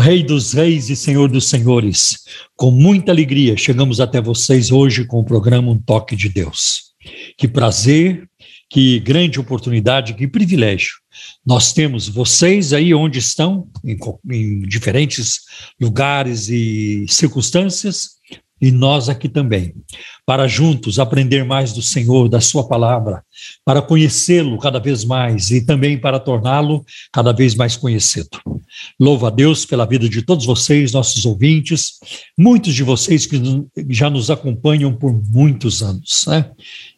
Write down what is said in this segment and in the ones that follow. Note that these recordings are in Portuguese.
Rei dos Reis e Senhor dos Senhores, com muita alegria chegamos até vocês hoje com o programa Um Toque de Deus. Que prazer, que grande oportunidade, que privilégio. Nós temos vocês aí onde estão, em, em diferentes lugares e circunstâncias, e nós aqui também, para juntos aprender mais do Senhor, da Sua palavra, para conhecê-lo cada vez mais e também para torná-lo cada vez mais conhecido. Louvo a Deus pela vida de todos vocês, nossos ouvintes, muitos de vocês que já nos acompanham por muitos anos, né?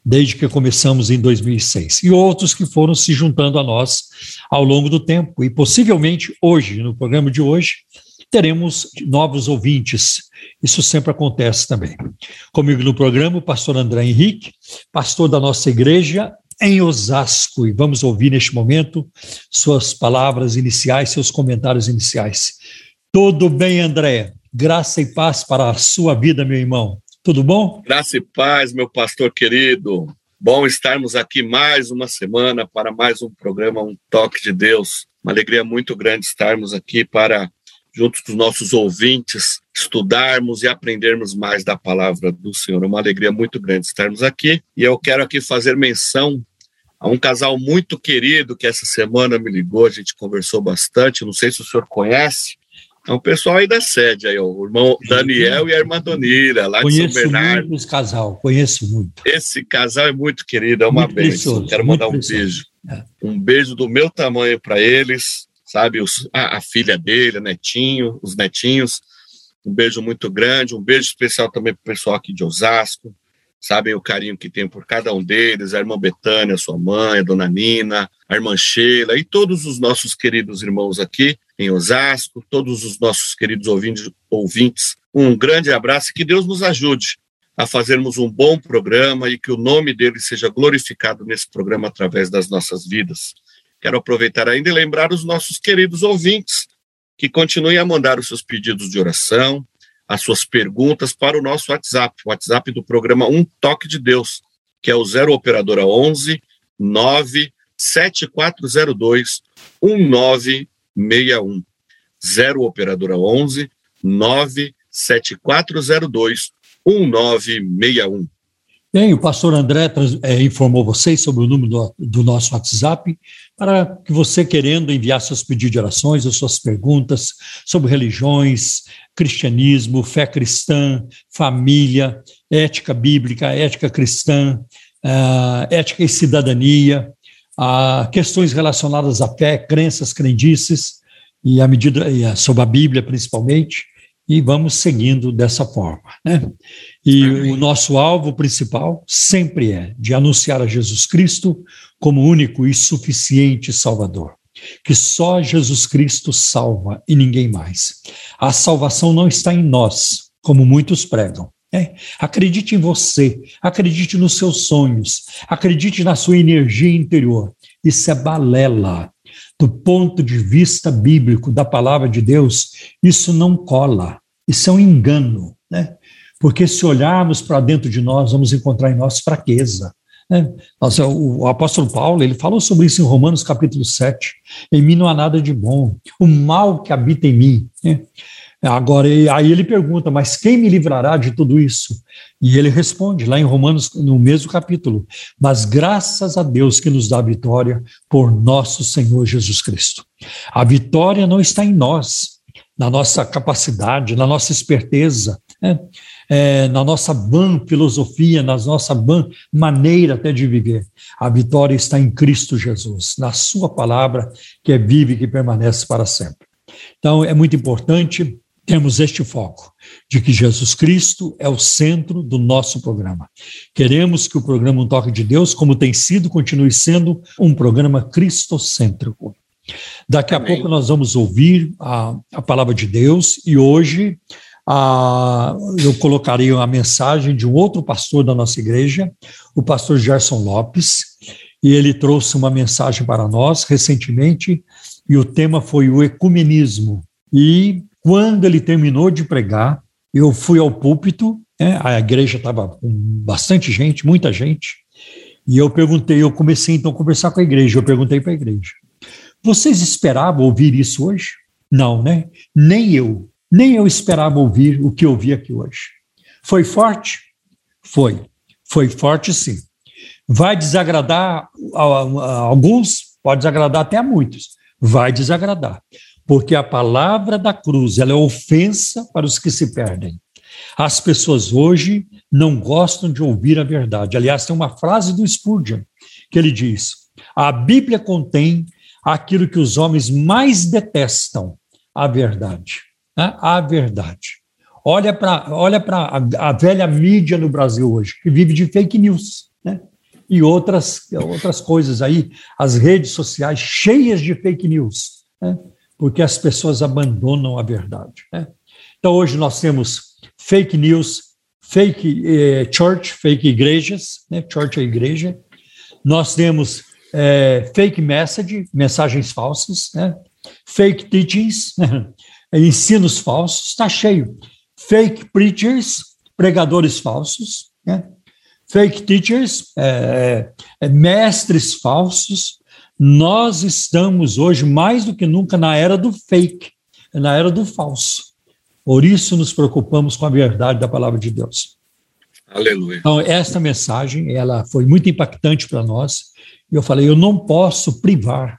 desde que começamos em 2006, e outros que foram se juntando a nós ao longo do tempo, e possivelmente hoje, no programa de hoje, teremos novos ouvintes. Isso sempre acontece também. Comigo no programa, o pastor André Henrique, pastor da nossa igreja em Osasco, e vamos ouvir neste momento suas palavras iniciais, seus comentários iniciais. Tudo bem, André? Graça e paz para a sua vida, meu irmão. Tudo bom? Graça e paz, meu pastor querido. Bom estarmos aqui mais uma semana para mais um programa Um Toque de Deus. Uma alegria muito grande estarmos aqui para juntos com os nossos ouvintes, estudarmos e aprendermos mais da palavra do Senhor. É uma alegria muito grande estarmos aqui. E eu quero aqui fazer menção a um casal muito querido que essa semana me ligou, a gente conversou bastante. Não sei se o senhor conhece. É um pessoal aí da sede, aí, ó, o irmão Daniel e a irmã Donira, lá conheço de São Bernardo. Conheço muito casal, conheço muito. Esse casal é muito querido, é uma muito bênção. Quero mandar um beijo. É. Um beijo do meu tamanho para eles sabe? Os, a, a, filha dele, netinho, os netinhos. Um beijo muito grande, um beijo especial também para o pessoal aqui de Osasco. Sabem o carinho que tem por cada um deles, a irmã Betânia, sua mãe, a dona Nina, a irmã Sheila e todos os nossos queridos irmãos aqui em Osasco, todos os nossos queridos ouvintes. Um grande abraço e que Deus nos ajude a fazermos um bom programa e que o nome dele seja glorificado nesse programa através das nossas vidas. Quero aproveitar ainda e lembrar os nossos queridos ouvintes que continuem a mandar os seus pedidos de oração, as suas perguntas para o nosso WhatsApp, o WhatsApp do programa Um Toque de Deus, que é o 0 operadora 11 97402 1961. 0 operadora 11 97402 1961. Bem, o pastor André é, informou vocês sobre o número do, do, nosso WhatsApp para que você, querendo enviar seus pedidos de orações ou suas perguntas sobre religiões, cristianismo, fé cristã, família, ética bíblica, ética cristã, uh, ética e cidadania, uh, questões relacionadas à fé, crenças, crendices, e à medida sobre a Bíblia principalmente, e vamos seguindo dessa forma. Né? E o nosso alvo principal sempre é de anunciar a Jesus Cristo como único e suficiente Salvador. Que só Jesus Cristo salva e ninguém mais. A salvação não está em nós, como muitos pregam. É, acredite em você, acredite nos seus sonhos, acredite na sua energia interior. Isso é balela. Do ponto de vista bíblico da palavra de Deus, isso não cola. Isso é um engano, né? Porque se olharmos para dentro de nós, vamos encontrar em nós fraqueza. Né? Nossa, o, apóstolo Paulo ele falou sobre isso em Romanos capítulo 7. Em mim não há nada de bom, o mal que habita em mim. Né? Agora, aí ele pergunta, mas quem me livrará de tudo isso? E ele responde lá em Romanos, no mesmo capítulo, mas graças a Deus que nos dá a vitória por nosso Senhor Jesus Cristo. A vitória não está em nós, na nossa capacidade, na nossa esperteza, né? É, na nossa van filosofia, na nossa van maneira até de viver. A vitória está em Cristo Jesus, na Sua palavra, que é viva e que permanece para sempre. Então, é muito importante termos este foco de que Jesus Cristo é o centro do nosso programa. Queremos que o programa Um Toque de Deus, como tem sido, continue sendo um programa cristocêntrico. Daqui a Amém. pouco nós vamos ouvir a, a palavra de Deus e hoje ah, eu colocaria a mensagem de um outro pastor da nossa igreja, o pastor Gerson Lopes, e ele trouxe uma mensagem para nós recentemente, e o tema foi o ecumenismo. E quando ele terminou de pregar, eu fui ao púlpito, né, a igreja estava com bastante gente, muita gente, e eu perguntei, eu comecei então a conversar com a igreja, eu perguntei para a igreja, vocês esperavam ouvir isso hoje? Não, né? Nem eu. Nem eu esperava ouvir o que ouvi aqui hoje. Foi forte? Foi. Foi forte, sim. Vai desagradar a, a alguns? Pode desagradar até a muitos. Vai desagradar. Porque a palavra da cruz ela é ofensa para os que se perdem. As pessoas hoje não gostam de ouvir a verdade. Aliás, tem uma frase do Spurgeon que ele diz: a Bíblia contém aquilo que os homens mais detestam, a verdade né, a verdade. Olha para olha a, a velha mídia no Brasil hoje, que vive de fake news, né? e outras, outras coisas aí, as redes sociais cheias de fake news, né? porque as pessoas abandonam a verdade. Né? Então, hoje nós temos fake news, fake eh, church, fake igrejas, né? church é igreja, nós temos eh, fake message, mensagens falsas, né? fake teachings, né? Ensinos falsos, está cheio. Fake preachers, pregadores falsos, né? fake teachers, é, é, mestres falsos. Nós estamos hoje, mais do que nunca, na era do fake, na era do falso. Por isso nos preocupamos com a verdade da palavra de Deus. Aleluia. Então, esta mensagem, ela foi muito impactante para nós. E eu falei, eu não posso privar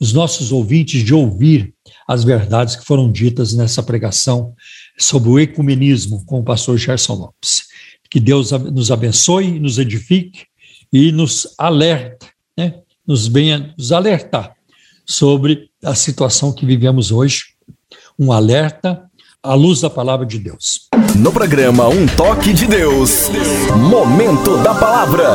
os nossos ouvintes de ouvir as verdades que foram ditas nessa pregação sobre o ecumenismo com o pastor Gerson Lopes. Que Deus nos abençoe, nos edifique e nos alerte, né? nos venha nos alertar sobre a situação que vivemos hoje. Um alerta à luz da palavra de Deus. No programa Um Toque de Deus, Momento da Palavra.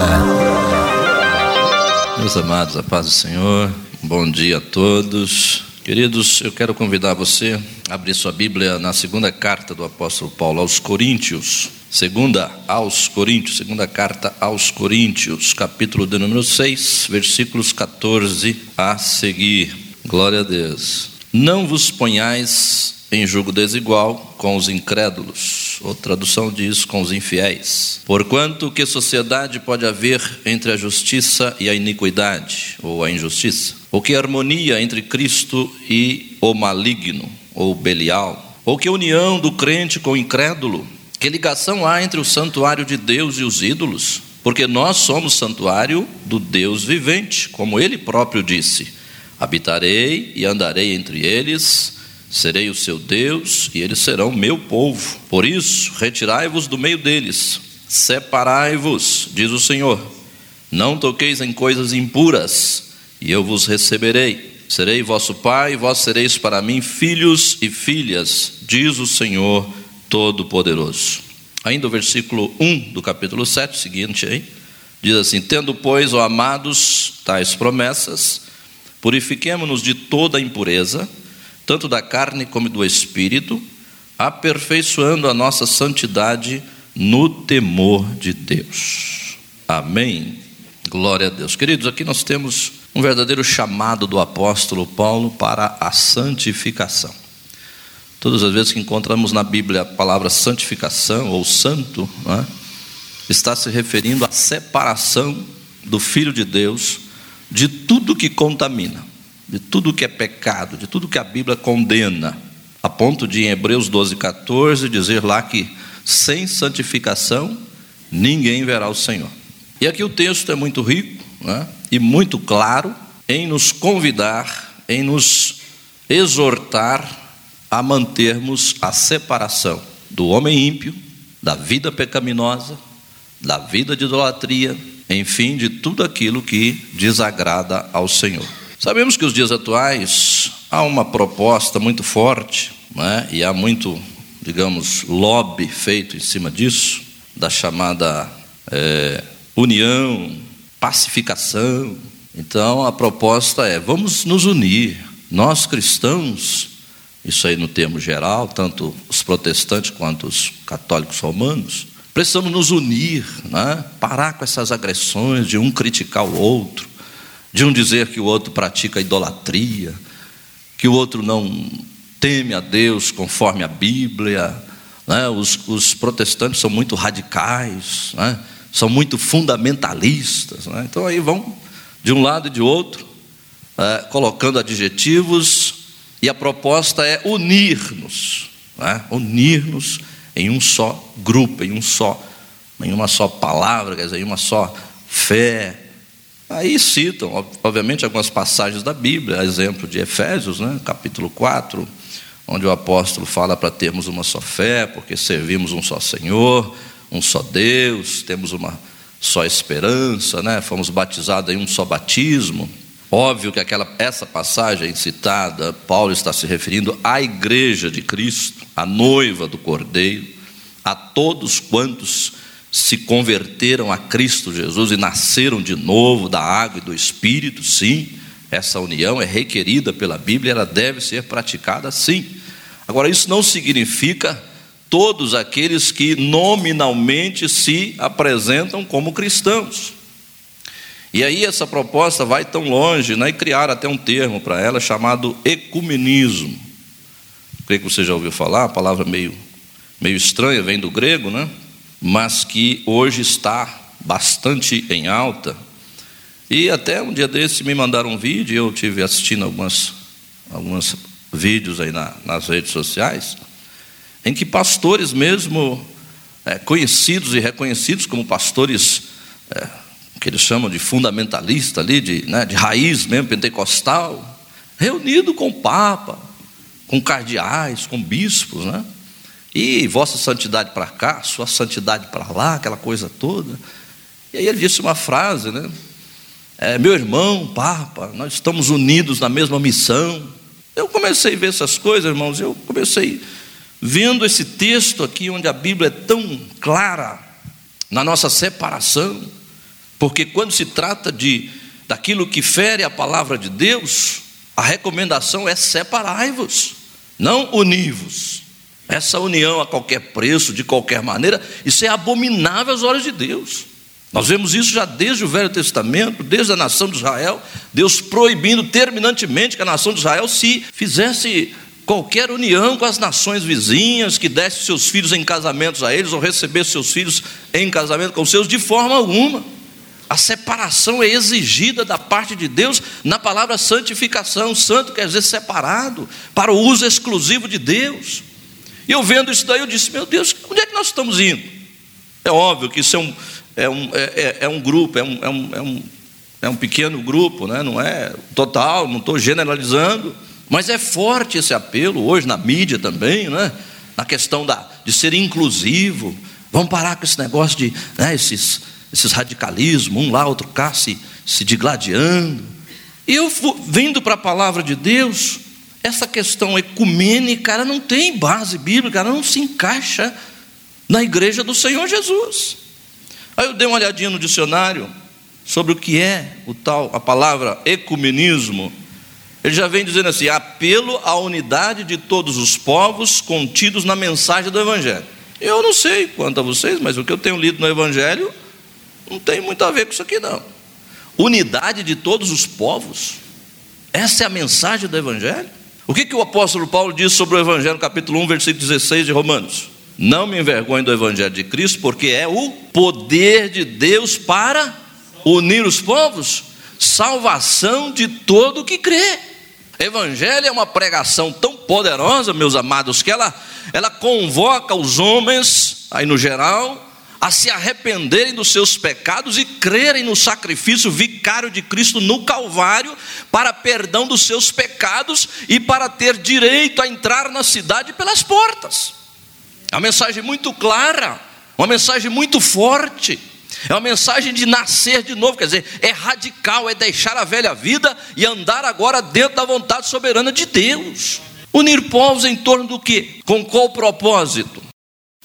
Meus amados, a paz do Senhor, bom dia a todos. Queridos, eu quero convidar você a abrir sua Bíblia na segunda carta do apóstolo Paulo aos Coríntios. Segunda aos Coríntios, segunda carta aos Coríntios, capítulo de número 6, versículos 14 a seguir. Glória a Deus. Não vos ponhais em julgo desigual com os incrédulos. Outra tradução diz com os infiéis. Porquanto que sociedade pode haver entre a justiça e a iniquidade, ou a injustiça? Ou que harmonia entre Cristo e o maligno, ou Belial? Ou que união do crente com o incrédulo? Que ligação há entre o santuário de Deus e os ídolos? Porque nós somos santuário do Deus vivente, como ele próprio disse: Habitarei e andarei entre eles, serei o seu Deus e eles serão meu povo. Por isso, retirai-vos do meio deles, separai-vos, diz o Senhor. Não toqueis em coisas impuras e eu vos receberei. Serei vosso pai, e vós sereis para mim filhos e filhas, diz o Senhor Todo-Poderoso. Ainda o versículo 1 do capítulo 7, seguinte aí, diz assim: Tendo, pois, ó amados, tais promessas, purifiquemo-nos de toda impureza, tanto da carne como do espírito, aperfeiçoando a nossa santidade no temor de Deus. Amém. Glória a Deus. Queridos, aqui nós temos um verdadeiro chamado do apóstolo Paulo para a santificação. Todas as vezes que encontramos na Bíblia a palavra santificação ou santo, é? está se referindo à separação do Filho de Deus de tudo que contamina, de tudo que é pecado, de tudo que a Bíblia condena, a ponto de em Hebreus 12, 14 dizer lá que sem santificação ninguém verá o Senhor. E aqui o texto é muito rico, é? e muito claro em nos convidar, em nos exortar a mantermos a separação do homem ímpio, da vida pecaminosa, da vida de idolatria, enfim, de tudo aquilo que desagrada ao Senhor. Sabemos que os dias atuais há uma proposta muito forte, né, e há muito, digamos, lobby feito em cima disso, da chamada é, união pacificação. Então a proposta é: vamos nos unir. Nós cristãos isso aí no termo geral, tanto os protestantes quanto os católicos romanos, precisamos nos unir, né? parar com essas agressões de um criticar o outro, de um dizer que o outro pratica idolatria, que o outro não teme a Deus conforme a Bíblia. Né? Os, os, protestantes são muito radicais, né? são muito fundamentalistas. Né? Então aí vão de um lado e de outro, é, colocando adjetivos, e a proposta é unir-nos, né? unir-nos em um só grupo, em um só, em uma só palavra, quer dizer, em uma só fé. Aí citam, obviamente, algumas passagens da Bíblia, exemplo de Efésios, né? capítulo 4, onde o apóstolo fala para termos uma só fé, porque servimos um só Senhor, um só Deus, temos uma só esperança, né? fomos batizados em um só batismo. Óbvio que aquela, essa passagem citada, Paulo está se referindo à igreja de Cristo, à noiva do Cordeiro, a todos quantos se converteram a Cristo Jesus e nasceram de novo da água e do Espírito, sim, essa união é requerida pela Bíblia, ela deve ser praticada sim. Agora, isso não significa todos aqueles que nominalmente se apresentam como cristãos. E aí essa proposta vai tão longe, né, e criar até um termo para ela chamado ecumenismo. Creio que você já ouviu falar, a palavra meio, meio estranha, vem do grego, né? Mas que hoje está bastante em alta. E até um dia desse me mandaram um vídeo, eu tive assistindo algumas, alguns vídeos aí na, nas redes sociais, em que pastores mesmo é, conhecidos e reconhecidos como pastores é, que eles chamam de fundamentalista ali, de, né, de raiz mesmo, pentecostal, reunido com o Papa, com cardeais, com bispos, né? E vossa santidade para cá, sua santidade para lá, aquela coisa toda. E aí ele disse uma frase, né? É, meu irmão, Papa, nós estamos unidos na mesma missão. Eu comecei a ver essas coisas, irmãos, eu comecei vendo esse texto aqui, onde a Bíblia é tão clara na nossa separação. Porque quando se trata de daquilo que fere a palavra de Deus, a recomendação é separai-vos, não univos. Essa união a qualquer preço, de qualquer maneira, isso é abominável às olhos de Deus. Nós vemos isso já desde o Velho Testamento, desde a nação de Israel, Deus proibindo terminantemente que a nação de Israel se fizesse qualquer união com as nações vizinhas, que desse seus filhos em casamentos a eles, ou recebesse seus filhos em casamento com seus, de forma alguma. A separação é exigida da parte de Deus na palavra santificação. Santo quer dizer separado, para o uso exclusivo de Deus. E eu vendo isso daí, eu disse: Meu Deus, onde é que nós estamos indo? É óbvio que isso é um, é um, é, é, é um grupo, é um, é, um, é, um, é um pequeno grupo, né? não é total, não estou generalizando, mas é forte esse apelo hoje na mídia também, né? na questão da, de ser inclusivo. Vamos parar com esse negócio de né, esses esses radicalismos, um lá, outro cá, se, se digladiando. E eu vindo para a palavra de Deus, essa questão ecumênica ela não tem base bíblica, ela não se encaixa na igreja do Senhor Jesus. Aí eu dei uma olhadinha no dicionário sobre o que é o tal, a palavra ecumenismo. Ele já vem dizendo assim: apelo à unidade de todos os povos contidos na mensagem do Evangelho. Eu não sei quanto a vocês, mas o que eu tenho lido no Evangelho não tem muito a ver com isso aqui, não. Unidade de todos os povos. Essa é a mensagem do Evangelho. O que, que o apóstolo Paulo diz sobre o Evangelho, capítulo 1, versículo 16 de Romanos? Não me envergonhe do Evangelho de Cristo, porque é o poder de Deus para unir os povos, salvação de todo que crê. Evangelho é uma pregação tão poderosa, meus amados, que ela, ela convoca os homens, aí no geral, a se arrependerem dos seus pecados e crerem no sacrifício vicário de Cristo no Calvário para perdão dos seus pecados e para ter direito a entrar na cidade pelas portas. É uma mensagem muito clara, uma mensagem muito forte. É uma mensagem de nascer de novo, quer dizer, é radical, é deixar a velha vida e andar agora dentro da vontade soberana de Deus. Unir povos em torno do que? Com qual propósito?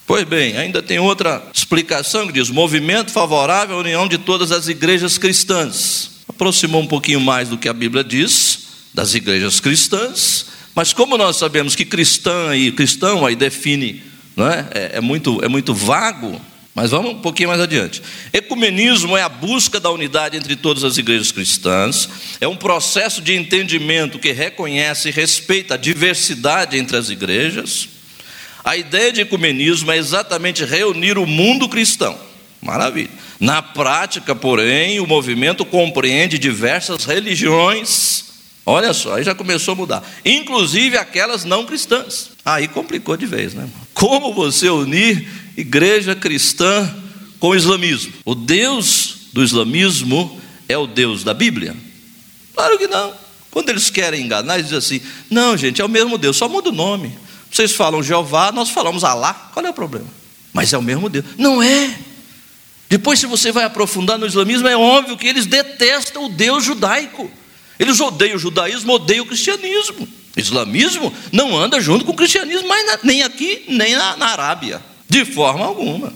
Pois bem, ainda tem outra explicação que diz: movimento favorável à união de todas as igrejas cristãs. Aproximou um pouquinho mais do que a Bíblia diz das igrejas cristãs, Mas como nós sabemos que cristã e cristão aí define, não é? É, é muito, é muito vago, mas vamos um pouquinho mais adiante. Ecumenismo é a busca da unidade entre todas as igrejas cristãs, é um processo de entendimento que reconhece e respeita a diversidade entre as igrejas. A ideia de ecumenismo é exatamente reunir o mundo cristão. Maravilha. Na prática, porém, o movimento compreende diversas religiões. Olha só, aí já começou a mudar. Inclusive aquelas não cristãs. Aí complicou de vez, né? Como você unir igreja cristã com o islamismo. O Deus do islamismo é o Deus da Bíblia? Claro que não. Quando eles querem enganar, eles dizem assim: não, gente, é o mesmo Deus, só muda o nome. Vocês falam Jeová, nós falamos Alá, qual é o problema? Mas é o mesmo Deus. Não é. Depois, se você vai aprofundar no islamismo, é óbvio que eles detestam o Deus judaico. Eles odeiam o judaísmo, odeiam o cristianismo. O islamismo não anda junto com o cristianismo, nem aqui, nem na, na Arábia. De forma alguma.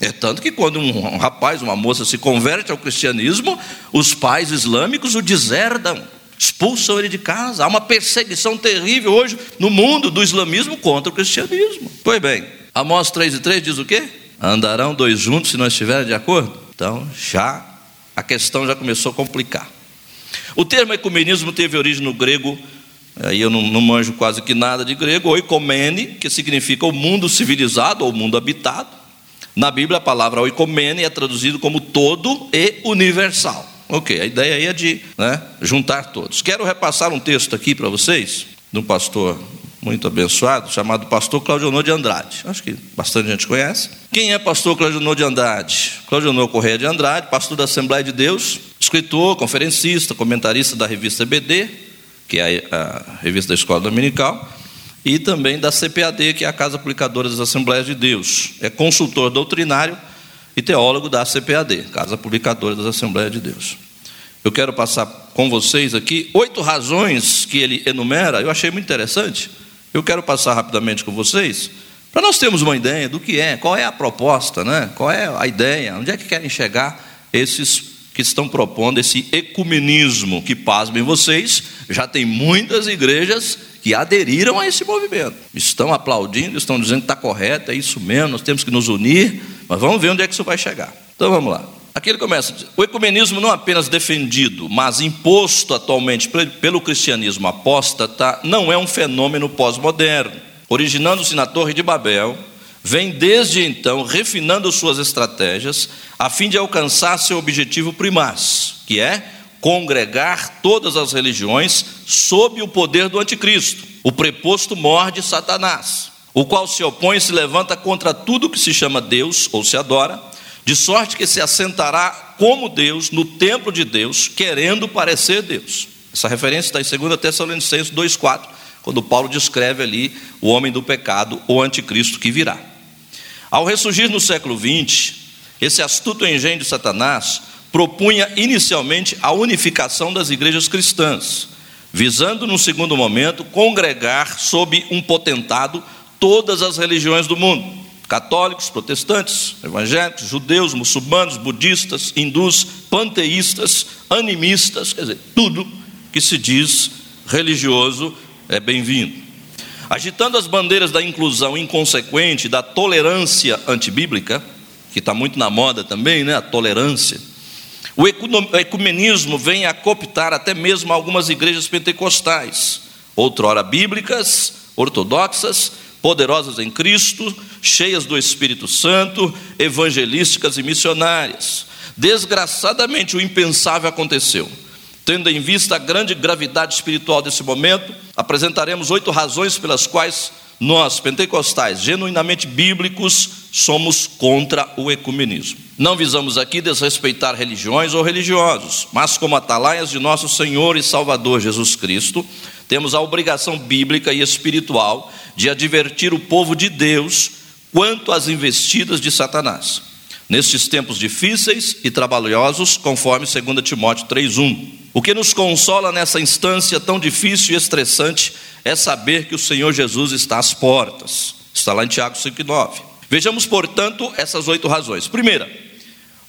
É tanto que quando um rapaz, uma moça se converte ao cristianismo, os pais islâmicos o deserdam, expulsam ele de casa. Há uma perseguição terrível hoje no mundo do islamismo contra o cristianismo. Pois bem, Amós 3 e 3 diz o quê? Andarão dois juntos se não estiverem de acordo? Então, já a questão já começou a complicar. O termo ecumenismo teve origem no grego Aí eu não, não manjo quase que nada de grego, oikomene, que significa o mundo civilizado ou mundo habitado. Na Bíblia, a palavra oikomene é traduzido como todo e universal. Ok, a ideia aí é de né, juntar todos. Quero repassar um texto aqui para vocês, de um pastor muito abençoado, chamado pastor Claudionor de Andrade. Acho que bastante gente conhece. Quem é pastor Claudionor de Andrade? Claudionor Correia de Andrade, pastor da Assembleia de Deus, escritor, conferencista, comentarista da revista BD, que é a revista da Escola Dominical, e também da CPAD, que é a Casa Publicadora das Assembleias de Deus. É consultor doutrinário e teólogo da CPAD, Casa Publicadora das Assembleias de Deus. Eu quero passar com vocês aqui oito razões que ele enumera, eu achei muito interessante. Eu quero passar rapidamente com vocês, para nós termos uma ideia do que é, qual é a proposta, né? qual é a ideia, onde é que querem chegar esses que estão propondo esse ecumenismo, que, pasmem vocês, já tem muitas igrejas que aderiram a esse movimento. Estão aplaudindo, estão dizendo que está correto, é isso mesmo, nós temos que nos unir, mas vamos ver onde é que isso vai chegar. Então vamos lá. Aqui ele começa: o ecumenismo não apenas defendido, mas imposto atualmente pelo cristianismo apóstata, não é um fenômeno pós-moderno. Originando-se na Torre de Babel, vem desde então refinando suas estratégias a fim de alcançar seu objetivo primaz, que é congregar todas as religiões sob o poder do anticristo, o preposto mor de Satanás, o qual se opõe e se levanta contra tudo que se chama Deus ou se adora, de sorte que se assentará como Deus no templo de Deus, querendo parecer Deus. Essa referência está em 2 Tessalonicenses 2,4, quando Paulo descreve ali o homem do pecado, o anticristo que virá. Ao ressurgir no século XX, esse astuto engenho de Satanás propunha inicialmente a unificação das igrejas cristãs, visando, num segundo momento, congregar sob um potentado todas as religiões do mundo: católicos, protestantes, evangélicos, judeus, muçulmanos, budistas, hindus, panteístas, animistas, quer dizer, tudo que se diz religioso é bem-vindo agitando as bandeiras da inclusão inconsequente, da tolerância antibíblica, que está muito na moda também, né? a tolerância. O ecumenismo vem a cooptar até mesmo algumas igrejas pentecostais, outrora bíblicas, ortodoxas, poderosas em Cristo, cheias do Espírito Santo, evangelísticas e missionárias. Desgraçadamente, o impensável aconteceu. Tendo em vista a grande gravidade espiritual desse momento, apresentaremos oito razões pelas quais nós, pentecostais, genuinamente bíblicos, somos contra o ecumenismo. Não visamos aqui desrespeitar religiões ou religiosos, mas como atalaias de nosso Senhor e Salvador Jesus Cristo, temos a obrigação bíblica e espiritual de advertir o povo de Deus quanto às investidas de Satanás. Nestes tempos difíceis e trabalhosos, conforme 2 Timóteo 3:1. O que nos consola nessa instância tão difícil e estressante é saber que o Senhor Jesus está às portas. Está lá em Tiago 5,9. Vejamos, portanto, essas oito razões. Primeira,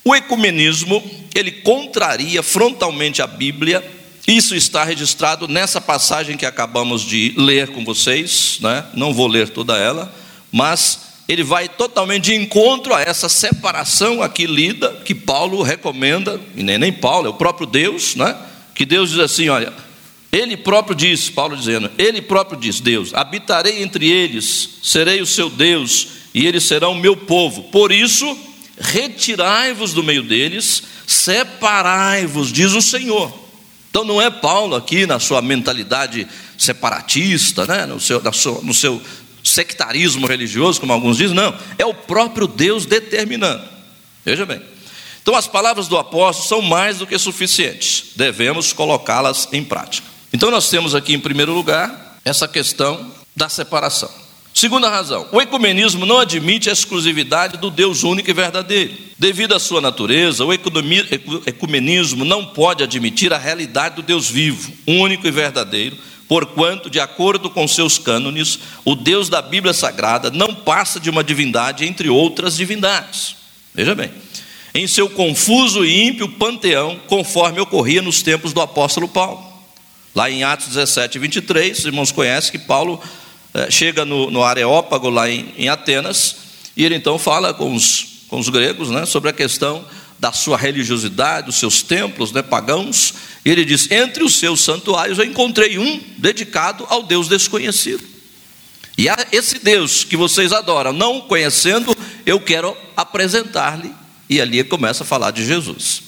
o ecumenismo, ele contraria frontalmente a Bíblia Isso está registrado nessa passagem que acabamos de ler com vocês, né? não vou ler toda ela, mas ele vai totalmente de encontro a essa separação aqui lida, que Paulo recomenda, e nem, nem Paulo, é o próprio Deus, né? que Deus diz assim: olha, ele próprio diz, Paulo dizendo, ele próprio diz, Deus, habitarei entre eles, serei o seu Deus, e eles serão o meu povo. Por isso, retirai-vos do meio deles, separai-vos, diz o Senhor. Então não é Paulo aqui na sua mentalidade separatista, né? no, seu, sua, no seu sectarismo religioso, como alguns dizem, não, é o próprio Deus determinando. Veja bem. Então as palavras do apóstolo são mais do que suficientes, devemos colocá-las em prática. Então nós temos aqui em primeiro lugar essa questão da separação. Segunda razão, o ecumenismo não admite a exclusividade do Deus único e verdadeiro. Devido à sua natureza, o ecumenismo não pode admitir a realidade do Deus vivo, único e verdadeiro, porquanto, de acordo com seus cânones, o Deus da Bíblia Sagrada não passa de uma divindade entre outras divindades. Veja bem, em seu confuso e ímpio panteão, conforme ocorria nos tempos do apóstolo Paulo. Lá em Atos 17, 23, os irmãos conhecem que Paulo chega no, no Areópago, lá em, em, Atenas, e ele então fala com os, com os gregos né, sobre a questão da sua religiosidade, dos seus templos né, pagãos, e ele diz: Entre os seus santuários eu encontrei um dedicado ao Deus desconhecido. E a esse Deus que vocês adoram, não conhecendo, eu quero apresentar-lhe. E ali começa a falar de Jesus.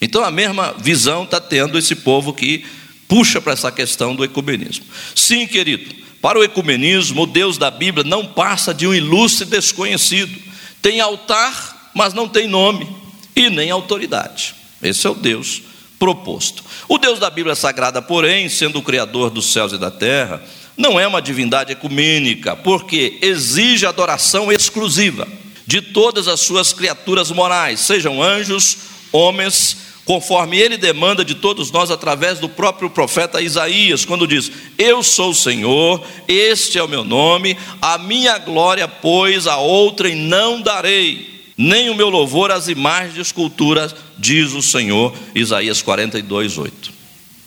Então a mesma visão está tendo esse povo que puxa para essa questão do ecumenismo. Sim, querido, para o ecumenismo, o Deus da Bíblia não passa de um ilustre desconhecido. Tem altar, mas não tem nome e nem autoridade. Esse é o Deus proposto. O Deus da Bíblia Sagrada, porém, sendo o Criador dos céus e da terra, não é uma divindade ecumênica, porque exige adoração exclusiva de todas as suas criaturas morais, sejam anjos, homens, conforme ele demanda de todos nós através do próprio profeta Isaías, quando diz: Eu sou o Senhor, este é o meu nome, a minha glória, pois, a outrem não darei, nem o meu louvor às imagens de esculturas, diz o Senhor, Isaías 42, 8.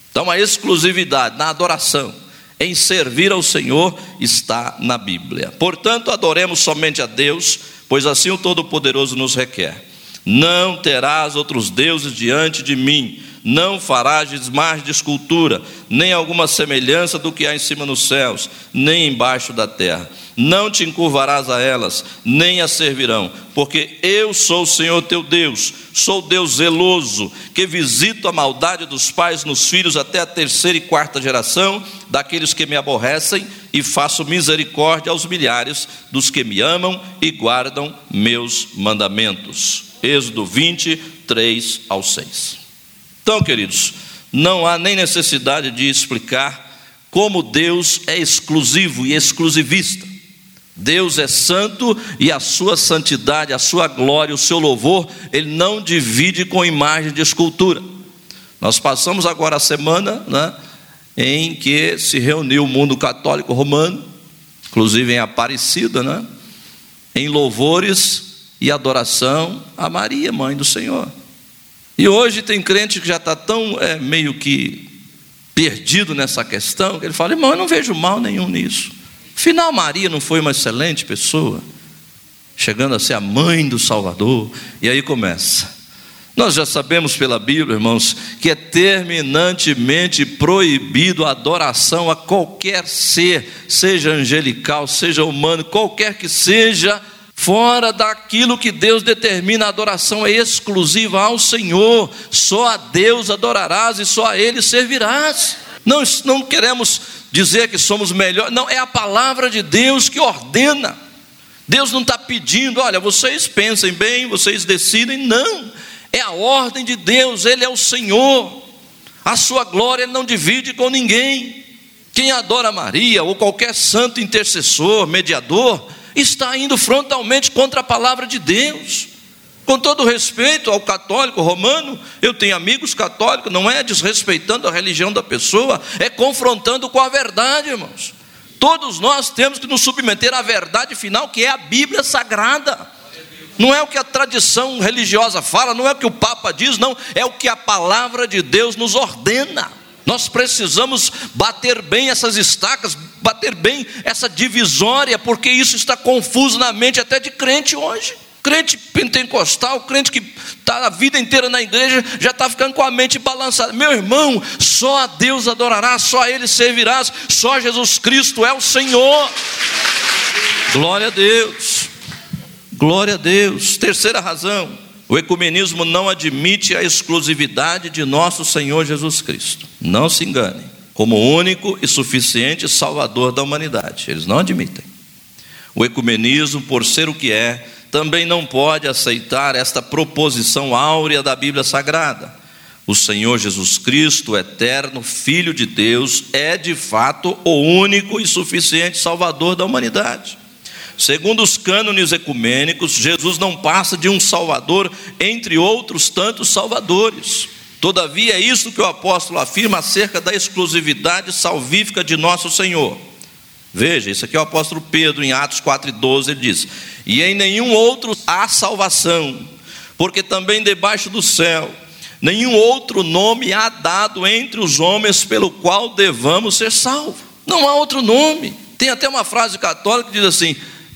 Então, a exclusividade na adoração, em servir ao Senhor, está na Bíblia. Portanto, adoremos somente a Deus, pois assim o Todo-Poderoso nos requer. Não terás outros deuses diante de mim, não farás desmarre de escultura, nem alguma semelhança do que há em cima nos céus, nem embaixo da terra. Não te encurvarás a elas, nem as servirão, porque eu sou o Senhor teu Deus, sou Deus zeloso, que visito a maldade dos pais nos filhos até a terceira e quarta geração daqueles que me aborrecem, e faço misericórdia aos milhares dos que me amam e guardam meus mandamentos. Êxodo 20, 3 ao 6. Então, queridos, não há nem necessidade de explicar como Deus é exclusivo e exclusivista. Deus é santo e a sua santidade, a sua glória, o seu louvor, ele não divide com imagem de escultura. Nós passamos agora a semana né, em que se reuniu o mundo católico romano, inclusive em Aparecida, né, em louvores e adoração a Maria, mãe do Senhor. E hoje tem crente que já está tão é, meio que perdido nessa questão, que ele fala, irmão, eu não vejo mal nenhum nisso. Afinal, Maria não foi uma excelente pessoa, chegando a ser a mãe do Salvador, e aí começa. Nós já sabemos pela Bíblia, irmãos, que é terminantemente proibido a adoração a qualquer ser, seja angelical, seja humano, qualquer que seja, fora daquilo que Deus determina, a adoração é exclusiva ao Senhor, só a Deus adorarás e só a Ele servirás. Não, não queremos dizer que somos melhores, não, é a palavra de Deus que ordena. Deus não está pedindo, olha, vocês pensem bem, vocês decidem, não, é a ordem de Deus, Ele é o Senhor, a sua glória Ele não divide com ninguém. Quem adora Maria ou qualquer santo intercessor, mediador, está indo frontalmente contra a palavra de Deus. Com todo respeito ao católico romano, eu tenho amigos católicos, não é desrespeitando a religião da pessoa, é confrontando com a verdade, irmãos. Todos nós temos que nos submeter à verdade final, que é a Bíblia Sagrada. Não é o que a tradição religiosa fala, não é o que o Papa diz, não, é o que a palavra de Deus nos ordena. Nós precisamos bater bem essas estacas, bater bem essa divisória, porque isso está confuso na mente até de crente hoje. Crente pentecostal, crente que está a vida inteira na igreja, já está ficando com a mente balançada. Meu irmão, só a Deus adorarás, só a Ele servirás, só Jesus Cristo é o Senhor. Glória a Deus, glória a Deus. Terceira razão, o ecumenismo não admite a exclusividade de nosso Senhor Jesus Cristo. Não se engane, como único e suficiente Salvador da humanidade. Eles não admitem. O ecumenismo, por ser o que é, também não pode aceitar esta proposição áurea da Bíblia Sagrada. O Senhor Jesus Cristo, eterno Filho de Deus, é de fato o único e suficiente Salvador da humanidade. Segundo os cânones ecumênicos, Jesus não passa de um Salvador entre outros tantos Salvadores. Todavia, é isso que o apóstolo afirma acerca da exclusividade salvífica de nosso Senhor. Veja, isso aqui é o apóstolo Pedro, em Atos 4,12, ele diz: E em nenhum outro há salvação, porque também debaixo do céu, nenhum outro nome há dado entre os homens pelo qual devamos ser salvos. Não há outro nome. Tem até uma frase católica que diz assim: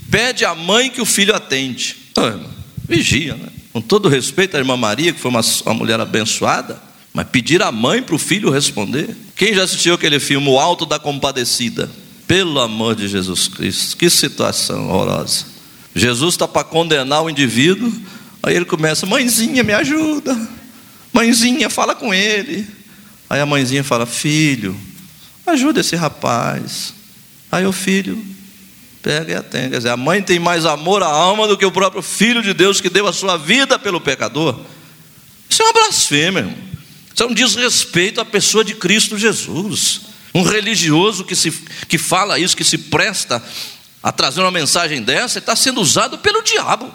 Pede à mãe que o filho atende. Ah, vigia, né? Com todo respeito à irmã Maria, que foi uma, uma mulher abençoada, mas pedir à mãe para o filho responder. Quem já assistiu aquele filme O Alto da Compadecida? Pelo amor de Jesus Cristo, que situação horrorosa. Jesus está para condenar o indivíduo, aí ele começa: Mãezinha, me ajuda. Mãezinha, fala com ele. Aí a mãezinha fala: Filho, ajuda esse rapaz. Aí o filho, Pega e atende. Quer dizer, a mãe tem mais amor à alma do que o próprio Filho de Deus que deu a sua vida pelo pecador. Isso é uma blasfêmia, irmão. Isso é um desrespeito à pessoa de Cristo Jesus. Um religioso que, se, que fala isso, que se presta a trazer uma mensagem dessa, está sendo usado pelo diabo.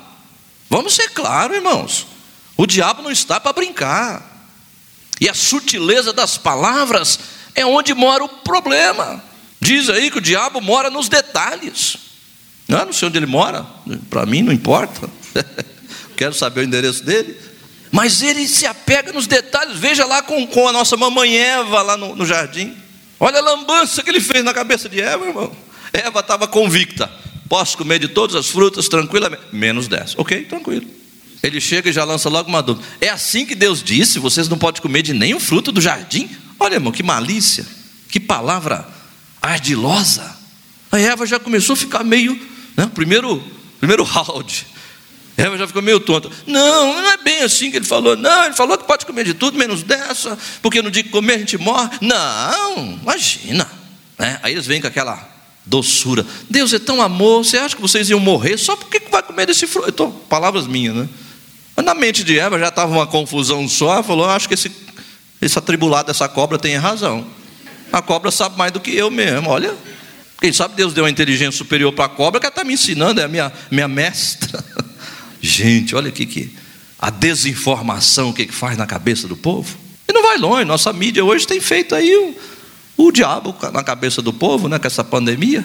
Vamos ser claros, irmãos. O diabo não está para brincar. E a sutileza das palavras é onde mora o problema. Diz aí que o diabo mora nos detalhes. Não, não sei onde ele mora, para mim não importa. Quero saber o endereço dele. Mas ele se apega nos detalhes. Veja lá com, com a nossa mamãe Eva lá no, no jardim. Olha a lambança que ele fez na cabeça de Eva, irmão. Eva estava convicta. Posso comer de todas as frutas tranquilamente. Menos dez. Ok, tranquilo. Ele chega e já lança logo uma dúvida. É assim que Deus disse: vocês não podem comer de nenhum fruto do jardim? Olha, irmão, que malícia. Que palavra ardilosa. A Eva já começou a ficar meio, né, primeiro, primeiro round. Eva já ficou meio tonta. Não, não é bem assim que ele falou. Não, ele falou que pode comer de tudo, menos dessa, porque no dia que comer a gente morre. Não, imagina. Né? Aí eles vêm com aquela doçura. Deus é tão amor, você acha que vocês iam morrer só porque vai comer desse fruto? Então, palavras minhas, né? Mas na mente de Eva já estava uma confusão só, falou, acho que esse, esse atribulado dessa cobra tem razão. A cobra sabe mais do que eu mesmo, olha. Quem sabe Deus deu uma inteligência superior para a cobra que ela está me ensinando, é a minha, minha mestra. Gente, olha aqui que a desinformação que, que faz na cabeça do povo. E não vai longe, nossa mídia hoje tem feito aí o, o diabo na cabeça do povo, né, com essa pandemia.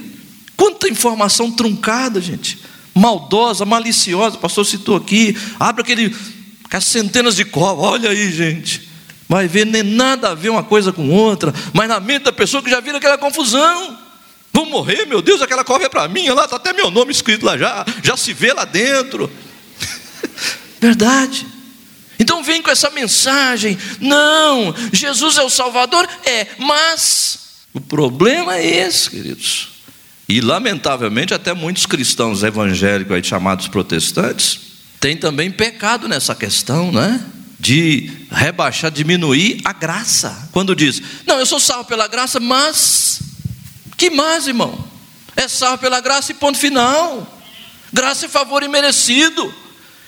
Quanta informação truncada, gente. Maldosa, maliciosa, o pastor citou aqui. Abre aquele, aquelas centenas de cobras, olha aí, gente vai ver nem nada a ver uma coisa com outra, mas na mente da pessoa que já vira aquela confusão. Vou morrer, meu Deus, aquela cova é para mim, lá está até meu nome escrito lá já, já se vê lá dentro. Verdade. Então vem com essa mensagem: não, Jesus é o Salvador, é, mas o problema é esse, queridos. E lamentavelmente até muitos cristãos evangélicos aí chamados protestantes têm também pecado nessa questão, né? De rebaixar, diminuir a graça. Quando diz, não, eu sou salvo pela graça, mas que mais, irmão? É salvo pela graça e ponto final. Graça é favor imerecido.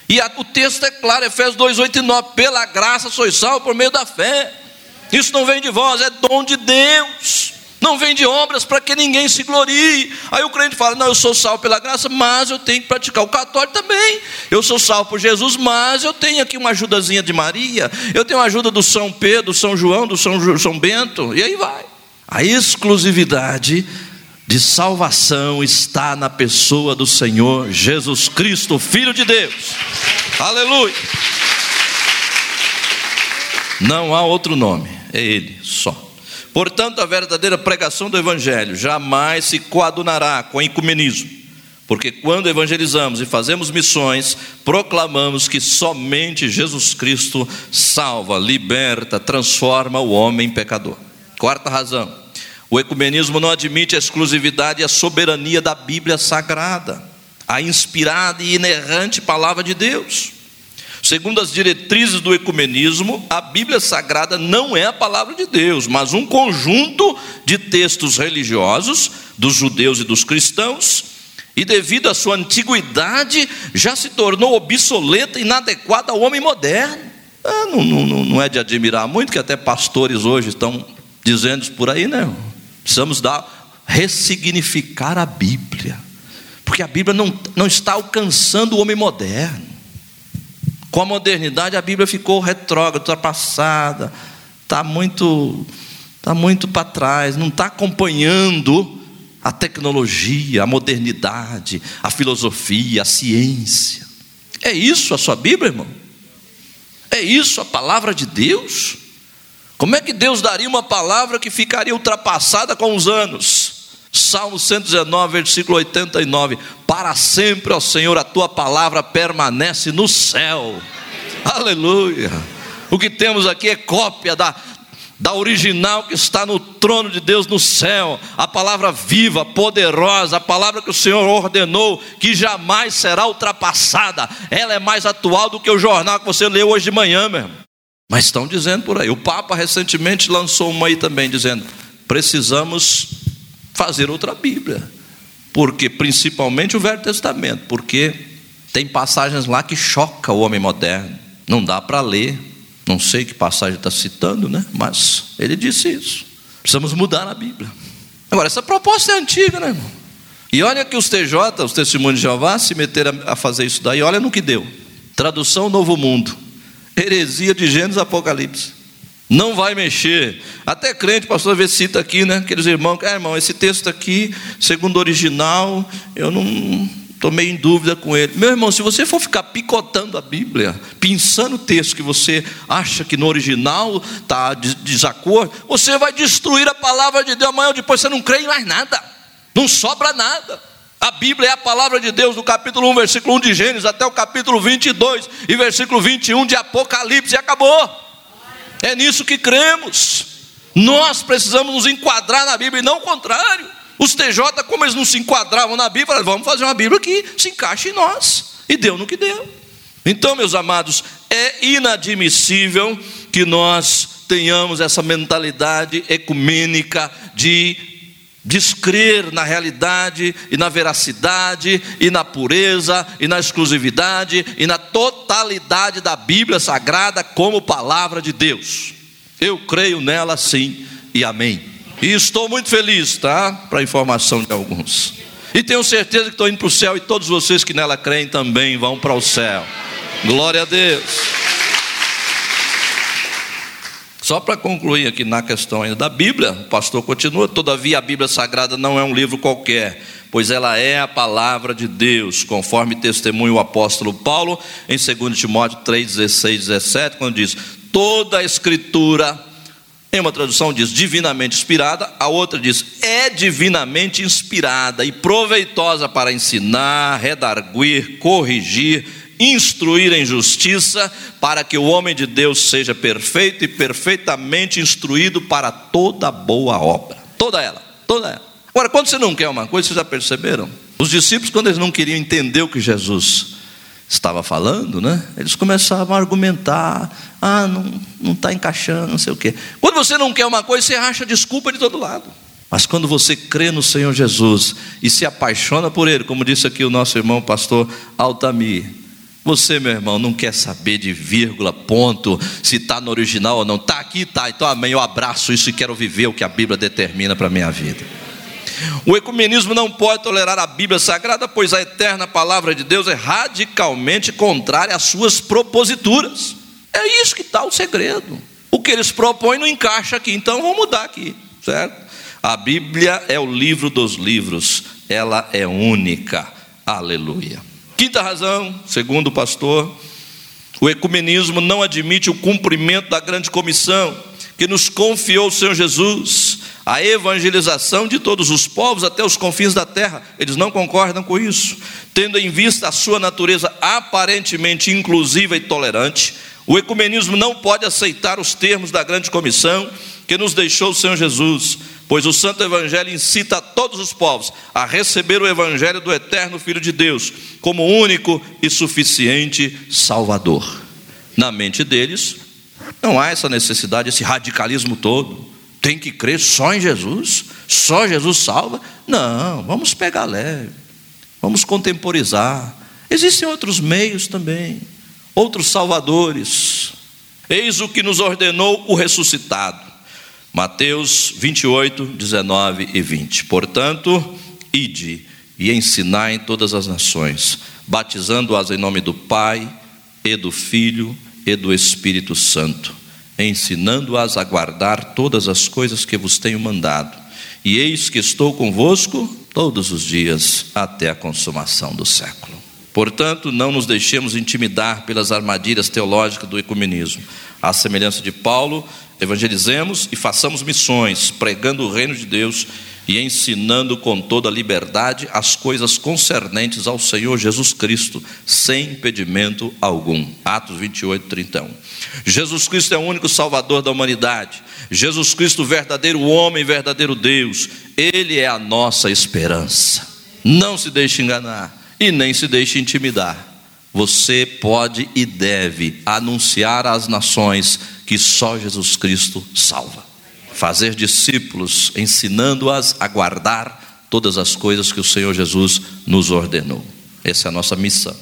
E a, o texto é claro, Efésios 2, 8 e 9: pela graça sois salvo por meio da fé. Isso não vem de vós, é dom de Deus não vem de obras para que ninguém se glorie. Aí o crente fala: Não, eu sou salvo pela graça, mas eu tenho que praticar. O católico também. Eu sou salvo por Jesus, mas eu tenho aqui uma ajudazinha de Maria, eu tenho a ajuda do São Pedro, do São João, do São, São Bento, e aí vai. A exclusividade de salvação está na pessoa do Senhor Jesus Cristo, Filho de Deus. Aleluia. Não há outro nome, é Ele só. Portanto, a verdadeira pregação do Evangelho jamais se coadunará com ecumenismo, porque quando evangelizamos e fazemos missões, proclamamos que somente Jesus Cristo salva, liberta, transforma o homem pecador. Quarta razão: o ecumenismo não admite a exclusividade e a soberania da Bíblia Sagrada, a inspirada e inerrante palavra de Deus. Segundo as diretrizes do ecumenismo, a Bíblia Sagrada não é a palavra de Deus, mas um conjunto de textos religiosos dos judeus e dos cristãos, e devido à sua antiguidade, já se tornou obsoleta e inadequada ao homem moderno. Ah, não, não, não é de admirar muito que até pastores hoje estão dizendo isso por aí, né? Precisamos dar, ressignificar a Bíblia, porque a Bíblia não, não está alcançando o homem moderno. Com a modernidade, a Bíblia ficou retrógrada, ultrapassada, está muito, tá muito para trás, não está acompanhando a tecnologia, a modernidade, a filosofia, a ciência. É isso a sua Bíblia, irmão? É isso a palavra de Deus? Como é que Deus daria uma palavra que ficaria ultrapassada com os anos? Salmo 119, versículo 89: Para sempre, ó Senhor, a tua palavra permanece no céu. Aleluia. O que temos aqui é cópia da, da original que está no trono de Deus no céu, a palavra viva, poderosa, a palavra que o Senhor ordenou, que jamais será ultrapassada, ela é mais atual do que o jornal que você leu hoje de manhã, mesmo. Mas estão dizendo por aí, o Papa recentemente lançou uma aí também, dizendo: precisamos fazer outra Bíblia. Porque principalmente o Velho Testamento, porque tem passagens lá que choca o homem moderno. Não dá para ler. Não sei que passagem está citando, né? Mas ele disse isso. Precisamos mudar a Bíblia. Agora, essa proposta é antiga, né, irmão? E olha que os TJ, os testemunhos de Jeová, se meteram a fazer isso daí, olha no que deu. Tradução Novo Mundo. Heresia de Gênesis Apocalipse não vai mexer. Até crente, pastor, vê cita aqui, né? Aqueles irmãos, é, irmão, esse texto aqui, segundo o original, eu não estou meio em dúvida com ele. Meu irmão, se você for ficar picotando a Bíblia, pensando o texto que você acha que no original está de desacordo, você vai destruir a palavra de Deus. Amanhã ou depois você não crê em mais nada, não sobra nada. A Bíblia é a palavra de Deus, do capítulo 1, versículo 1 de Gênesis, até o capítulo 22 e versículo 21 de Apocalipse, e acabou. É nisso que cremos. Nós precisamos nos enquadrar na Bíblia e não o contrário. Os TJ, como eles não se enquadravam na Bíblia, vamos fazer uma Bíblia que se encaixe em nós. E deu no que deu. Então, meus amados, é inadmissível que nós tenhamos essa mentalidade ecumênica de descrer na realidade e na veracidade e na pureza e na exclusividade e na totalidade da Bíblia Sagrada como palavra de Deus. Eu creio nela sim e amém. E estou muito feliz, tá? Para a informação de alguns. E tenho certeza que estou indo para o céu e todos vocês que nela creem também vão para o céu. Glória a Deus. Só para concluir aqui na questão ainda da Bíblia, o pastor continua: todavia a Bíblia Sagrada não é um livro qualquer, pois ela é a palavra de Deus, conforme testemunha o apóstolo Paulo em 2 Timóteo 3, 16, 17, quando diz: toda a Escritura, em uma tradução diz divinamente inspirada, a outra diz é divinamente inspirada e proveitosa para ensinar, redarguir, corrigir, instruir em justiça, para que o homem de Deus seja perfeito e perfeitamente instruído para toda boa obra. Toda ela, toda ela. Agora, quando você não quer uma coisa, vocês já perceberam? Os discípulos, quando eles não queriam entender o que Jesus estava falando, né? Eles começavam a argumentar, ah, não está encaixando, não sei o quê. Quando você não quer uma coisa, você acha desculpa de todo lado. Mas quando você crê no Senhor Jesus e se apaixona por Ele, como disse aqui o nosso irmão pastor Altamir, você, meu irmão, não quer saber de vírgula, ponto, se está no original ou não. Está aqui, está. Então, amém. Eu abraço isso e quero viver o que a Bíblia determina para a minha vida. O ecumenismo não pode tolerar a Bíblia Sagrada, pois a eterna palavra de Deus é radicalmente contrária às suas proposituras. É isso que está o segredo. O que eles propõem não encaixa aqui, então vamos mudar aqui, certo? A Bíblia é o livro dos livros, ela é única. Aleluia. Quinta razão, segundo o pastor, o ecumenismo não admite o cumprimento da grande comissão, que nos confiou o Senhor Jesus, a evangelização de todos os povos até os confins da terra. Eles não concordam com isso. Tendo em vista a sua natureza aparentemente inclusiva e tolerante, o ecumenismo não pode aceitar os termos da grande comissão que nos deixou o Senhor Jesus, pois o Santo Evangelho incita a todos os povos a receber o Evangelho do eterno Filho de Deus como único e suficiente Salvador. Na mente deles, não há essa necessidade, esse radicalismo todo. Tem que crer só em Jesus, só Jesus salva. Não, vamos pegar leve, vamos contemporizar. Existem outros meios também, outros salvadores. Eis o que nos ordenou o ressuscitado. Mateus 28, 19 e 20. Portanto, ide e ensinai em todas as nações, batizando-as em nome do Pai e do Filho e do Espírito Santo, ensinando-as a guardar todas as coisas que vos tenho mandado. E eis que estou convosco todos os dias até a consumação do século. Portanto, não nos deixemos intimidar pelas armadilhas teológicas do ecumenismo. À semelhança de Paulo, evangelizemos e façamos missões, pregando o reino de Deus e ensinando com toda liberdade as coisas concernentes ao Senhor Jesus Cristo, sem impedimento algum. Atos 28, 31. Jesus Cristo é o único Salvador da humanidade. Jesus Cristo, verdadeiro homem, verdadeiro Deus. Ele é a nossa esperança. Não se deixe enganar e nem se deixe intimidar. Você pode e deve anunciar às nações que só Jesus Cristo salva fazer discípulos, ensinando-as a guardar todas as coisas que o Senhor Jesus nos ordenou. Essa é a nossa missão.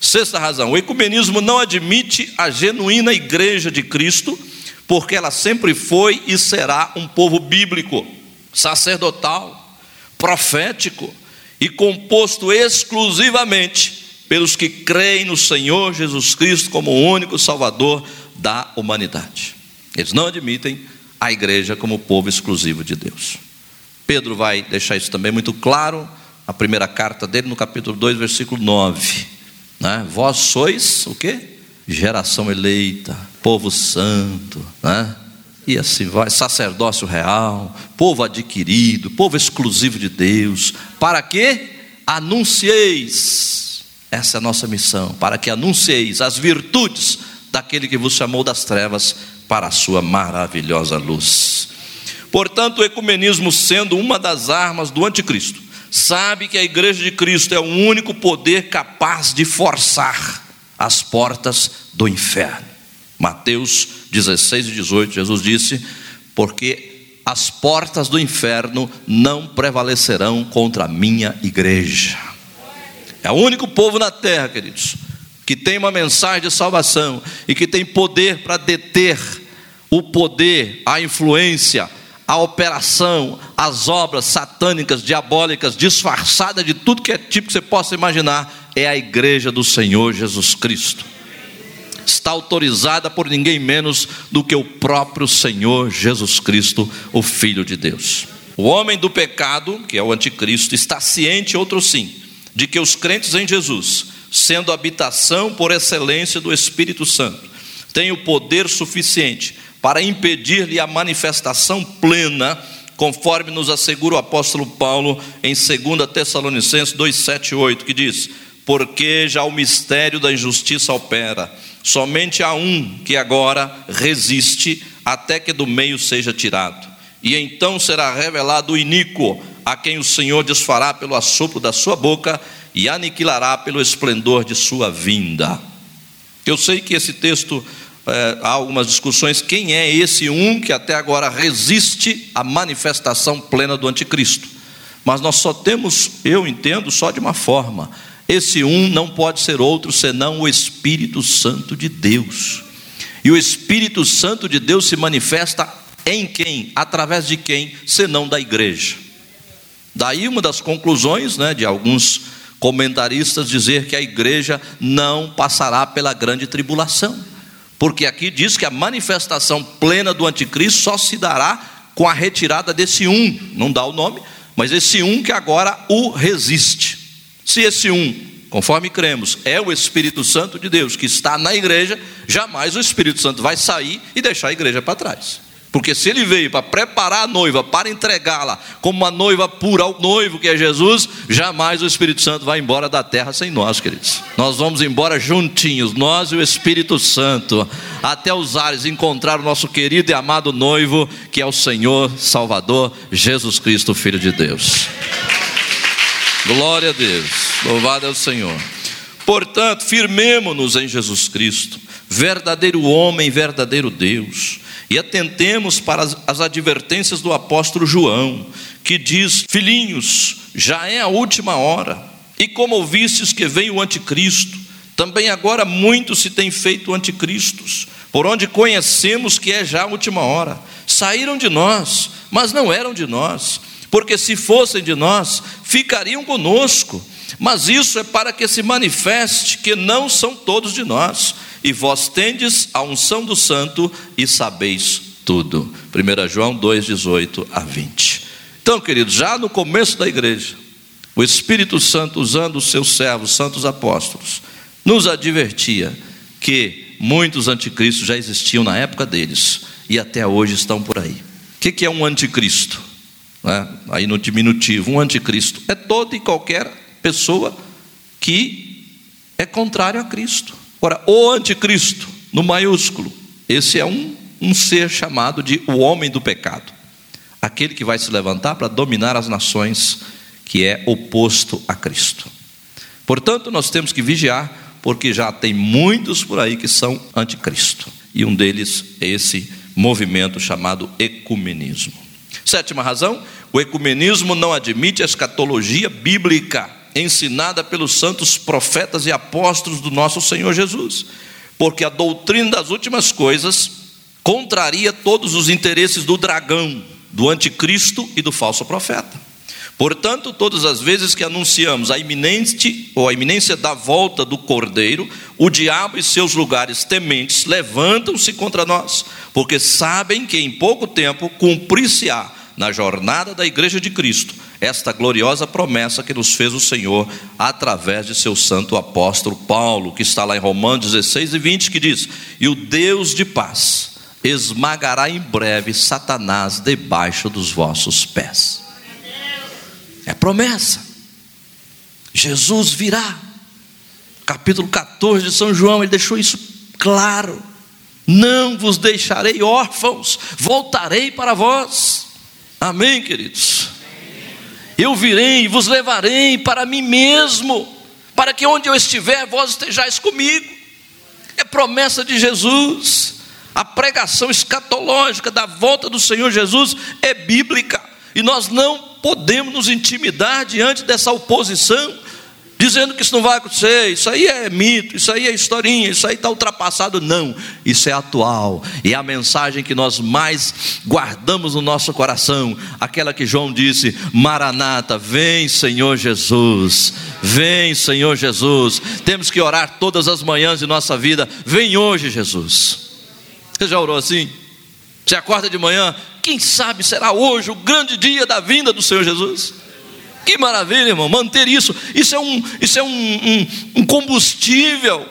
Sexta razão: o ecumenismo não admite a genuína igreja de Cristo, porque ela sempre foi e será um povo bíblico, sacerdotal, profético e composto exclusivamente pelos que creem no Senhor Jesus Cristo como o único Salvador da humanidade. Eles não admitem a igreja como povo exclusivo de Deus. Pedro vai deixar isso também muito claro, a primeira carta dele, no capítulo 2, versículo 9. Né? Vós sois o quê? Geração eleita, povo santo, né? e assim vai, sacerdócio real, povo adquirido, povo exclusivo de Deus, para que anuncieis, essa é a nossa missão, para que anuncieis as virtudes daquele que vos chamou das trevas para a sua maravilhosa luz. Portanto, o ecumenismo sendo uma das armas do anticristo, sabe que a igreja de Cristo é o único poder capaz de forçar as portas do inferno. Mateus 16 e 18, Jesus disse: Porque as portas do inferno não prevalecerão contra a minha igreja. É o único povo na terra, queridos, que tem uma mensagem de salvação e que tem poder para deter o poder, a influência, a operação, as obras satânicas, diabólicas, disfarçadas de tudo que é tipo que você possa imaginar, é a igreja do Senhor Jesus Cristo. Está autorizada por ninguém menos do que o próprio Senhor Jesus Cristo, o Filho de Deus. O homem do pecado, que é o anticristo, está ciente, outro sim, de que os crentes em Jesus sendo habitação por excelência do Espírito Santo, tem o poder suficiente para impedir-lhe a manifestação plena, conforme nos assegura o apóstolo Paulo em 2 Tessalonicenses 2, 7 8, que diz: Porque já o mistério da injustiça opera, somente há um que agora resiste até que do meio seja tirado, e então será revelado o iníquo, a quem o Senhor desfará pelo assopro da sua boca e aniquilará pelo esplendor de sua vinda. Eu sei que esse texto é, há algumas discussões quem é esse um que até agora resiste à manifestação plena do anticristo. Mas nós só temos, eu entendo, só de uma forma. Esse um não pode ser outro senão o Espírito Santo de Deus. E o Espírito Santo de Deus se manifesta em quem? Através de quem? Senão da igreja. Daí uma das conclusões né, de alguns comentaristas dizer que a igreja não passará pela grande tribulação, porque aqui diz que a manifestação plena do anticristo só se dará com a retirada desse um, não dá o nome, mas esse um que agora o resiste. Se esse um, conforme cremos, é o Espírito Santo de Deus que está na igreja, jamais o Espírito Santo vai sair e deixar a igreja para trás. Porque se ele veio para preparar a noiva, para entregá-la como uma noiva pura ao noivo que é Jesus, jamais o Espírito Santo vai embora da terra sem nós, queridos. Nós vamos embora juntinhos, nós e o Espírito Santo, até os ares encontrar o nosso querido e amado noivo, que é o Senhor Salvador Jesus Cristo, Filho de Deus. Glória a Deus, louvado é o Senhor. Portanto, firmemo-nos em Jesus Cristo, verdadeiro homem, verdadeiro Deus e atentemos para as, as advertências do apóstolo João, que diz: Filhinhos, já é a última hora, e como ouvistes que vem o anticristo, também agora muitos se têm feito anticristos, por onde conhecemos que é já a última hora. Saíram de nós, mas não eram de nós, porque se fossem de nós, ficariam conosco. Mas isso é para que se manifeste que não são todos de nós e vós tendes a unção do santo e sabeis tudo. 1 João 2, 18 a 20. Então, queridos, já no começo da igreja, o Espírito Santo, usando os seus servos, santos apóstolos, nos advertia que muitos anticristos já existiam na época deles e até hoje estão por aí. O que é um anticristo? É, aí no diminutivo, um anticristo é toda e qualquer pessoa que é contrário a Cristo. Ora, o anticristo, no maiúsculo, esse é um, um ser chamado de o homem do pecado, aquele que vai se levantar para dominar as nações, que é oposto a Cristo. Portanto, nós temos que vigiar, porque já tem muitos por aí que são anticristo, e um deles é esse movimento chamado ecumenismo. Sétima razão: o ecumenismo não admite a escatologia bíblica ensinada pelos santos profetas e apóstolos do nosso Senhor Jesus, porque a doutrina das últimas coisas contraria todos os interesses do dragão, do anticristo e do falso profeta. Portanto, todas as vezes que anunciamos a iminente ou a iminência da volta do Cordeiro, o diabo e seus lugares tementes levantam-se contra nós, porque sabem que em pouco tempo cumprir-se-á na jornada da igreja de Cristo esta gloriosa promessa que nos fez o Senhor através de seu santo apóstolo Paulo, que está lá em Romanos 16 e 20, que diz: E o Deus de paz esmagará em breve Satanás debaixo dos vossos pés. É promessa. Jesus virá. Capítulo 14 de São João, ele deixou isso claro. Não vos deixarei órfãos, voltarei para vós. Amém, queridos? Eu virei e vos levarei para mim mesmo, para que onde eu estiver, vós estejais comigo. É promessa de Jesus. A pregação escatológica da volta do Senhor Jesus é bíblica, e nós não podemos nos intimidar diante dessa oposição dizendo que isso não vai acontecer, isso aí é mito, isso aí é historinha, isso aí está ultrapassado. Não, isso é atual, e é a mensagem que nós mais guardamos no nosso coração, aquela que João disse: Maranata, vem Senhor Jesus, vem Senhor Jesus. Temos que orar todas as manhãs de nossa vida, vem hoje, Jesus. Você já orou assim? Você acorda de manhã, quem sabe será hoje o grande dia da vinda do Senhor Jesus? Que maravilha, irmão, manter isso. Isso é um, isso é um, um, um combustível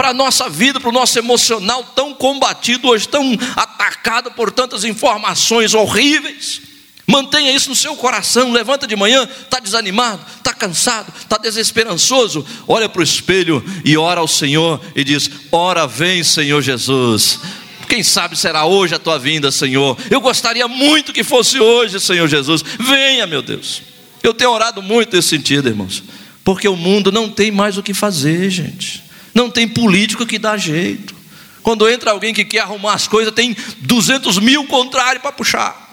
para a nossa vida, para o nosso emocional tão combatido hoje, tão atacado por tantas informações horríveis. Mantenha isso no seu coração. Levanta de manhã, está desanimado, está cansado, está desesperançoso. Olha para o espelho e ora ao Senhor e diz: Ora, vem, Senhor Jesus. Quem sabe será hoje a tua vinda, Senhor. Eu gostaria muito que fosse hoje, Senhor Jesus. Venha, meu Deus. Eu tenho orado muito nesse sentido, irmãos, porque o mundo não tem mais o que fazer, gente. Não tem político que dá jeito. Quando entra alguém que quer arrumar as coisas, tem 200 mil contrários para puxar.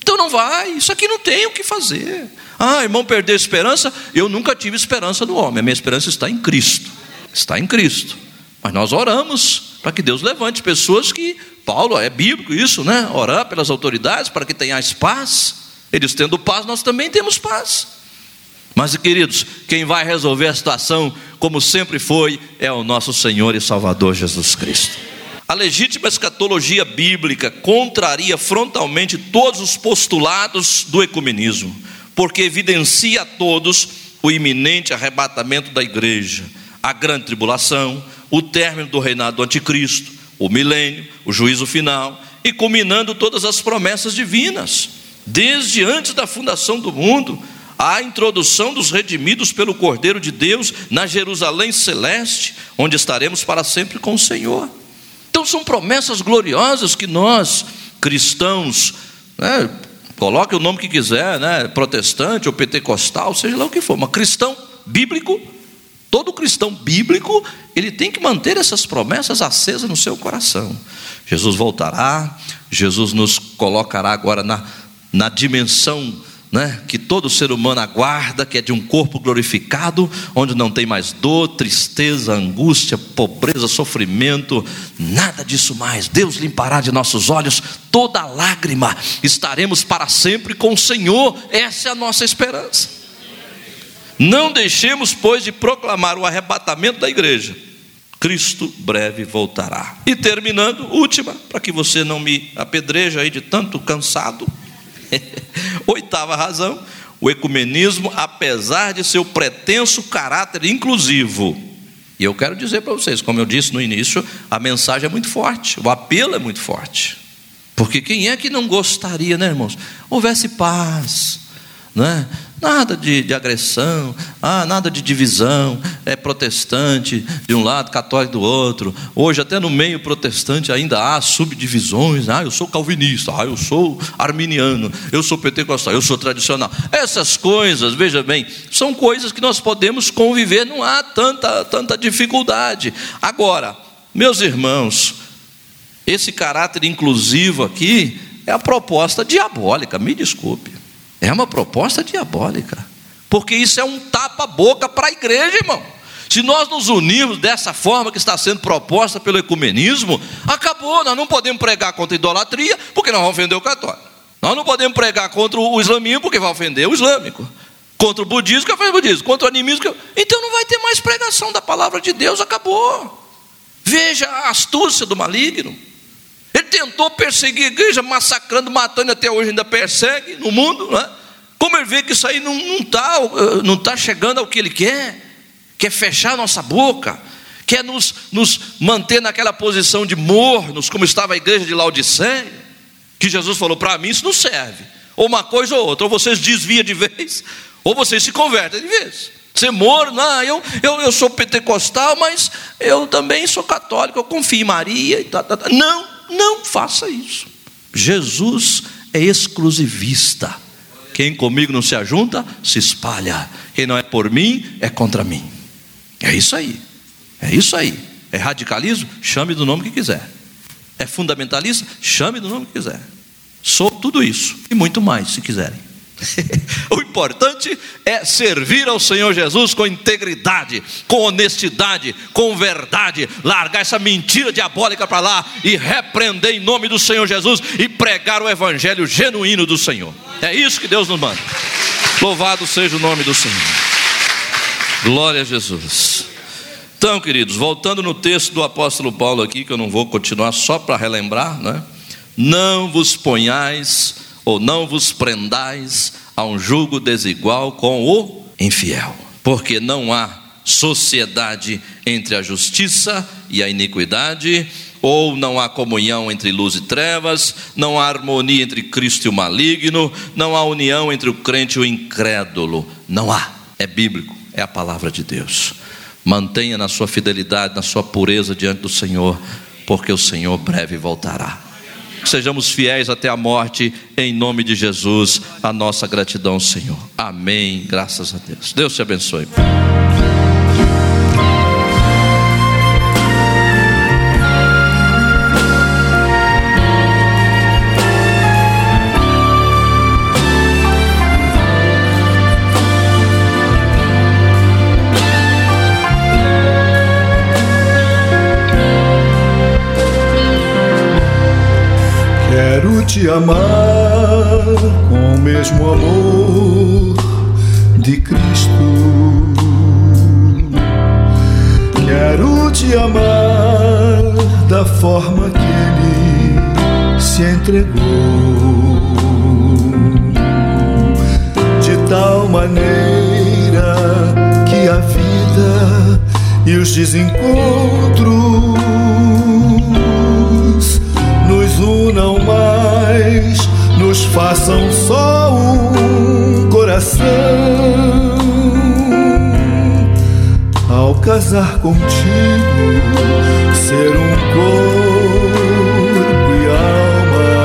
Então não vai, isso aqui não tem o que fazer. Ah, irmão, perder esperança? Eu nunca tive esperança no homem, a minha esperança está em Cristo. Está em Cristo. Mas nós oramos para que Deus levante pessoas que, Paulo, é bíblico isso, né? Orar pelas autoridades para que tenhais paz. Eles tendo paz, nós também temos paz. Mas, queridos, quem vai resolver a situação, como sempre foi, é o nosso Senhor e Salvador Jesus Cristo. A legítima escatologia bíblica contraria frontalmente todos os postulados do ecumenismo, porque evidencia a todos o iminente arrebatamento da igreja, a grande tribulação, o término do reinado do anticristo, o milênio, o juízo final e culminando todas as promessas divinas, desde antes da fundação do mundo, a introdução dos redimidos pelo Cordeiro de Deus na Jerusalém celeste, onde estaremos para sempre com o Senhor. Então são promessas gloriosas que nós, cristãos, né, coloque o nome que quiser, né, protestante ou pentecostal, seja lá o que for, mas cristão bíblico, todo cristão bíblico, ele tem que manter essas promessas acesas no seu coração. Jesus voltará, Jesus nos colocará agora na, na dimensão né, que todo ser humano aguarda, que é de um corpo glorificado, onde não tem mais dor, tristeza, angústia, pobreza, sofrimento, nada disso mais. Deus limpará de nossos olhos toda lágrima, estaremos para sempre com o Senhor, essa é a nossa esperança. Não deixemos, pois, de proclamar o arrebatamento da igreja. Cristo breve voltará. E terminando, última, para que você não me apedreja aí de tanto cansado. Oitava razão: o ecumenismo, apesar de seu pretenso caráter inclusivo. E eu quero dizer para vocês, como eu disse no início, a mensagem é muito forte, o apelo é muito forte. Porque quem é que não gostaria, né, irmãos? Houvesse paz, né? Nada de, de, agressão, ah, nada de divisão, é protestante de um lado, católico do outro. Hoje, até no meio protestante, ainda há subdivisões. Ah, eu sou calvinista, ah, eu sou arminiano, eu sou pentecostal, eu sou tradicional. Essas coisas, veja bem, são coisas que nós podemos conviver, não há tanta, tanta dificuldade. Agora, meus irmãos, esse caráter inclusivo aqui é a proposta diabólica, me desculpe. É uma proposta diabólica, porque isso é um tapa-boca para a igreja, irmão. Se nós nos unirmos dessa forma que está sendo proposta pelo ecumenismo, acabou. Nós não podemos pregar contra a idolatria, porque nós vamos ofender o católico. Nós não podemos pregar contra o islamismo, porque vai ofender o islâmico. Contra o budismo, que vai ofender o budismo. Contra o animismo, que... então não vai ter mais pregação da palavra de Deus, acabou. Veja a astúcia do maligno. Ele tentou perseguir a igreja, massacrando, matando, até hoje ainda persegue no mundo, não é? Como ele vê que isso aí não está não não tá chegando ao que ele quer, quer fechar a nossa boca, quer nos, nos manter naquela posição de mornos, como estava a igreja de Laodiceia, que Jesus falou: para mim isso não serve, ou uma coisa ou outra, ou vocês desviam de vez, ou vocês se convertem de vez. Ser morno, não, eu, eu, eu sou pentecostal, mas eu também sou católico, eu confio em Maria e tal, tal, tal. Não, não faça isso. Jesus é exclusivista. Quem comigo não se ajunta, se espalha. Quem não é por mim, é contra mim. É isso aí. É isso aí. É radicalismo? Chame do nome que quiser. É fundamentalista? Chame do nome que quiser. Sou tudo isso e muito mais, se quiserem. o importante é servir ao Senhor Jesus com integridade, com honestidade, com verdade, largar essa mentira diabólica para lá e repreender em nome do Senhor Jesus e pregar o evangelho genuíno do Senhor. É isso que Deus nos manda. Louvado seja o nome do Senhor. Glória a Jesus. Então, queridos, voltando no texto do apóstolo Paulo aqui, que eu não vou continuar só para relembrar, né? Não vos ponhais ou não vos prendais a um jugo desigual com o infiel, porque não há sociedade entre a justiça e a iniquidade, ou não há comunhão entre luz e trevas, não há harmonia entre Cristo e o maligno, não há união entre o crente e o incrédulo. Não há. É bíblico, é a palavra de Deus. Mantenha na sua fidelidade, na sua pureza diante do Senhor, porque o Senhor breve voltará sejamos fiéis até a morte, em nome de Jesus, a nossa gratidão, Senhor. Amém. Graças a Deus. Deus te abençoe. Te amar com o mesmo amor de Cristo. Quero te amar da forma que Ele se entregou, de tal maneira que a vida e os desencontros não mais, nos façam só um coração. Ao casar contigo, ser um corpo e alma.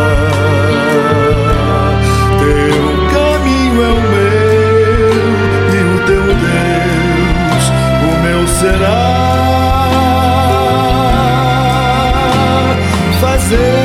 Teu caminho é o meu e o teu Deus, o meu será. fazer.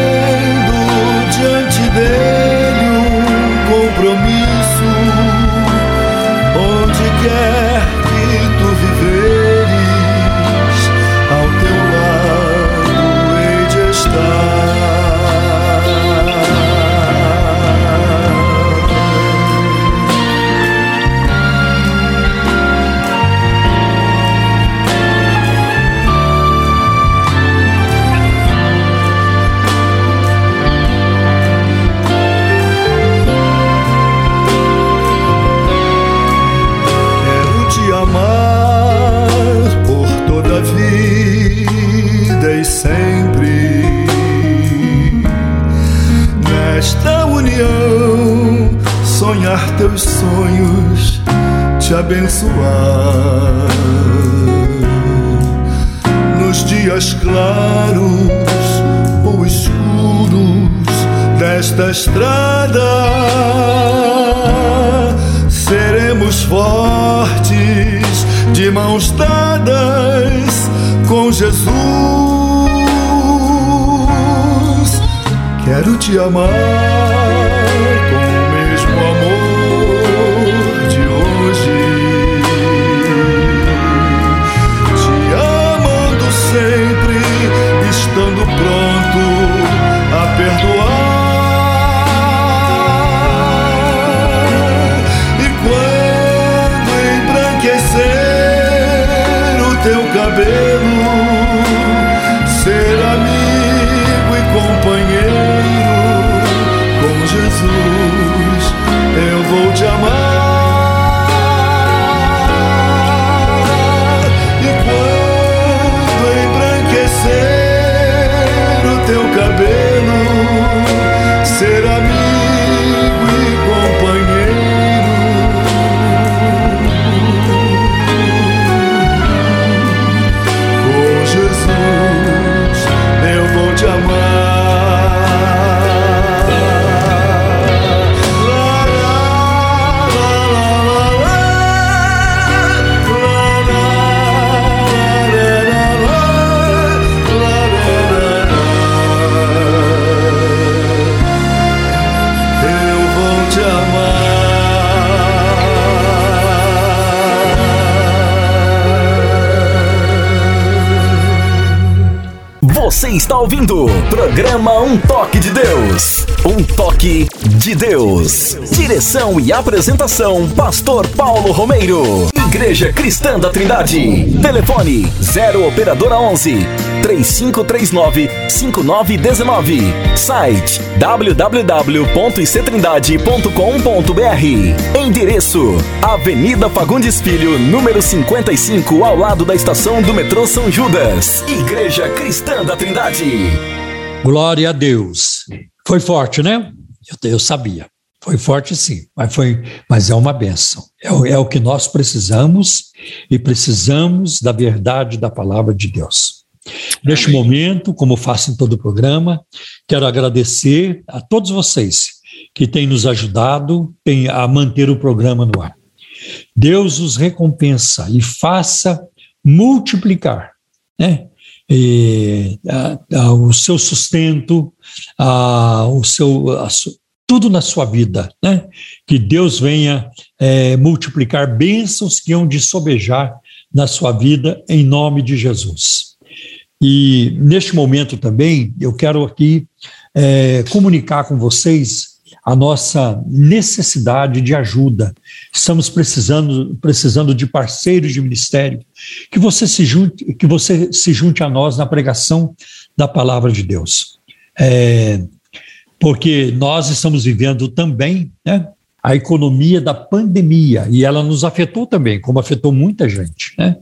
Teus sonhos, te abençoar. Nos dias claros ou escuros desta estrada seremos fortes de mãos dadas com Jesus. Quero te amar estando pronto a perdoar. E quando embranquecer o teu cabelo, Você está ouvindo o programa Um Toque de Deus. Um Toque de Deus. Direção e apresentação: Pastor Paulo Romeiro. Igreja Cristã da Trindade. Telefone 0 Operadora 11 3539 5919. Site www.ictrindade.com.br. Endereço: Avenida Fagundes Filho, número 55, ao lado da estação do metrô São Judas. Igreja Cristã da Trindade. Glória a Deus. Foi forte, né? Eu, eu sabia. Foi forte sim, mas, foi, mas é uma benção. É, é o que nós precisamos e precisamos da verdade da palavra de Deus. Neste Amém. momento, como faço em todo o programa, quero agradecer a todos vocês que têm nos ajudado em- a manter o programa no ar. Deus os recompensa e faça multiplicar, né? E, a- a- o seu sustento, a- o seu, su- tudo na sua vida, né? Que Deus venha eh, multiplicar bênçãos que hão de sobejar na sua vida, em nome de Jesus. E neste momento também, eu quero aqui eh, comunicar com vocês a nossa necessidade de ajuda. Estamos precisando, precisando de parceiros de ministério, que você se junte, que você se junte a nós na pregação da palavra de Deus. É, porque nós estamos vivendo também né, a economia da pandemia, e ela nos afetou também, como afetou muita gente. Né?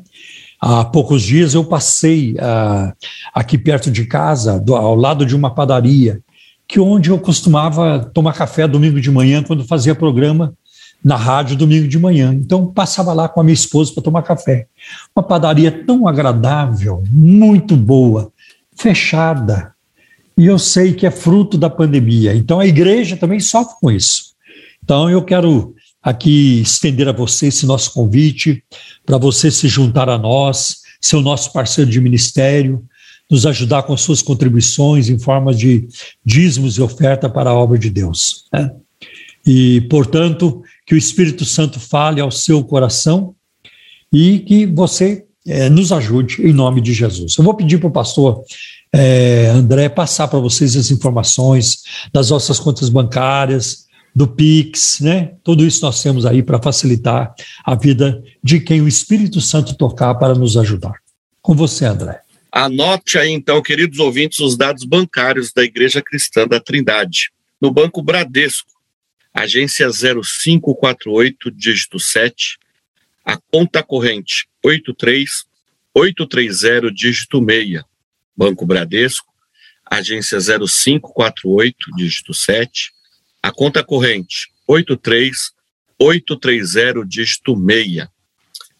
Há poucos dias eu passei ah, aqui perto de casa, do- ao lado de uma padaria, que onde eu costumava tomar café domingo de manhã quando fazia programa na rádio domingo de manhã. Então, passava lá com a minha esposa para tomar café. Uma padaria tão agradável, muito boa, fechada. E eu sei que é fruto da pandemia. Então, a igreja também sofre com isso. Então, eu quero aqui estender a você esse nosso convite para você se juntar a nós, ser o nosso parceiro de ministério, nos ajudar com suas contribuições em forma de dízimos e oferta para a obra de Deus. Né? E, portanto, que o Espírito Santo fale ao seu coração e que você é, nos ajude em nome de Jesus. Eu vou pedir para o pastor é, André passar para vocês as informações das nossas contas bancárias, do Pix, né? Tudo isso nós temos aí para facilitar a vida de quem o Espírito Santo tocar para nos ajudar. Com você, André. Anote aí, então, queridos ouvintes, os dados bancários da Igreja Cristã da Trindade. No Banco Bradesco, agência 0548, dígito 7, a conta corrente 83830, dígito 6. Banco Bradesco, agência 0548, dígito 7, a conta corrente 83830, dígito 6.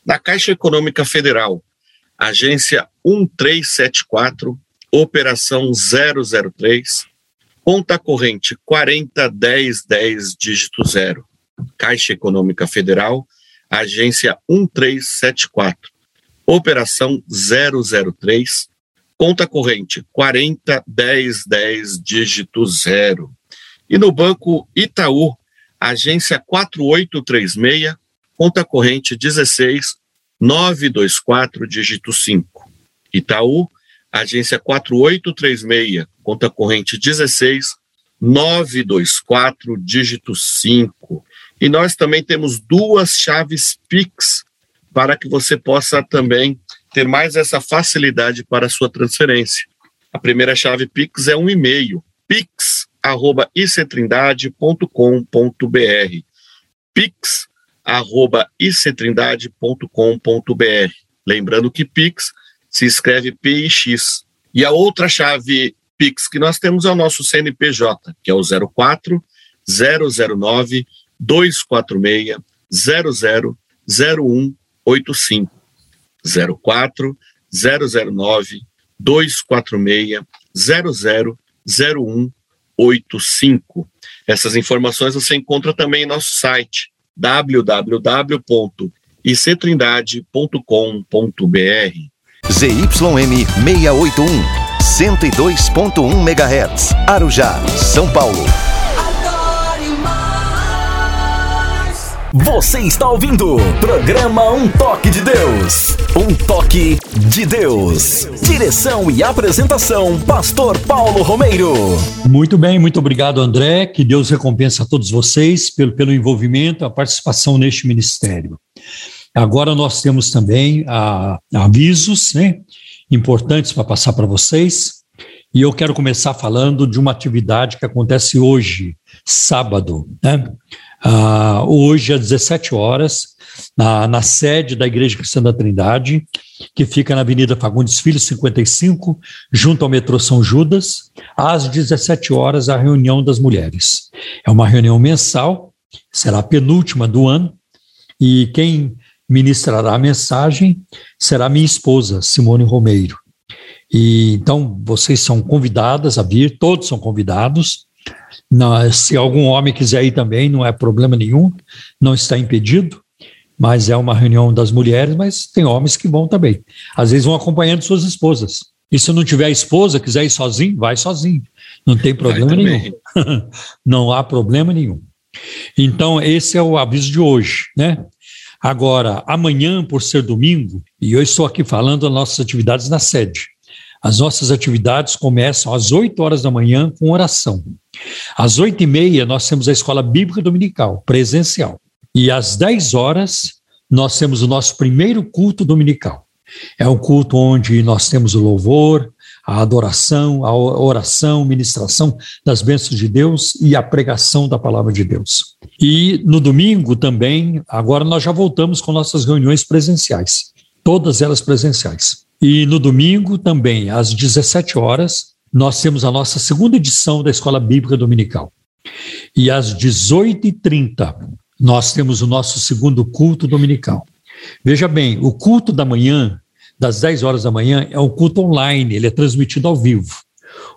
Na Caixa Econômica Federal, agência 1374, operação 003, conta corrente 401010 dígito 0, Caixa Econômica Federal, agência 1374, operação 003, conta corrente 401010 dígito 0. E no Banco Itaú, agência 4836, conta corrente 16 924, dígito 5. Itaú, agência 4836, conta corrente 16 924, dígito 5. E nós também temos duas chaves Pix para que você possa também ter mais essa facilidade para a sua transferência. A primeira chave Pix é um e-mail, pix@ictrindade.com.br. Pix arroba ictrindade.com.br. Lembrando que Pix se escreve PIX. E a outra chave Pix que nós temos é o nosso CNPJ, que é o 04 009 246 000185. 04 009 246 000185. Essas informações você encontra também em nosso site www.ictrindade.com.br. ZYM 681, 102.1 MHz, Arujá, São Paulo. Você está ouvindo programa Um Toque de Deus. Um toque de Deus. Direção e apresentação, Pastor Paulo Romeiro. Muito bem, muito obrigado, André. Que Deus recompense a todos vocês pelo, pelo envolvimento, a participação neste ministério. Agora nós temos também a, avisos né, importantes para passar para vocês. E eu quero começar falando de uma atividade que acontece hoje, sábado, né? Uh, hoje, às 17 horas, na, na, sede da Igreja Cristã da Trindade, que fica na Avenida Fagundes Filho, 55, junto ao metrô São Judas, às 17 horas, a reunião das mulheres. É uma reunião mensal, será a penúltima do ano, e quem ministrará a mensagem será minha esposa, Simone Romeiro. E então vocês são convidadas a vir, todos são convidados. Não, se algum homem quiser ir também, não é problema nenhum, não está impedido, mas é uma reunião das mulheres, mas tem homens que vão também. Às vezes vão acompanhando suas esposas. E se não tiver esposa, quiser ir sozinho, vai sozinho. Não tem problema nenhum. não há problema nenhum. Então, esse é o aviso de hoje, né? Agora, amanhã, por ser domingo, e eu estou aqui falando das nossas atividades na sede. As nossas atividades começam às 8 horas da manhã com oração. Às 8 e meia, nós temos a escola bíblica dominical, presencial. E às 10 horas, nós temos o nosso primeiro culto dominical. É um culto onde nós temos o louvor, a adoração, a oração, ministração das bênçãos de Deus e a pregação da palavra de Deus. E no domingo também, agora nós já voltamos com nossas reuniões presenciais, todas elas presenciais. E no domingo também, às 17 horas, nós temos a nossa segunda edição da Escola Bíblica Dominical. E às 18h30, nós temos o nosso segundo culto dominical. Veja bem, o culto da manhã, das 10 horas da manhã, é um culto online, ele é transmitido ao vivo.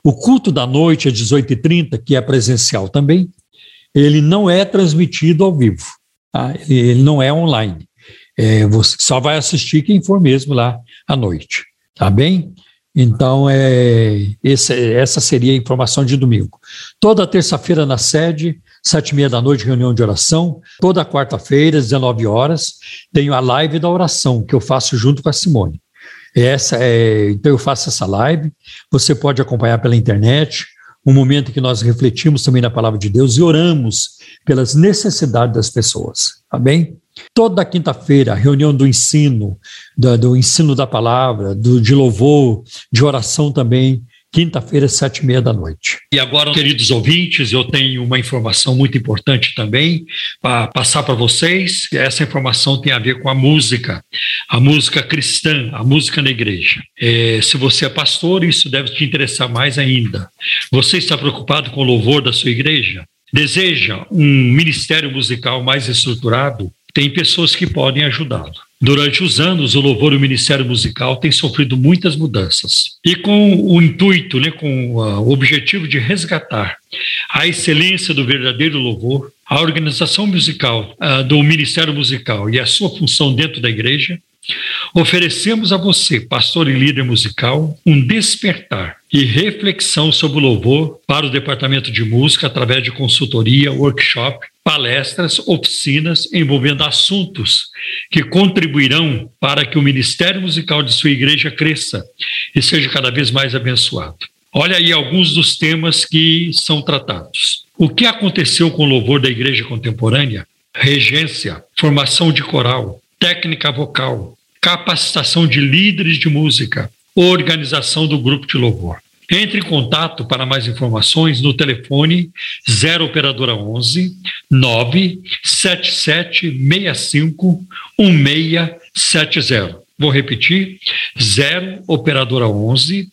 O culto da noite, às 18h30, que é presencial também, ele não é transmitido ao vivo, tá? ele não é online. É, você só vai assistir quem for mesmo lá à noite, tá bem? Então, é, esse, essa seria a informação de domingo. Toda terça-feira na sede, sete e meia da noite, reunião de oração. Toda quarta-feira, às 19 horas, tenho a live da oração, que eu faço junto com a Simone. Essa é, então, eu faço essa live. Você pode acompanhar pela internet, um momento que nós refletimos também na palavra de Deus e oramos pelas necessidades das pessoas. Tá bem? Toda quinta-feira, reunião do ensino, do, do ensino da palavra, do, de louvor, de oração também, quinta-feira, sete e meia da noite. E agora, queridos ouvintes, eu tenho uma informação muito importante também para passar para vocês. Essa informação tem a ver com a música, a música cristã, a música na igreja. É, se você é pastor, isso deve te interessar mais ainda. Você está preocupado com o louvor da sua igreja? Deseja um ministério musical mais estruturado? Tem pessoas que podem ajudá-lo. Durante os anos, o louvor e o ministério musical tem sofrido muitas mudanças. E com o intuito, né, com uh, o objetivo de resgatar a excelência do verdadeiro louvor, a organização musical uh, do ministério musical e a sua função dentro da igreja, oferecemos a você, pastor e líder musical, um despertar e reflexão sobre o louvor para o departamento de música através de consultoria, workshop palestras, oficinas envolvendo assuntos que contribuirão para que o ministério musical de sua igreja cresça e seja cada vez mais abençoado. Olha aí alguns dos temas que são tratados. O que aconteceu com o louvor da igreja contemporânea? Regência, formação de coral, técnica vocal, capacitação de líderes de música, organização do grupo de louvor. Entre em contato para mais informações no telefone 0 operadora 11 97765 1670. Vou repetir: 0 operadora 11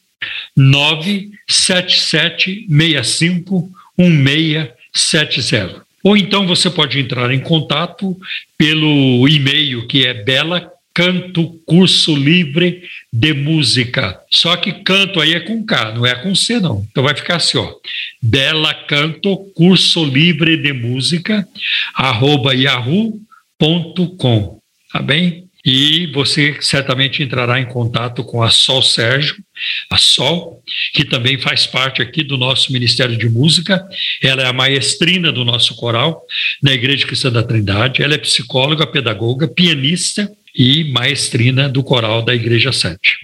97765 1670. Ou então você pode entrar em contato pelo e-mail que é bela canto curso livre de música. Só que canto aí é com K, não é com C não. Então vai ficar assim, ó. Bela Canto curso livre de música arroba yahoo.com, tá bem? E você certamente entrará em contato com a Sol Sérgio, a Sol, que também faz parte aqui do nosso Ministério de Música. Ela é a maestrina do nosso coral na Igreja Cristã da Trindade. Ela é psicóloga, pedagoga, pianista e maestrina do coral da Igreja Sete,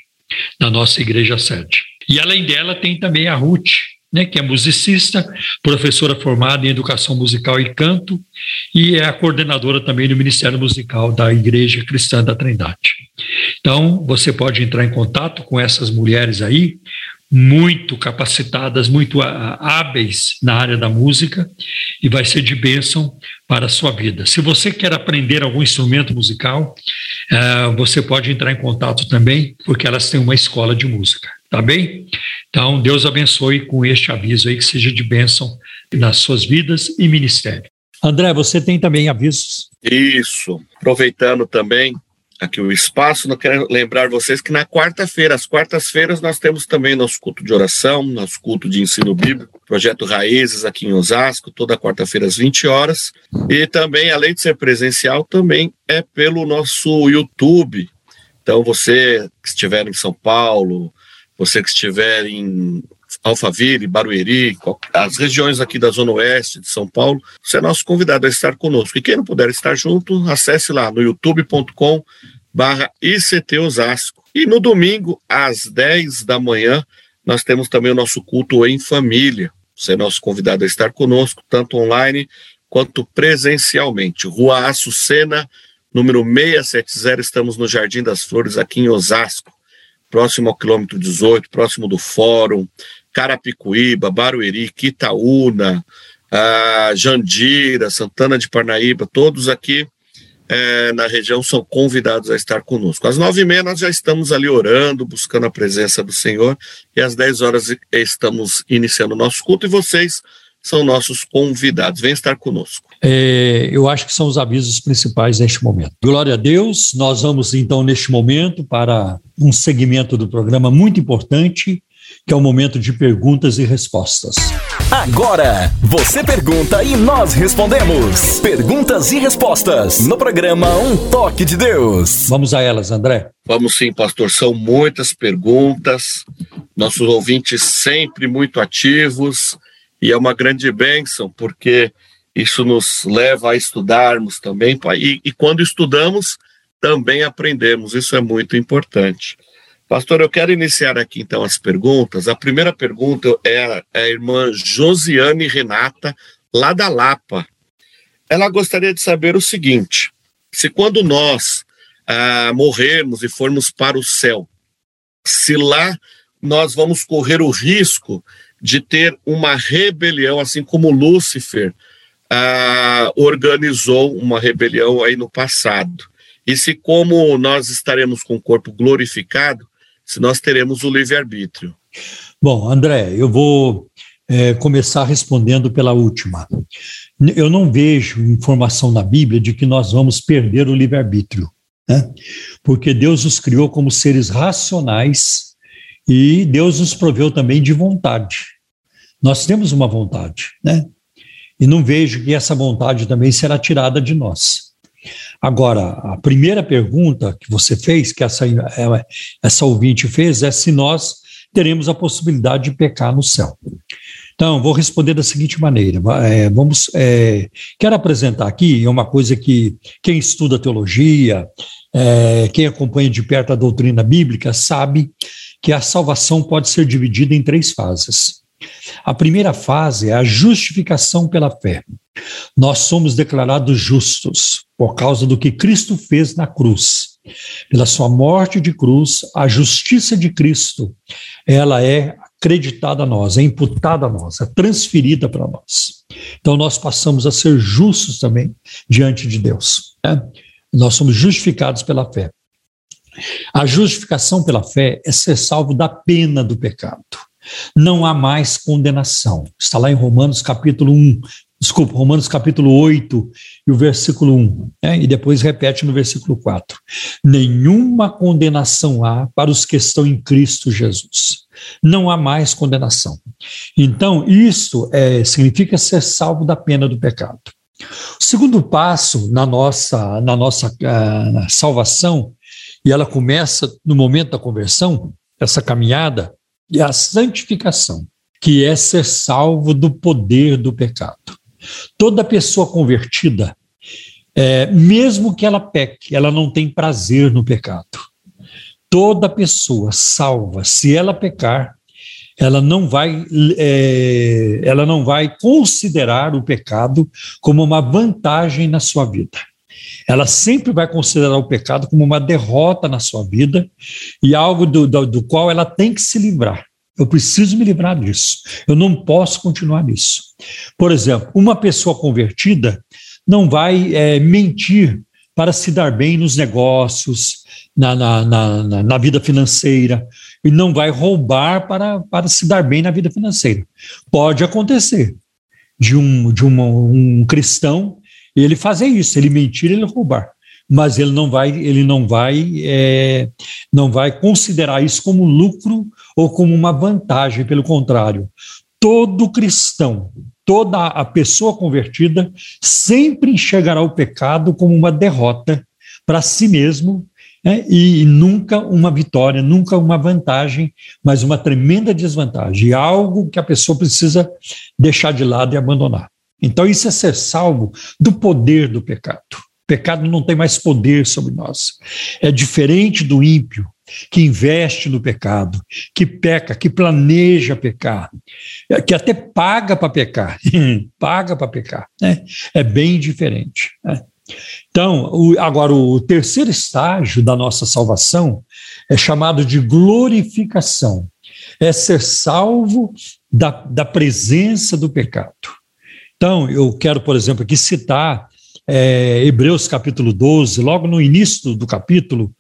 da nossa Igreja Sete. E além dela, tem também a Ruth, né, que é musicista, professora formada em educação musical e canto, e é a coordenadora também do Ministério Musical da Igreja Cristã da Trindade. Então, você pode entrar em contato com essas mulheres aí, muito capacitadas, muito hábeis na área da música e vai ser de bênção para a sua vida. Se você quer aprender algum instrumento musical, uh, você pode entrar em contato também, porque elas têm uma escola de música, tá bem? Então, Deus abençoe com este aviso aí, que seja de bênção nas suas vidas e ministério. André, você tem também avisos? Isso. Aproveitando também, aqui o espaço. Não quero lembrar vocês que na quarta-feira, às quartas-feiras, nós temos também nosso culto de oração, nosso culto de ensino bíblico, projeto Raízes aqui em Osasco, toda quarta-feira às 20 horas. E também, além de ser presencial, também é pelo nosso YouTube. Então, você que estiver em São Paulo, você que estiver em Alphaville, Barueri, as regiões aqui da Zona Oeste de São Paulo, você é nosso convidado a estar conosco. E quem não puder estar junto, acesse lá no youtube.com barra ICT Osasco. E no domingo, às 10 da manhã, nós temos também o nosso culto em família. Você é nosso convidado a estar conosco, tanto online quanto presencialmente. Rua Açucena, número 670, estamos no Jardim das Flores, aqui em Osasco, próximo ao quilômetro 18, próximo do Fórum, Carapicuíba, Barueri, Quitaúna, Jandira, Santana de Parnaíba, todos aqui é, na região são convidados a estar conosco. Às nove e meia nós já estamos ali orando, buscando a presença do Senhor, e às dez horas estamos iniciando o nosso culto, e vocês são nossos convidados. Vem estar conosco. É, eu acho que são os avisos principais neste momento. Glória a Deus, nós vamos então, neste momento, para um segmento do programa muito importante, que é o momento de perguntas e respostas. Agora, você pergunta e nós respondemos. Perguntas e respostas no programa Um Toque de Deus. Vamos a elas, André. Vamos sim, pastor. São muitas perguntas. Nossos ouvintes sempre muito ativos e é uma grande bênção, porque isso nos leva a estudarmos também, e, e quando estudamos, também aprendemos, isso é muito importante. Pastor, eu quero iniciar aqui então as perguntas. A primeira pergunta é a irmã Josiane Renata, lá da Lapa. Ela gostaria de saber o seguinte: se quando nós ah, morrermos e formos para o céu, se lá nós vamos correr o risco de ter uma rebelião, assim como Lúcifer ah, organizou uma rebelião aí no passado. E se, como nós estaremos com o corpo glorificado, se nós teremos o livre-arbítrio. Bom, André, eu vou é, começar respondendo pela última. Eu não vejo informação na Bíblia de que nós vamos perder o livre-arbítrio, né? porque Deus nos criou como seres racionais e Deus nos proveu também de vontade. Nós temos uma vontade, né? E não vejo que essa vontade também será tirada de nós. Agora, a primeira pergunta que você fez, que essa, essa ouvinte fez, é se nós teremos a possibilidade de pecar no céu. Então, vou responder da seguinte maneira. É, vamos, é, quero apresentar aqui uma coisa que quem estuda teologia, é, quem acompanha de perto a doutrina bíblica, sabe que a salvação pode ser dividida em três fases. A primeira fase é a justificação pela fé. Nós somos declarados justos por causa do que Cristo fez na cruz. Pela sua morte de cruz, a justiça de Cristo, ela é acreditada a nós, é imputada a nós, é transferida para nós. Então nós passamos a ser justos também diante de Deus. Né? Nós somos justificados pela fé. A justificação pela fé é ser salvo da pena do pecado. Não há mais condenação. Está lá em Romanos capítulo 1, desculpa, Romanos capítulo 8 e o versículo 1, né? e depois repete no versículo 4. Nenhuma condenação há para os que estão em Cristo Jesus. Não há mais condenação. Então, isso é, significa ser salvo da pena do pecado. O segundo passo na nossa, na nossa uh, salvação e ela começa no momento da conversão, essa caminhada, e a santificação, que é ser salvo do poder do pecado. Toda pessoa convertida, é, mesmo que ela peque, ela não tem prazer no pecado. Toda pessoa salva, se ela pecar, ela não vai, é, ela não vai considerar o pecado como uma vantagem na sua vida. Ela sempre vai considerar o pecado como uma derrota na sua vida e algo do, do, do qual ela tem que se livrar. Eu preciso me livrar disso. Eu não posso continuar nisso. Por exemplo, uma pessoa convertida não vai é, mentir para se dar bem nos negócios, na, na, na, na, vida financeira, e não vai roubar para, para se dar bem na vida financeira. Pode acontecer de um, de uma, um cristão ele fazer isso, ele mentir, ele roubar. Mas ele não vai, ele não vai, é, não vai considerar isso como lucro ou como uma vantagem. Pelo contrário, todo cristão, toda a pessoa convertida sempre enxergará o pecado como uma derrota para si mesmo né, e nunca uma vitória, nunca uma vantagem, mas uma tremenda desvantagem, algo que a pessoa precisa deixar de lado e abandonar. Então, isso é ser salvo do poder do pecado. O pecado não tem mais poder sobre nós. É diferente do ímpio, que investe no pecado, que peca, que planeja pecar, que até paga para pecar, paga para pecar. Né? É bem diferente. Né? Então, o, agora, o terceiro estágio da nossa salvação é chamado de glorificação. É ser salvo da, da presença do pecado. Então, eu quero, por exemplo, aqui citar é, Hebreus capítulo 12, logo no início do capítulo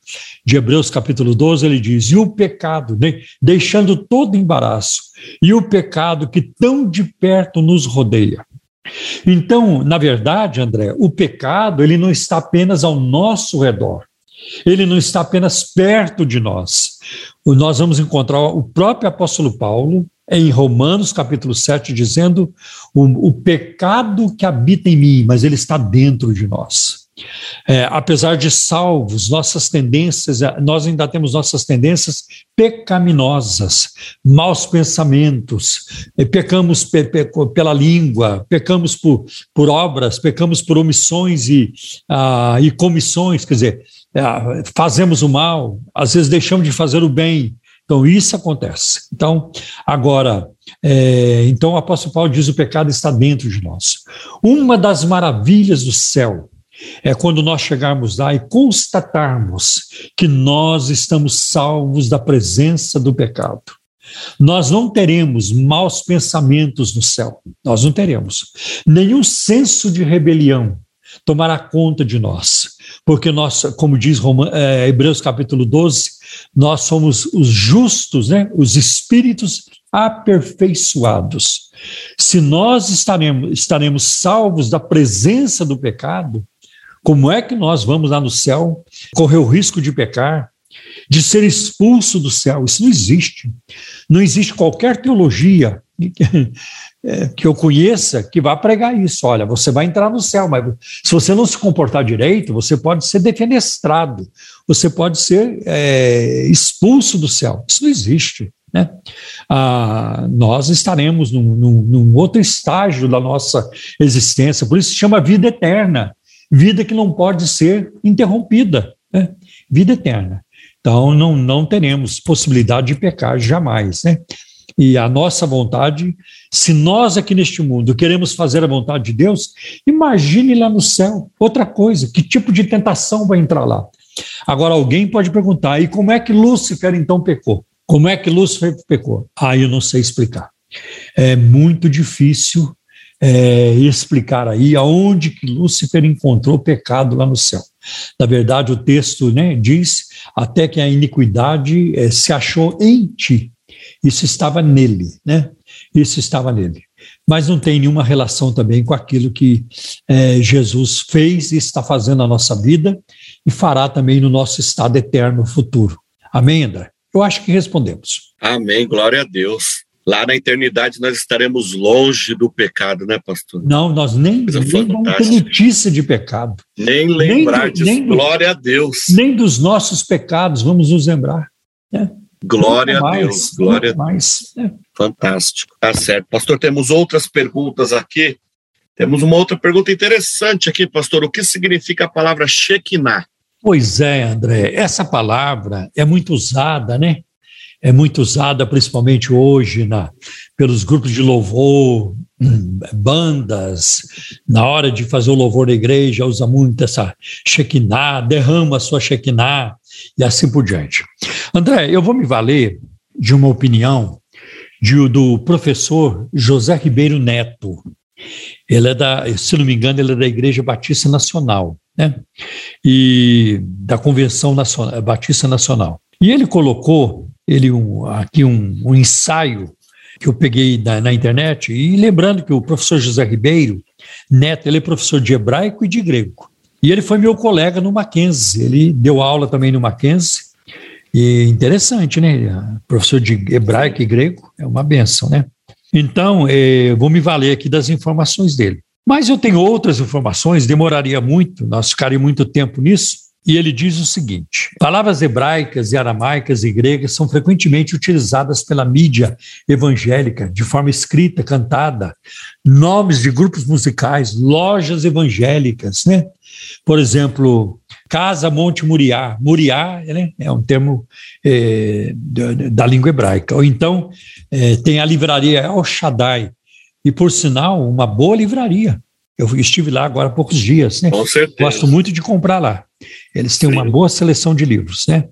de Hebreus capítulo 12, ele diz: E o pecado, né, deixando todo embaraço, e o pecado que tão de perto nos rodeia. Então, na verdade, André, o pecado ele não está apenas ao nosso redor, ele não está apenas perto de nós. Nós vamos encontrar o próprio apóstolo Paulo em Romanos capítulo 7, dizendo o, o pecado que habita em mim, mas ele está dentro de nós. É, apesar de salvos, nossas tendências, é, nós ainda temos nossas tendências pecaminosas, maus pensamentos, é, pecamos pe, pe, pela língua, pecamos por, por obras, pecamos por omissões e, ah, e comissões, quer dizer, ah, fazemos o mal, às vezes deixamos de fazer o bem, então, isso acontece. Então, agora, é, então o apóstolo Paulo diz: o pecado está dentro de nós. Uma das maravilhas do céu é quando nós chegarmos lá e constatarmos que nós estamos salvos da presença do pecado. Nós não teremos maus pensamentos no céu, nós não teremos. Nenhum senso de rebelião tomará conta de nós, porque nós, como diz é, Hebreus capítulo 12, nós somos os justos, né? os espíritos aperfeiçoados. Se nós estaremos, estaremos salvos da presença do pecado, como é que nós vamos lá no céu correr o risco de pecar, de ser expulso do céu? Isso não existe. Não existe qualquer teologia é, que eu conheça que vá pregar isso. Olha, você vai entrar no céu, mas se você não se comportar direito, você pode ser defenestrado, você pode ser é, expulso do céu. Isso não existe. Né? Ah, nós estaremos num, num, num, outro estágio da nossa existência, por isso se chama vida eterna, vida que não pode ser interrompida, né? vida eterna. Então não, não teremos possibilidade de pecar jamais, né? E a nossa vontade, se nós aqui neste mundo queremos fazer a vontade de Deus, imagine lá no céu outra coisa, que tipo de tentação vai entrar lá? Agora, alguém pode perguntar: e como é que Lúcifer então pecou? Como é que Lúcifer pecou? Ah, eu não sei explicar. É muito difícil é, explicar aí aonde que Lúcifer encontrou pecado lá no céu. Na verdade, o texto né, diz até que a iniquidade é, se achou em ti. Isso estava nele, né? Isso estava nele. Mas não tem nenhuma relação também com aquilo que é, Jesus fez e está fazendo na nossa vida e fará também no nosso estado eterno futuro. Amém, André? Eu acho que respondemos. Amém, glória a Deus. Lá na eternidade nós estaremos longe do pecado, né, pastor? Não, nós nem, nem vamos ter notícia de pecado. Nem lembrar nem, disso. Nem glória a Deus. Nem dos nossos pecados vamos nos lembrar. Né? Glória a Deus, glória a Deus. Né? Fantástico, tá certo. Pastor, temos outras perguntas aqui. Temos uma outra pergunta interessante aqui, pastor. O que significa a palavra Shekinah? Pois é, André, essa palavra é muito usada, né? É muito usada principalmente hoje na, pelos grupos de louvor, bandas, na hora de fazer o louvor da igreja, usa muito essa Shekinah, derrama a sua Shekinah e assim por diante. André, eu vou me valer de uma opinião de, do professor José Ribeiro Neto. Ele é da, se não me engano, ele é da Igreja Batista Nacional né? e da Convenção Nacional, Batista Nacional. E ele colocou ele um, aqui um, um, ensaio que eu peguei na, na, internet, e lembrando que o professor José Ribeiro Neto, ele é professor de hebraico e de grego. E ele foi meu colega no Mackenzie, ele deu aula também no Mackenzie, e interessante, né? Professor de hebraico e grego é uma benção, né? Então, eh, vou me valer aqui das informações dele. Mas eu tenho outras informações, demoraria muito, nós ficaríamos muito tempo nisso. E ele diz o seguinte: palavras hebraicas e aramaicas e gregas são frequentemente utilizadas pela mídia evangélica de forma escrita, cantada, nomes de grupos musicais, lojas evangélicas, né? Por exemplo, Casa Monte Muriá. Muriá né, é um termo é, da, língua hebraica. Ou então, é, tem a livraria El Shaddai, e, por sinal, uma boa livraria. Eu estive lá agora há poucos dias, né? Com certeza. Gosto muito de comprar lá. Eles têm Sim. uma boa seleção de livros, né?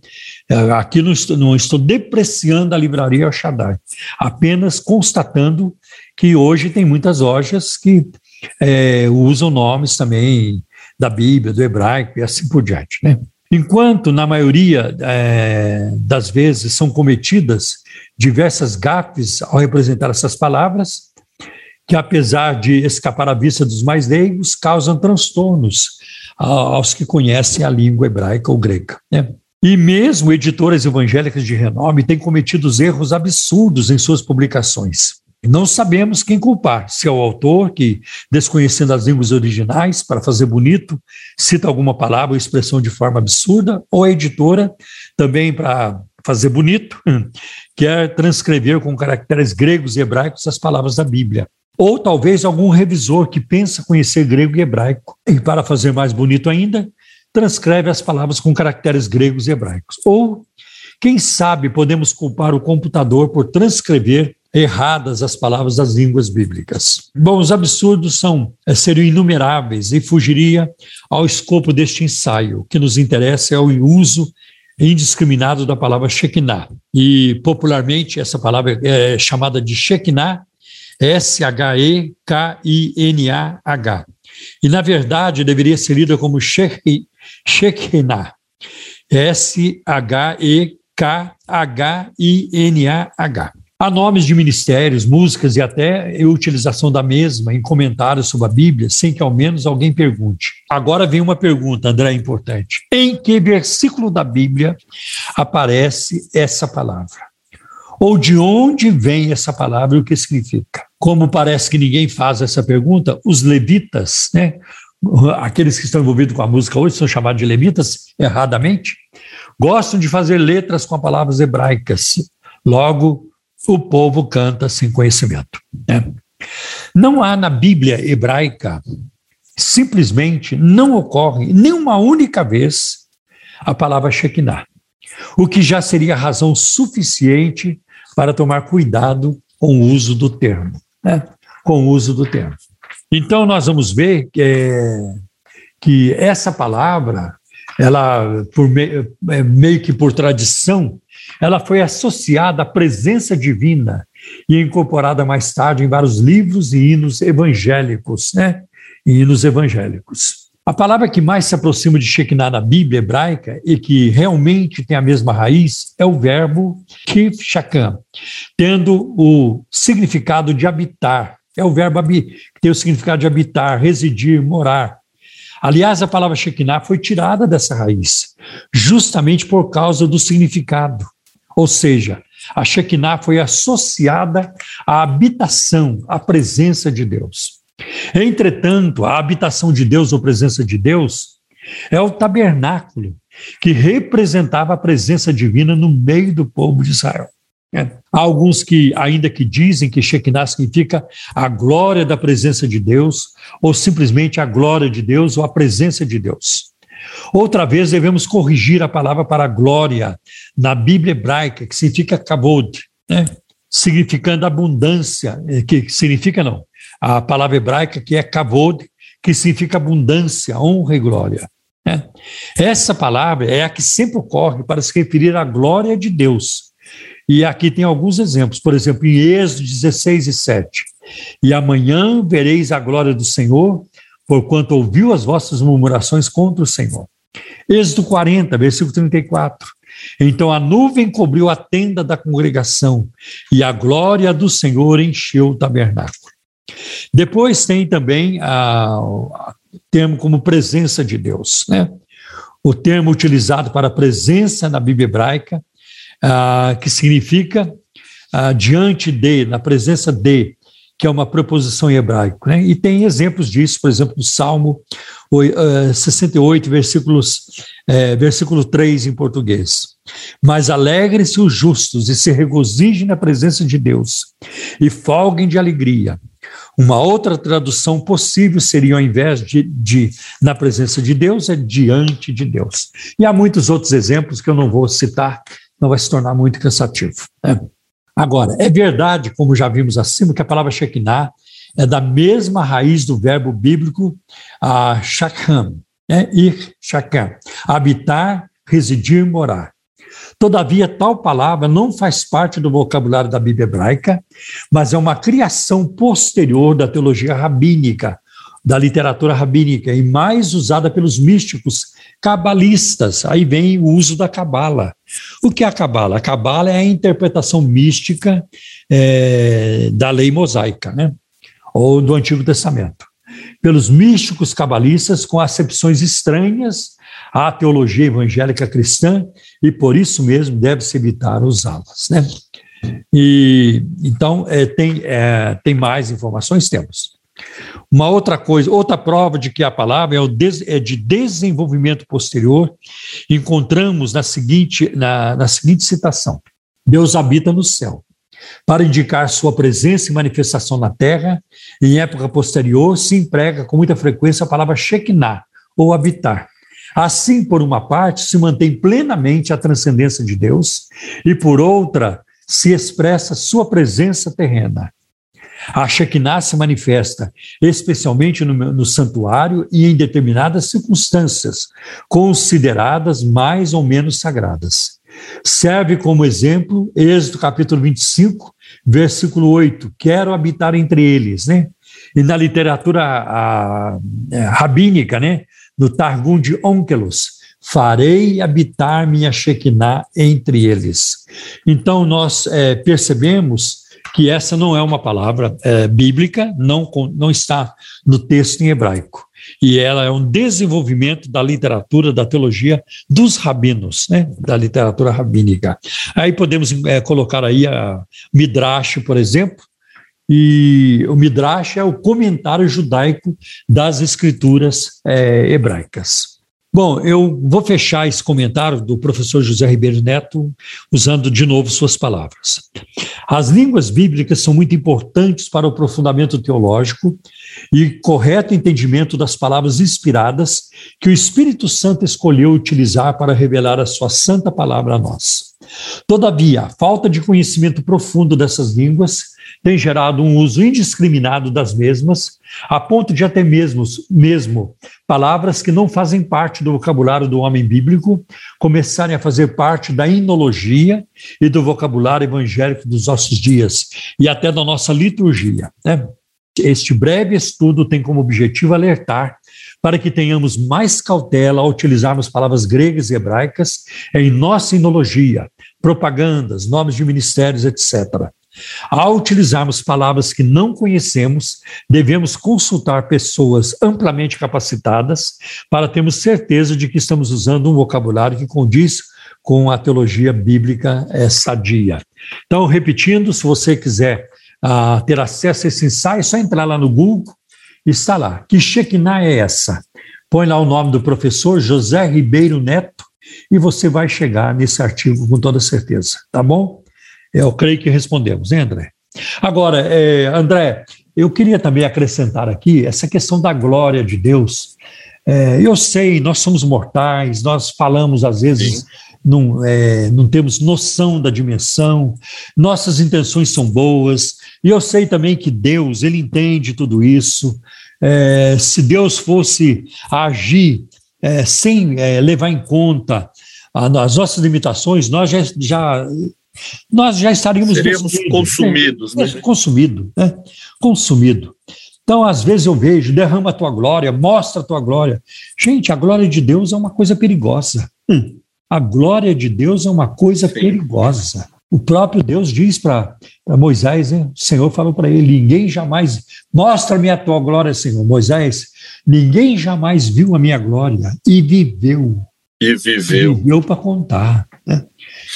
É, aqui não estou, não estou depreciando a livraria El Shaddai, apenas constatando que hoje tem muitas lojas que é, usam nomes também da Bíblia, do hebraico e assim por diante. Né? Enquanto, na maioria é, das vezes, são cometidas diversas gafes ao representar essas palavras, que, apesar de escapar à vista dos mais leigos, causam transtornos aos que conhecem a língua hebraica ou grega. Né? E mesmo editoras evangélicas de renome têm cometido erros absurdos em suas publicações. Não sabemos quem culpar, se é o autor que, desconhecendo as línguas originais para fazer bonito, cita alguma palavra ou expressão de forma absurda, ou a editora, também para fazer bonito, quer transcrever com caracteres gregos e hebraicos as palavras da Bíblia. Ou talvez algum revisor que pensa conhecer grego e hebraico, e para fazer mais bonito ainda, transcreve as palavras com caracteres gregos e hebraicos. Ou, quem sabe, podemos culpar o computador por transcrever erradas as palavras das línguas bíblicas. Bom, os absurdos são é, seriam inumeráveis e fugiria ao escopo deste ensaio. O que nos interessa é o uso indiscriminado da palavra Shekinah. E popularmente essa palavra é chamada de Shekinah, S-H-E-K-I-N-A-H. E na verdade deveria ser lida como Shekinah, S-H-E-K-H-I-N-A-H. Há nomes de ministérios, músicas e até a utilização da mesma em comentários sobre a Bíblia, sem que ao menos alguém pergunte. Agora vem uma pergunta, André, importante. Em que versículo da Bíblia aparece essa palavra? Ou de onde vem essa palavra e o que significa? Como parece que ninguém faz essa pergunta, os levitas, né, aqueles que estão envolvidos com a música hoje são chamados de levitas erradamente, gostam de fazer letras com palavras hebraicas. Logo, o povo canta sem conhecimento. Né? Não há na Bíblia hebraica, simplesmente não ocorre nenhuma única vez a palavra Shekinah, o que já seria razão suficiente para tomar cuidado com o uso do termo. Né? Com o uso do termo. Então, nós vamos ver que, é, que essa palavra, ela, por meio, é, meio que por tradição, ela foi associada à presença divina e incorporada mais tarde em vários livros e hinos evangélicos, né? hinos evangélicos. A palavra que mais se aproxima de Shekinah na Bíblia hebraica e que realmente tem a mesma raiz é o verbo kif tendo o significado de habitar. É o verbo que tem o significado de habitar, residir, morar. Aliás, a palavra Shekinah foi tirada dessa raiz, justamente por causa do significado. Ou seja, a Shekinah foi associada à habitação, à presença de Deus. Entretanto, a habitação de Deus ou presença de Deus é o tabernáculo que representava a presença divina no meio do povo de Israel. É. Há alguns que ainda que dizem que Shekinah significa a glória da presença de Deus, ou simplesmente a glória de Deus ou a presença de Deus. Outra vez devemos corrigir a palavra para glória na Bíblia hebraica, que significa kabod, né? significando abundância, eh, que significa não, a palavra hebraica que é kavod, que significa abundância, honra e glória. Né? Essa palavra é a que sempre ocorre para se referir à glória de Deus. E aqui tem alguns exemplos, por exemplo, em Êxodo 16 e 7. E amanhã vereis a glória do Senhor, porquanto ouviu as vossas murmurações contra o Senhor. Êxodo 40, versículo 34. Então a nuvem cobriu a tenda da congregação e a glória do Senhor encheu o tabernáculo. Depois tem também o termo como presença de Deus, né? O termo utilizado para presença na Bíblia hebraica, ah, que significa ah, diante de, na presença de, que é uma preposição em hebraico. Né? E tem exemplos disso, por exemplo, no Salmo 68, eh, versículos, é, versículo 3 em português. Mas alegrem-se os justos e se regozijem na presença de Deus e folguem de alegria. Uma outra tradução possível seria, ao invés de, de na presença de Deus, é diante de Deus. E há muitos outros exemplos que eu não vou citar, não vai se tornar muito cansativo. Né? Agora, é verdade, como já vimos acima, que a palavra Shekinah é da mesma raiz do verbo bíblico a Shakam, né? ir Shakam, habitar, residir, morar. Todavia, tal palavra não faz parte do vocabulário da Bíblia hebraica, mas é uma criação posterior da teologia rabínica, da literatura rabínica e mais usada pelos místicos cabalistas. Aí vem o uso da cabala. O que é a cabala? A cabala é a interpretação mística é, da lei mosaica, né? ou do Antigo Testamento. Pelos místicos cabalistas com acepções estranhas à teologia evangélica cristã e por isso mesmo deve-se evitar usá-las. Né? E, então, é, tem, é, tem mais informações? Temos. Uma outra coisa, outra prova de que a palavra é, o des, é de desenvolvimento posterior, encontramos na seguinte, na, na seguinte citação: Deus habita no céu. Para indicar sua presença e manifestação na terra, em época posterior se emprega com muita frequência a palavra Shekinah, ou habitar. Assim, por uma parte, se mantém plenamente a transcendência de Deus, e por outra, se expressa sua presença terrena. A Shekinah se manifesta especialmente no, no, santuário e em determinadas circunstâncias, consideradas mais ou menos sagradas. Serve como exemplo Êxodo capítulo 25, versículo 8, quero habitar entre eles, né? E na literatura a, a, é, rabínica, né? No Targum de Onkelos, farei habitar minha Shekinah entre eles. Então, nós é, percebemos que essa não é uma palavra é, bíblica, não, não está no texto em hebraico. E ela é um desenvolvimento da literatura, da teologia dos rabinos, né, da literatura rabínica. Aí podemos é, colocar aí a Midrash, por exemplo, e o Midrash é o comentário judaico das escrituras é, hebraicas. Bom, eu vou fechar esse comentário do professor José Ribeiro Neto usando de novo suas palavras. As línguas bíblicas são muito importantes para o aprofundamento teológico e correto entendimento das palavras inspiradas que o Espírito Santo escolheu utilizar para revelar a sua santa palavra a nós. Todavia, a falta de conhecimento profundo dessas línguas tem gerado um uso indiscriminado das mesmas, a ponto de até mesmo, mesmo palavras que não fazem parte do vocabulário do homem bíblico começarem a fazer parte da inologia e do vocabulário evangélico dos nossos dias e até da nossa liturgia. Né? Este breve estudo tem como objetivo alertar para que tenhamos mais cautela ao utilizarmos palavras gregas e hebraicas em nossa inologia, propagandas, nomes de ministérios, etc. Ao utilizarmos palavras que não conhecemos, devemos consultar pessoas amplamente capacitadas para termos certeza de que estamos usando um vocabulário que condiz com a teologia bíblica é, sadia. Então, repetindo, se você quiser uh, ter acesso a esse ensaio, é só entrar lá no Google e está lá. Que Shekinah é essa? Põe lá o nome do professor José Ribeiro Neto e você vai chegar nesse artigo com toda certeza, tá bom? Eu creio que respondemos, hein, André? Agora, é, André, eu queria também acrescentar aqui essa questão da glória de Deus. É, eu sei, nós somos mortais, nós falamos às vezes, não, é, não temos noção da dimensão, nossas intenções são boas, e eu sei também que Deus, Ele entende tudo isso. É, se Deus fosse agir é, sem é, levar em conta as nossas limitações, nós já, já nós já estaríamos Seríamos consumidos, né? né? Consumido, né? Consumido. Então, às vezes eu vejo, derrama a tua glória, mostra a tua glória. Gente, a glória de Deus é uma coisa perigosa. Hum. A glória de Deus é uma coisa Sim. perigosa. O próprio Deus diz para Moisés, né? o Senhor falou para ele: ninguém jamais, mostra-me a tua glória, Senhor. Moisés, ninguém jamais viu a minha glória e viveu. E viveu. E viveu para contar. Né?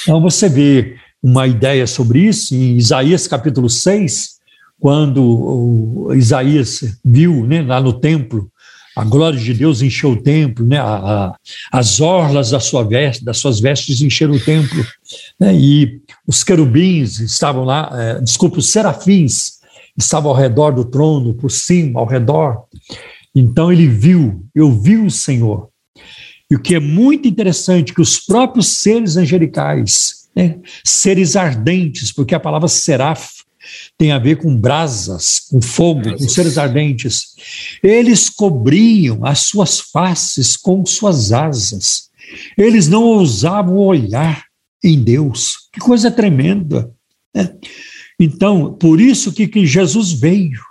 Então você vê uma ideia sobre isso em Isaías capítulo 6, quando Isaías viu né, lá no templo, a glória de Deus encheu o templo, né, a, a, as orlas da sua veste, das suas vestes encheram o templo, né, e os querubins estavam lá, é, desculpa, os serafins estavam ao redor do trono, por cima, ao redor. Então ele viu, eu vi o Senhor. E o que é muito interessante, que os próprios seres angelicais, né? seres ardentes, porque a palavra seraf tem a ver com brasas, com fogo, com seres ardentes. Eles cobriam as suas faces com suas asas. Eles não ousavam olhar em Deus. Que coisa tremenda. Né? Então, por isso que, que Jesus veio.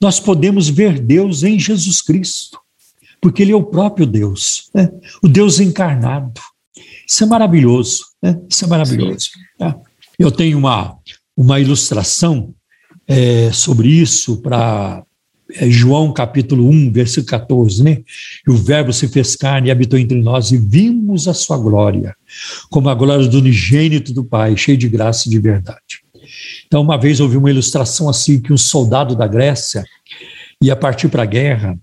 nós podemos ver Deus em Jesus Cristo, porque Ele é o próprio Deus, né? o Deus encarnado. Isso é maravilhoso, né? isso é maravilhoso. Tá? Eu tenho uma, uma ilustração é, sobre isso para é, João capítulo 1, versículo 14, né? E o verbo se fez carne e habitou entre nós e vimos a sua glória, como a glória do unigênito do Pai, cheio de graça e de verdade. Então, uma vez ouvi uma ilustração assim, que um soldado da Grécia ia partir para a guerra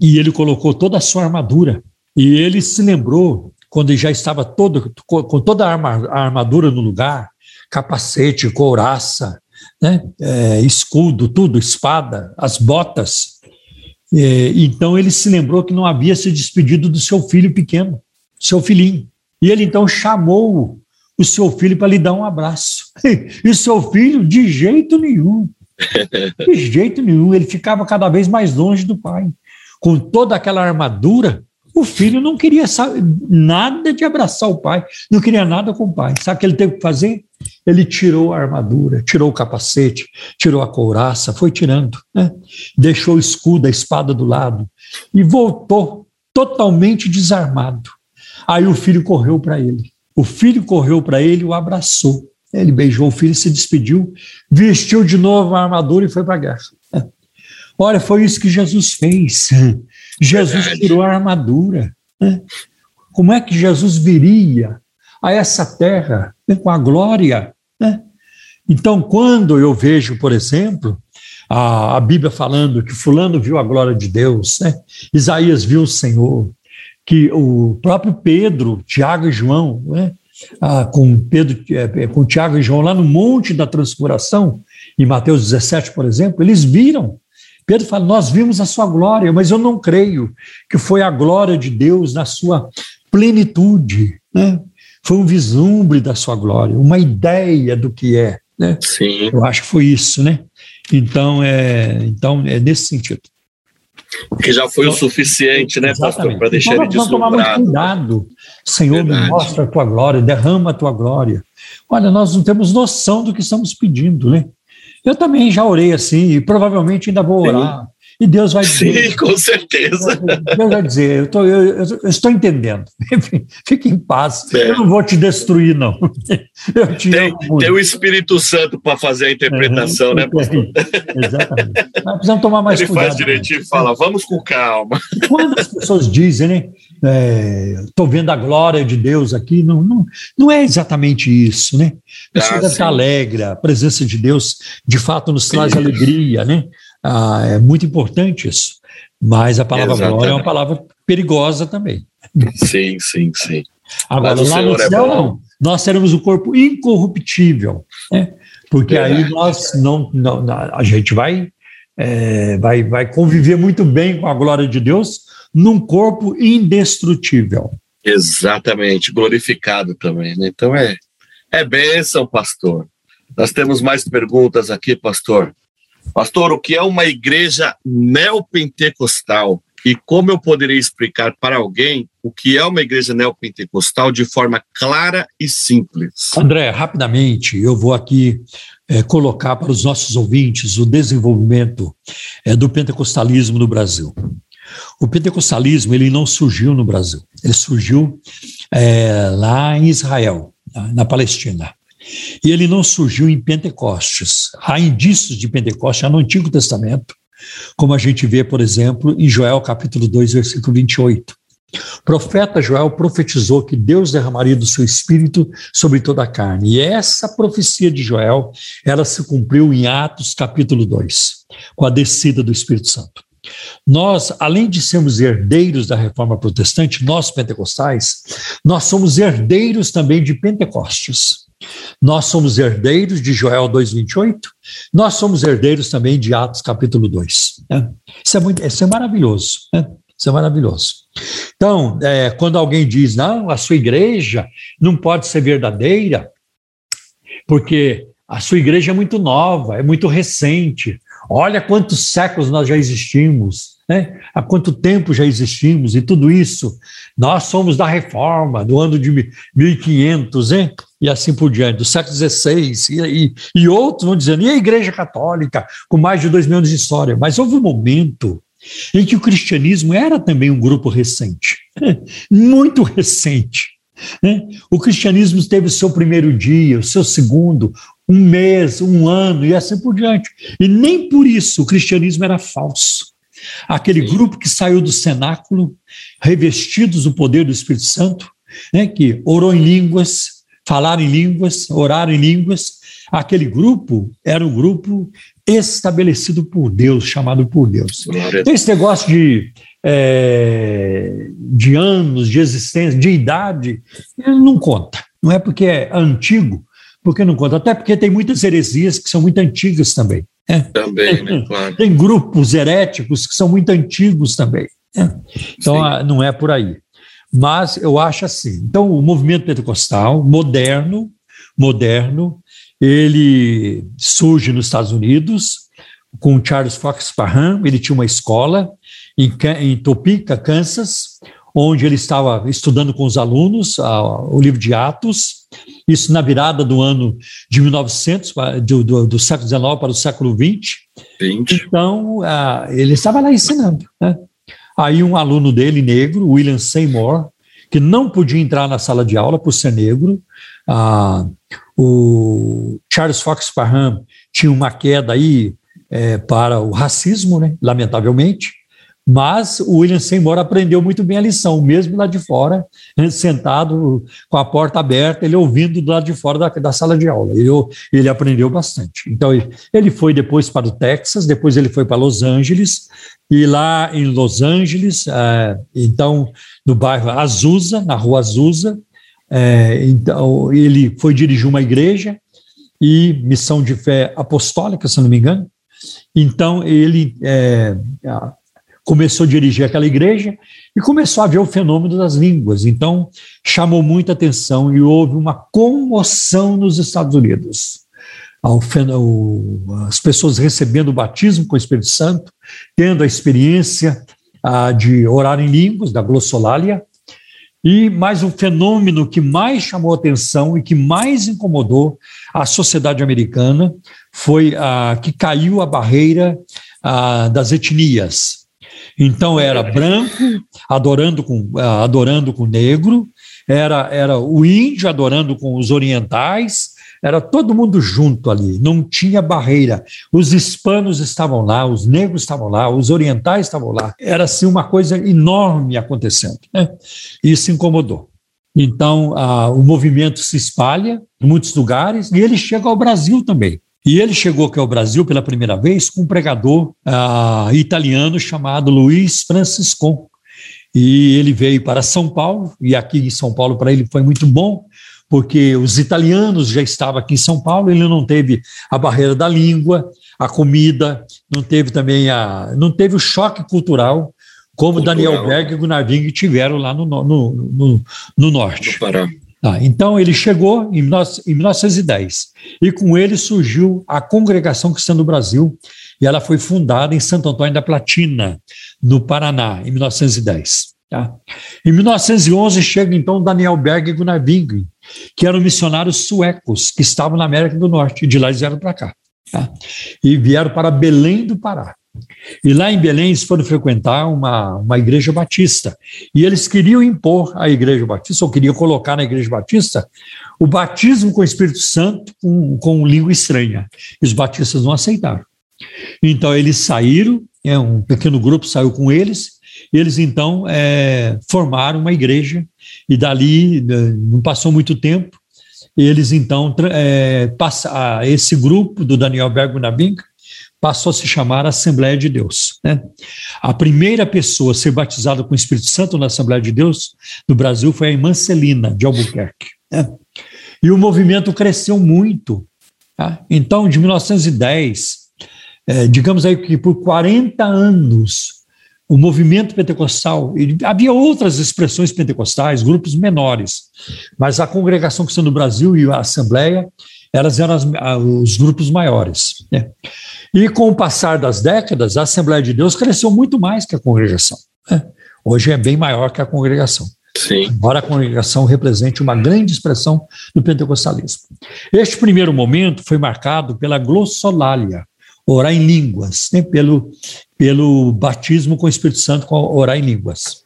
e ele colocou toda a sua armadura e ele se lembrou, quando ele já estava todo, com toda a armadura no lugar, capacete, couraça, né? É, escudo, tudo, espada, as botas. É, então ele se lembrou que não havia se despedido do seu filho pequeno, seu filhinho. E ele então chamou o seu filho para lhe dar um abraço. E o seu filho, de jeito nenhum, de jeito nenhum, ele ficava cada vez mais longe do pai. Com toda aquela armadura, o filho não queria saber nada de abraçar o pai, não queria nada com o pai. Sabe o que ele teve que fazer? Ele tirou a armadura, tirou o capacete, tirou a couraça, foi tirando, né? deixou o escudo, a espada do lado e voltou totalmente desarmado. Aí o filho correu para ele. O filho correu para ele e o abraçou. Ele beijou o filho, se despediu, vestiu de novo a armadura e foi para a guerra. Olha, foi isso que Jesus fez. Jesus Verdade. tirou a armadura. Né? Como é que Jesus viria a essa terra né, com a glória? Né? Então, quando eu vejo, por exemplo, a, a, Bíblia falando que Fulano viu a glória de Deus, né? Isaías viu o Senhor, que o próprio Pedro, Tiago e João, né? ah, com, Pedro, é, com Tiago e João lá no Monte da Transfiguração, em Mateus 17, por exemplo, eles viram Pedro fala: Nós vimos a sua glória, mas eu não creio que foi a glória de Deus na sua plenitude. Né? Foi um vislumbre da sua glória, uma ideia do que é. Né? Sim. Eu acho que foi isso, né? Então, é, então, é nesse sentido. Que já foi então, o suficiente, né, Exatamente. pastor, para deixar então, ele deslumbrado. tomar muito cuidado. Senhor, Verdade. me mostra a tua glória, derrama a tua glória. Olha, nós não temos noção do que estamos pedindo, né? Eu também já orei assim, e provavelmente ainda vou orar. Sim. E Deus vai dizer. Sim, com certeza. Deus vai dizer, eu, tô, eu, eu estou entendendo. Fique em paz. É. Eu não vou te destruir, não. Eu te tem, tem o Espírito Santo para fazer a interpretação, uhum, né, pastor? Exatamente. Nós precisamos tomar mais Ele cuidado. Ele faz direitinho e fala, vamos com calma. Quando as pessoas dizem, né? Estou é, vendo a glória de Deus aqui, não, não, não é exatamente isso, né? A pessoa ah, deve estar alegre, a presença de Deus de fato nos traz sim. alegria, né? Ah, é muito importante isso. Mas a palavra Exatamente. glória é uma palavra perigosa também. Sim, sim, sim. Agora, Mas lá no é céu, é não. Nós seremos o corpo incorruptível, né? porque Verdade. aí nós não, não, a gente vai, é, vai, vai conviver muito bem com a glória de Deus num corpo indestrutível. Exatamente, glorificado também. Né? Então é, é bênção, pastor. Nós temos mais perguntas aqui, pastor. Pastor, o que é uma igreja neopentecostal e como eu poderia explicar para alguém o que é uma igreja neopentecostal de forma clara e simples? André, rapidamente, eu vou aqui é, colocar para os nossos ouvintes o desenvolvimento é, do pentecostalismo no Brasil. O pentecostalismo ele não surgiu no Brasil, ele surgiu é, lá em Israel, na Palestina. E ele não surgiu em Pentecostes. Há indícios de Pentecostes já no Antigo Testamento, como a gente vê, por exemplo, em Joel capítulo 2, versículo 28. O profeta Joel profetizou que Deus derramaria do seu espírito sobre toda a carne. E essa profecia de Joel, ela se cumpriu em Atos capítulo 2, com a descida do Espírito Santo. Nós, além de sermos herdeiros da reforma protestante, nós pentecostais, nós somos herdeiros também de Pentecostes. Nós somos herdeiros de Joel 2,28, nós somos herdeiros também de Atos capítulo 2. Né? Isso, é muito, isso é maravilhoso. Né? Isso é maravilhoso. Então, é, quando alguém diz, não, a sua igreja não pode ser verdadeira, porque a sua igreja é muito nova, é muito recente. Olha quantos séculos nós já existimos. Né? há quanto tempo já existimos e tudo isso. Nós somos da reforma, do ano de 1500, hein? e assim por diante, do século XVI, e, e, e outros vão dizendo, e a Igreja Católica, com mais de dois mil anos de história. Mas houve um momento em que o cristianismo era também um grupo recente, muito recente. Né? O cristianismo teve o seu primeiro dia, o seu segundo, um mês, um ano e assim por diante. E nem por isso o cristianismo era falso. Aquele grupo que saiu do cenáculo, revestidos do poder do Espírito Santo, né, que orou em línguas, falaram em línguas, oraram em línguas, aquele grupo era um grupo estabelecido por Deus, chamado por Deus. Esse negócio de, é, de anos, de existência, de idade, não conta. Não é porque é antigo, porque não conta. Até porque tem muitas heresias que são muito antigas também. É. Também, né? Claro. Tem grupos heréticos que são muito antigos também. É. Então, Sim. Ah, não é por aí. Mas eu acho assim. Então, o movimento pentecostal moderno, moderno, ele surge nos Estados Unidos com Charles Fox Parham. Ele tinha uma escola em, em Topeka, Kansas, onde ele estava estudando com os alunos a, o livro de Atos, isso na virada do ano de 1900, do, do, do século XIX para o século XX. 20. Então, a, ele estava lá ensinando. Né? Aí um aluno dele, negro, William Seymour, que não podia entrar na sala de aula por ser negro, a, o Charles Fox Parham tinha uma queda aí é, para o racismo, né, lamentavelmente, mas o William Seymour aprendeu muito bem a lição, mesmo lá de fora, né, sentado com a porta aberta, ele ouvindo do lado de fora da, da sala de aula. Ele, ele aprendeu bastante. Então, ele foi depois para o Texas, depois ele foi para Los Angeles, e lá em Los Angeles, é, então, no bairro Azusa, na rua Azusa, é, então, ele foi dirigir uma igreja e missão de fé apostólica, se não me engano. Então, ele é, começou a dirigir aquela igreja e começou a ver o fenômeno das línguas. Então, chamou muita atenção e houve uma comoção nos Estados Unidos. As pessoas recebendo o batismo com o Espírito Santo, tendo a experiência ah, de orar em línguas, da glossolalia, e mais um fenômeno que mais chamou atenção e que mais incomodou a sociedade americana foi a que caiu a barreira ah, das etnias. Então era branco adorando com, adorando com negro, era, era o índio adorando com os orientais, era todo mundo junto ali, não tinha barreira. Os hispanos estavam lá, os negros estavam lá, os orientais estavam lá. Era assim uma coisa enorme acontecendo. Né? Isso incomodou. Então, o movimento se espalha em muitos lugares e ele chega ao Brasil também. E ele chegou aqui ao Brasil pela primeira vez com um pregador uh, italiano chamado Luiz Franciscon. E ele veio para São Paulo, e aqui em São Paulo para ele foi muito bom, porque os italianos já estavam aqui em São Paulo, ele não teve a barreira da língua, a comida, não teve também a. não teve o choque cultural como cultural. Daniel Berg e Gunnar Wing tiveram lá no, no, no, no norte. No Pará. Ah, então ele chegou em, 1910 e com ele surgiu a Congregação Cristã do Brasil e ela foi fundada em Santo Antônio da Platina, no Paraná, em 1910. Tá? Em 1911 chega então Daniel Berg e Gunnar Wingren, que eram missionários suecos que estavam na América do Norte e de lá eles vieram para cá. Tá? E vieram para Belém do Pará. E lá em Belém eles foram frequentar uma, uma igreja batista. E eles queriam impor à igreja batista, ou queriam colocar na igreja batista, o batismo com o Espírito Santo com, com língua estranha. E os batistas não aceitaram. Então eles saíram, é, um pequeno grupo saiu com eles, e eles então é, formaram uma igreja, e dali né, não passou muito tempo, eles então, é, passa, esse grupo do Daniel Bergo Nabinka passou a se chamar Assembleia de Deus. Né? A primeira pessoa a ser batizada com o Espírito Santo na Assembleia de Deus no Brasil foi a irmã Celina, de Albuquerque. Né? E o movimento cresceu muito. Tá? Então, de 1910, é, digamos aí que por 40 anos, o movimento pentecostal, havia outras expressões pentecostais, grupos menores, mas a congregação cristã no Brasil e a Assembleia, elas eram as, os grupos maiores. Né? E com o passar das décadas, a Assembleia de Deus cresceu muito mais que a congregação. Né? Hoje é bem maior que a congregação. Sim. Embora a congregação represente uma grande expressão do pentecostalismo. Este primeiro momento foi marcado pela glossolalia, orar em línguas, né? pelo, pelo batismo com o Espírito Santo, com orar em línguas.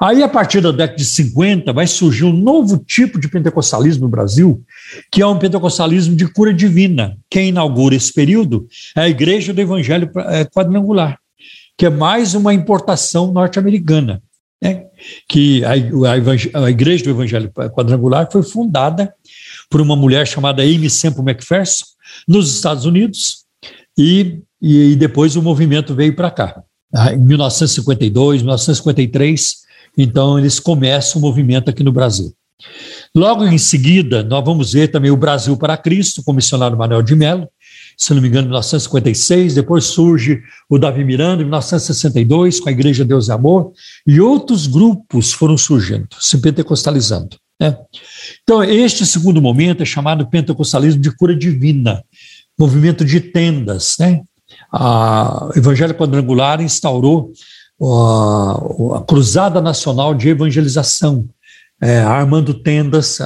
Aí, a partir da década de 50, vai surgir um novo tipo de pentecostalismo no Brasil, que é um pentecostalismo de cura divina. Quem inaugura esse período é a Igreja do Evangelho é, Quadrangular, que é mais uma importação norte-americana. Né? Que a, a, a, Igreja do Evangelho Quadrangular foi fundada por uma mulher chamada Amy Semple McPherson, nos Estados Unidos, e, e depois o movimento veio para cá. Ah, em 1952, 1953, então, eles começam o movimento aqui no Brasil. Logo em seguida, nós vamos ver também o Brasil para Cristo, com o missionário Manuel de Mello, se não me engano, em 1956. Depois surge o Davi Miranda, em 1962, com a Igreja Deus e Amor, e outros grupos foram surgindo, se pentecostalizando. Né? Então, este segundo momento é chamado pentecostalismo de cura divina, movimento de tendas. Né? A Evangelho Quadrangular instaurou a, Cruzada Nacional de Evangelização, é, armando tendas, é,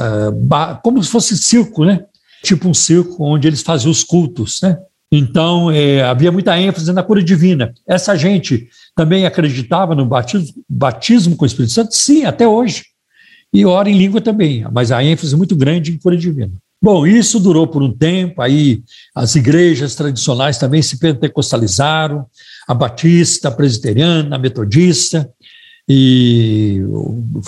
como se fosse circo, né? Tipo um circo onde eles faziam os cultos, né? Então, é, havia muita ênfase na cura divina. Essa gente também acreditava no batismo, batismo com o Espírito Santo? Sim, até hoje. E ora em língua também, mas a ênfase muito grande em cura divina. Bom, isso durou por um tempo, aí as igrejas tradicionais também se pentecostalizaram, a batista, a presbiteriana, a metodista, e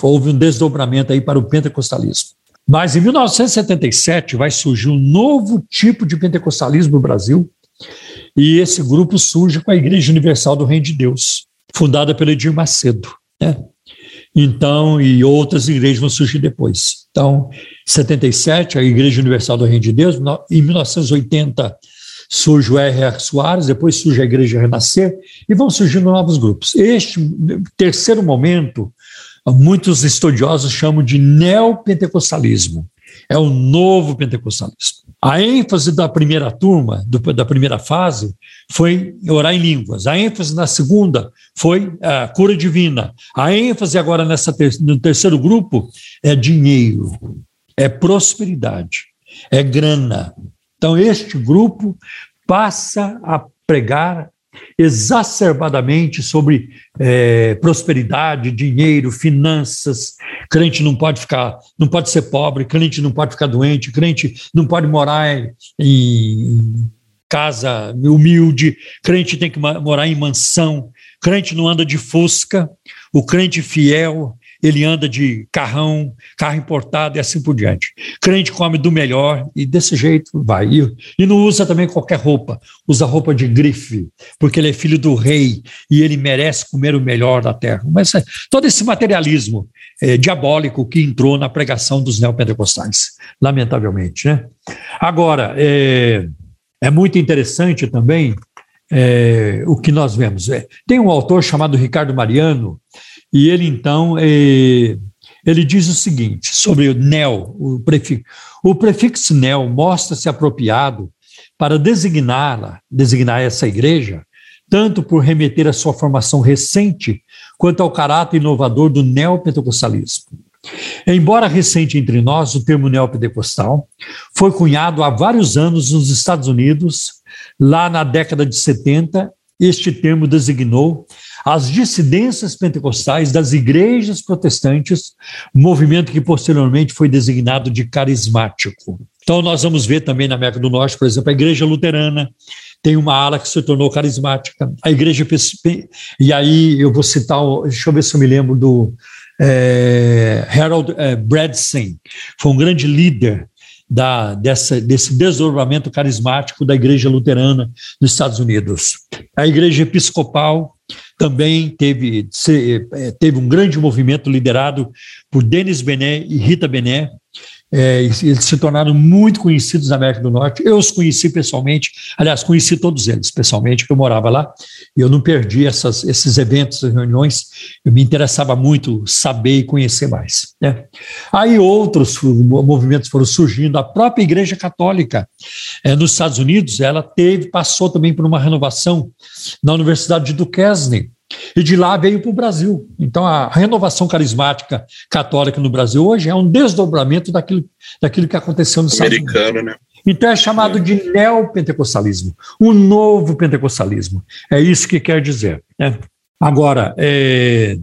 houve um desdobramento aí para o pentecostalismo. Mas em 1977 vai surgir um novo tipo de pentecostalismo no Brasil, e esse grupo surge com a Igreja Universal do Reino de Deus, fundada pelo Edir Macedo. Né? Então, e outras igrejas vão surgir depois. Então, 77, a Igreja Universal do Reino de Deus, em 1980 surge o R.R. Soares, depois surge a Igreja Renascer, e vão surgindo novos grupos. Este terceiro momento, muitos estudiosos chamam de neopentecostalismo. É o novo pentecostalismo. A ênfase da primeira turma, do, da primeira fase, foi orar em línguas. A ênfase na segunda foi a cura divina. A ênfase agora nessa ter, no terceiro grupo é dinheiro, é prosperidade, é grana. Então, este grupo passa a pregar exacerbadamente sobre é, prosperidade, dinheiro, finanças. Crente não pode ficar, não pode ser pobre, crente não pode ficar doente, crente não pode morar em casa humilde, crente tem que morar em mansão, crente não anda de fusca, o crente fiel ele anda de carrão, carro importado e assim por diante. Crente come do melhor e desse jeito vai. E, e não usa também qualquer roupa, usa roupa de grife, porque ele é filho do rei e ele merece comer o melhor da terra. Mas é, todo esse materialismo é, diabólico que entrou na pregação dos neopentecostais, lamentavelmente. Né? Agora, é, é muito interessante também é, o que nós vemos. É, tem um autor chamado Ricardo Mariano, e ele, então, é, ele diz o seguinte sobre o neo, o prefixo. O prefixo neo mostra-se apropriado para designá-la, designar essa igreja, tanto por remeter à sua formação recente, quanto ao caráter inovador do neopentecostalismo. Embora recente entre nós, o termo neopentecostal foi cunhado há vários anos nos Estados Unidos, lá na década de 70, este termo designou as dissidências pentecostais das igrejas protestantes, movimento que posteriormente foi designado de carismático. Então, nós vamos ver também na América do Norte, por exemplo, a igreja luterana tem uma ala que se tornou carismática, a igreja. E aí eu vou citar, deixa eu ver se eu me lembro do é, Harold é, Bradson, foi um grande líder da, dessa, desse desdobramento carismático da igreja luterana nos Estados Unidos. A igreja episcopal também teve, é, teve um grande movimento liderado por Denis Bené e Rita Bené, é, eles se tornaram muito conhecidos na América do Norte. Eu os conheci pessoalmente, aliás, conheci todos eles pessoalmente, porque eu morava lá, e eu não perdi essas, esses eventos, reuniões, eu me interessava muito saber e conhecer mais. Né? Aí outros movimentos foram surgindo, a própria Igreja Católica é, nos Estados Unidos, ela teve, passou também por uma renovação na Universidade de Duquesne, e de lá veio para o Brasil. Então, a renovação carismática católica no Brasil hoje é um desdobramento daquilo, daquilo que aconteceu no Americano, né? Então, é chamado de neopentecostalismo, o novo pentecostalismo. É isso que quer dizer. Né? Agora, é,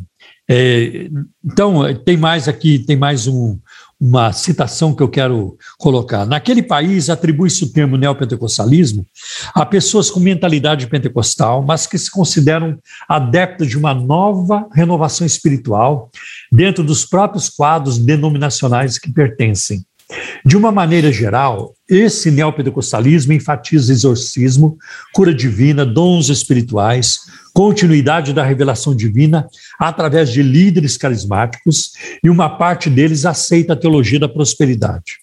é, então, tem mais aqui, tem mais um, uma citação que eu quero colocar. Naquele país, atribui-se o termo neopentecostalismo a pessoas com mentalidade pentecostal, mas que se consideram adeptas de uma nova renovação espiritual dentro dos próprios quadros denominacionais que pertencem. De uma maneira geral, esse neopentecostalismo enfatiza exorcismo, cura divina, dons espirituais, continuidade da revelação divina através de líderes carismáticos e uma parte deles aceita a teologia da prosperidade.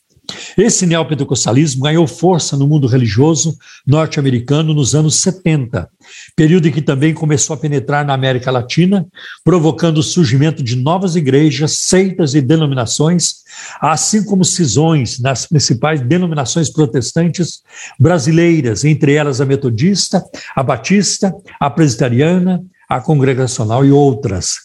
Esse neopentecostalismo ganhou força no mundo religioso norte-americano nos anos 70, período em que também começou a penetrar na América Latina, provocando o surgimento de novas igrejas, seitas e denominações, assim como cisões nas principais denominações protestantes brasileiras, entre elas a metodista, a batista, a presbiteriana, a congregacional e outras.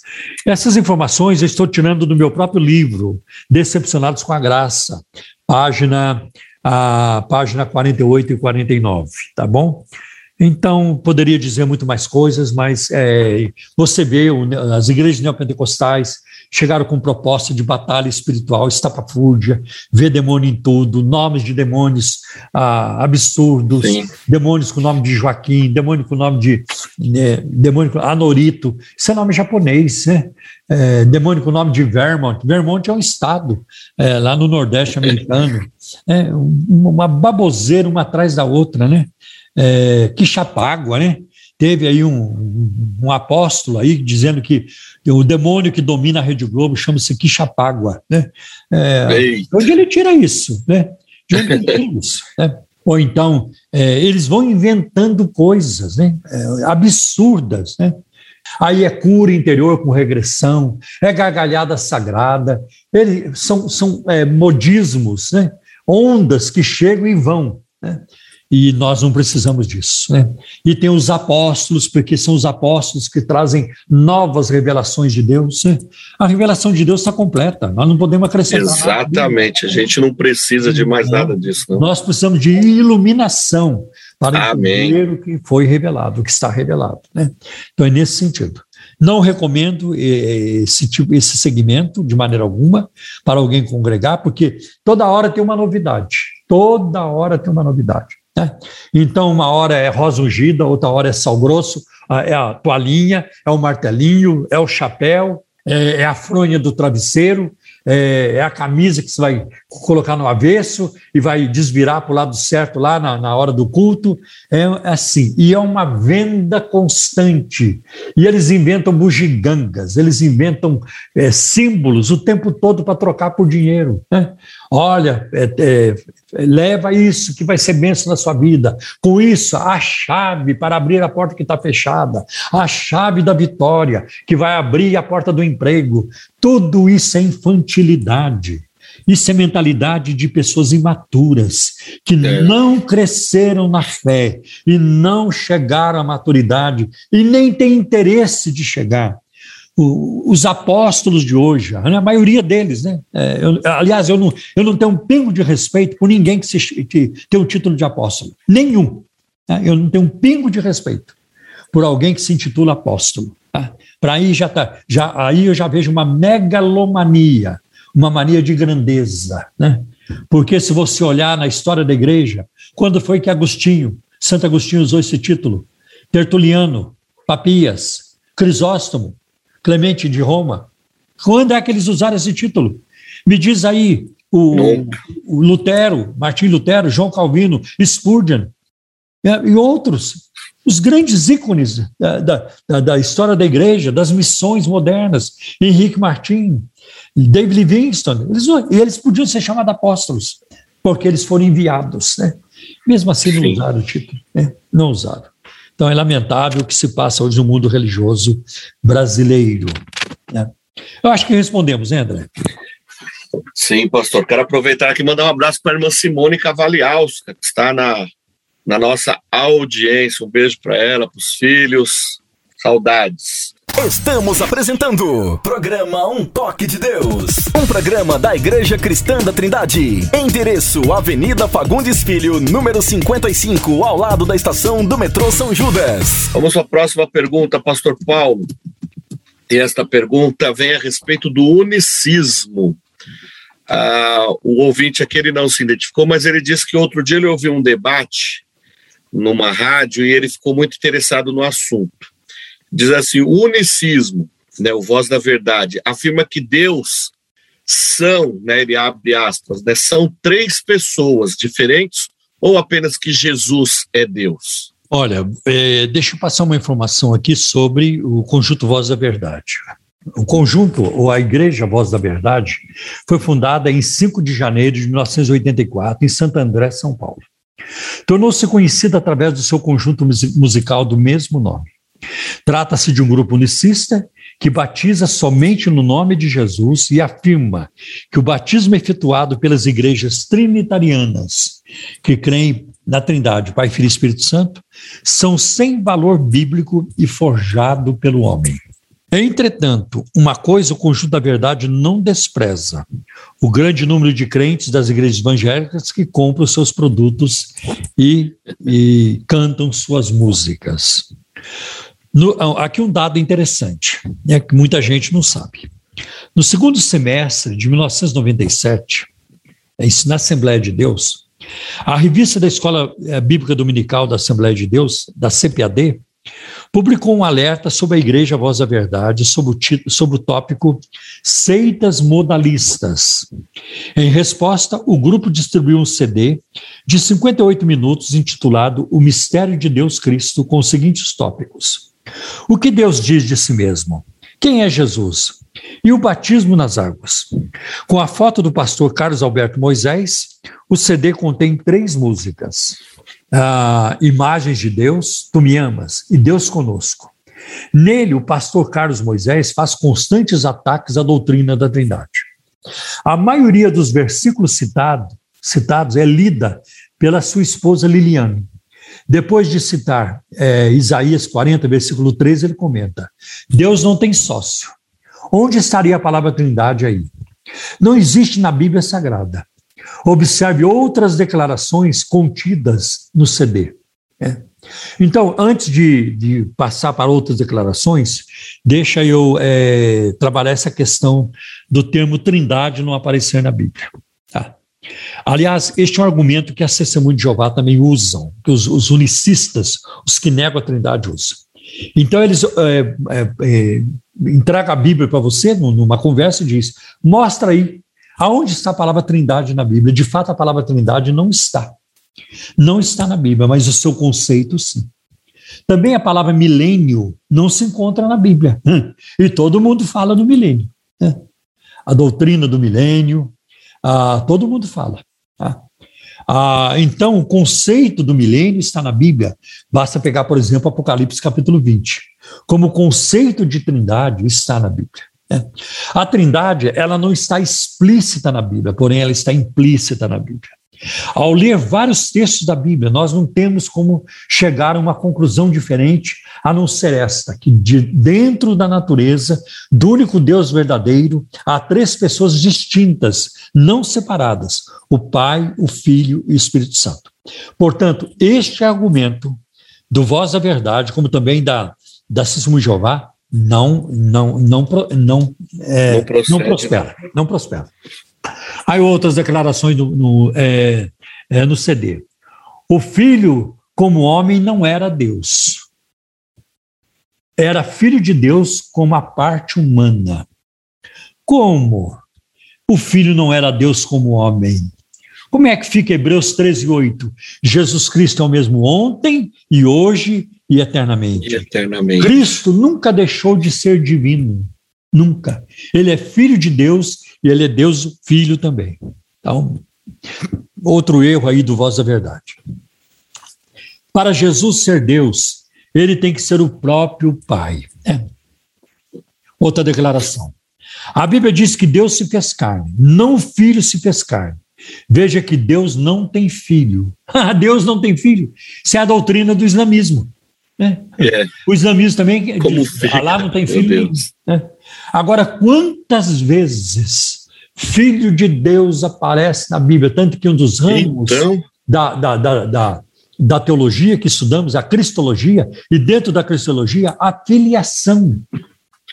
Essas informações eu estou tirando do meu próprio livro, Decepcionados com a Graça, página, a página 48 e 49, tá bom? Então, poderia dizer muito mais coisas, mas é, você vê as igrejas neopentecostais chegaram com proposta de batalha espiritual, estapafúrdia, ver demônio em tudo, nomes de demônios ah, absurdos, Sim. demônios com o nome de Joaquim, demônio com o nome de né, demônio com, Anorito, isso é nome japonês, né? É, demônio com o nome de Vermont. Vermont é um estado é, lá no Nordeste americano. É, uma baboseira uma atrás da outra, né? É, Quixapágua, né? Teve aí um, um apóstolo aí dizendo que o demônio que domina a Rede Globo chama-se Quixapágua, né? É, onde ele tira isso, né? De onde ele tira isso, né? Ou então, é, eles vão inventando coisas né? É, absurdas, né? Aí é cura interior com regressão, é gargalhada sagrada, eles são, são é, modismos, né? ondas que chegam e vão. Né? e nós não precisamos disso. Né? E tem os apóstolos, porque são os apóstolos que trazem novas revelações de Deus. Né? A revelação de Deus está completa, nós não podemos acrescentar. Exatamente, nada. a gente não precisa de mais nada disso. Não. Nós precisamos de iluminação para Amém. entender o que foi revelado, o que está revelado. Né? Então é nesse sentido. Não recomendo esse tipo, esse segmento de maneira alguma para alguém congregar, porque toda hora tem uma novidade. Toda hora tem uma novidade. Né? Então, uma hora é rosa ungida, outra hora é sal grosso, é a toalhinha, é o martelinho, é o chapéu, é, é a fronha do travesseiro, é, é, a camisa que você vai colocar no avesso e vai desvirar para o lado certo lá na, na hora do culto. É assim. E é uma venda constante. E eles inventam bugigangas, eles inventam é, símbolos o tempo todo para trocar por dinheiro. Né? Olha, é, é, leva isso que vai ser bênção na sua vida. Com isso, a chave para abrir a porta que está fechada, a chave da vitória que vai abrir a porta do emprego. Tudo isso é infantilidade. Isso é mentalidade de pessoas imaturas, que é. não cresceram na fé e não chegaram à maturidade e nem têm interesse de chegar os apóstolos de hoje, a maioria deles, né? É, eu, aliás, eu não, eu não tenho um pingo de respeito por ninguém que, se, que tem o título de apóstolo. Nenhum. Né? Eu não tenho um pingo de respeito por alguém que se intitula apóstolo. Tá? Para aí já tá, já aí eu já vejo uma megalomania, uma mania de grandeza, né? Porque se você olhar na história da igreja, quando foi que Agostinho, Santo Agostinho usou esse título? Tertuliano, Papias, Crisóstomo, Clemente de Roma. Quando é que eles usaram esse título? Me diz aí o, o Lutero, Martim Lutero, João Calvino, Spurgeon é, e outros. os grandes ícones da, da, da, história da igreja, das missões modernas, Henrique Martin, David Livingston, eles, eles podiam ser chamados apóstolos, porque eles foram enviados, né? Mesmo assim, não usaram o título, né? não usaram. Então é lamentável o que se passa hoje no mundo religioso brasileiro. Né? Eu acho que respondemos, né, André? Sim, pastor. Quero aproveitar aqui e mandar um abraço para a irmã Simone Cavaliausca, que está na, na nossa audiência. Um beijo para ela, para os filhos. Saudades. Estamos apresentando programa Um Toque de Deus, um programa da Igreja Cristã da Trindade. Endereço: Avenida Fagundes Filho, número 55, ao lado da estação do metrô São Judas. Vamos à próxima pergunta, Pastor Paulo. E esta pergunta vem a respeito do unicismo. Ah, o ouvinte aqui ele não se identificou, mas ele disse que outro dia ele ouviu um debate numa rádio e ele ficou muito interessado no assunto. Diz assim: o unicismo, né, o voz da verdade, afirma que Deus são, né, ele abre aspas, né, são três pessoas diferentes ou apenas que Jesus é Deus? Olha, é, deixa eu passar uma informação aqui sobre o conjunto Voz da Verdade. O conjunto, ou a Igreja Voz da Verdade, foi fundada em 5 de janeiro de 1984, em Santo André, São Paulo. Tornou-se conhecida através do seu conjunto musical do mesmo nome. Trata-se de um grupo unicista que batiza somente no nome de Jesus e afirma que o batismo efetuado pelas igrejas trinitarianas, que creem na Trindade, Pai, Filho e Espírito Santo, são sem valor bíblico e forjado pelo homem. Entretanto, uma coisa o conjunto da verdade não despreza: o grande número de crentes das igrejas evangélicas que compram seus produtos e, e cantam suas músicas. No, aqui um dado interessante, né, que muita gente não sabe. No segundo semestre de 1997, na Assembleia de Deus, a revista da Escola eh, Bíblica Dominical da Assembleia de Deus, da CPAD, publicou um alerta sobre a Igreja Voz da Verdade, sobre o, título, sobre o tópico Seitas Modalistas. Em resposta, o grupo distribuiu um CD de 58 minutos intitulado O Mistério de Deus Cristo, com os seguintes tópicos. O que Deus diz de si mesmo? Quem é Jesus? E o batismo nas águas. Com a foto do pastor Carlos Alberto Moisés, o CD contém três músicas: ah, Imagens de Deus, Tu me amas e Deus conosco. Nele, o pastor Carlos Moisés faz constantes ataques à doutrina da Trindade. A maioria dos versículos citado, citados é lida pela sua esposa Liliane. Depois de citar é, Isaías 40, versículo 13, ele comenta: Deus não tem sócio. Onde estaria a palavra trindade aí? Não existe na Bíblia Sagrada. Observe outras declarações contidas no CD. Né? Então, antes de, de, passar para outras declarações, deixa eu é, trabalhar essa questão do termo trindade não aparecer na Bíblia. Aliás, este é um argumento que as testemunhas de Jeová também usam, que os, os unicistas, os que negam a trindade, usam. Então, eles é, é, é, entregam a Bíblia para você numa conversa e diz: mostra aí, aonde está a palavra trindade na Bíblia? De fato, a palavra trindade não está. Não está na Bíblia, mas o seu conceito sim. Também a palavra milênio não se encontra na Bíblia. E todo mundo fala do milênio. Né? A doutrina do milênio, ah, todo mundo fala. Tá? Ah, então, o conceito do milênio está na Bíblia. Basta pegar, por exemplo, Apocalipse capítulo 20. Como conceito de trindade está na Bíblia. Né? A trindade, ela não está explícita na Bíblia, porém ela está implícita na Bíblia. Ao ler vários textos da Bíblia, nós não temos como chegar a uma conclusão diferente a não ser esta: que de dentro da natureza, do único Deus verdadeiro, há três pessoas distintas, não separadas: o Pai, o Filho e o Espírito Santo. Portanto, este argumento do Voz da Verdade, como também da, da Síssimo Jeová, não, não, não, não, é, não, procede, não prospera. Não prospera. Aí outras declarações no, no, é, é, no CD. O filho, como homem, não era Deus. Era filho de Deus como a parte humana. Como? O filho não era Deus como homem. Como é que fica Hebreus 13, 8? Jesus Cristo é o mesmo ontem e hoje e eternamente. E eternamente. Cristo nunca deixou de ser divino. Nunca. Ele é filho de Deus e ele é Deus filho também. Então, outro erro aí do Voz da Verdade. Para Jesus ser Deus, ele tem que ser o próprio Pai. É. Outra declaração. A Bíblia diz que Deus se fez carne, não o filho se fez carne. Veja que Deus não tem filho. Deus não tem filho. Isso é a doutrina do islamismo. Né? É. O islamismo também Como diz, Allah não tem filho. Né? Agora, quantas vezes filho de Deus aparece na Bíblia? Tanto que um dos ramos então... da, da, da, da, da teologia que estudamos, a cristologia, e dentro da cristologia, a filiação.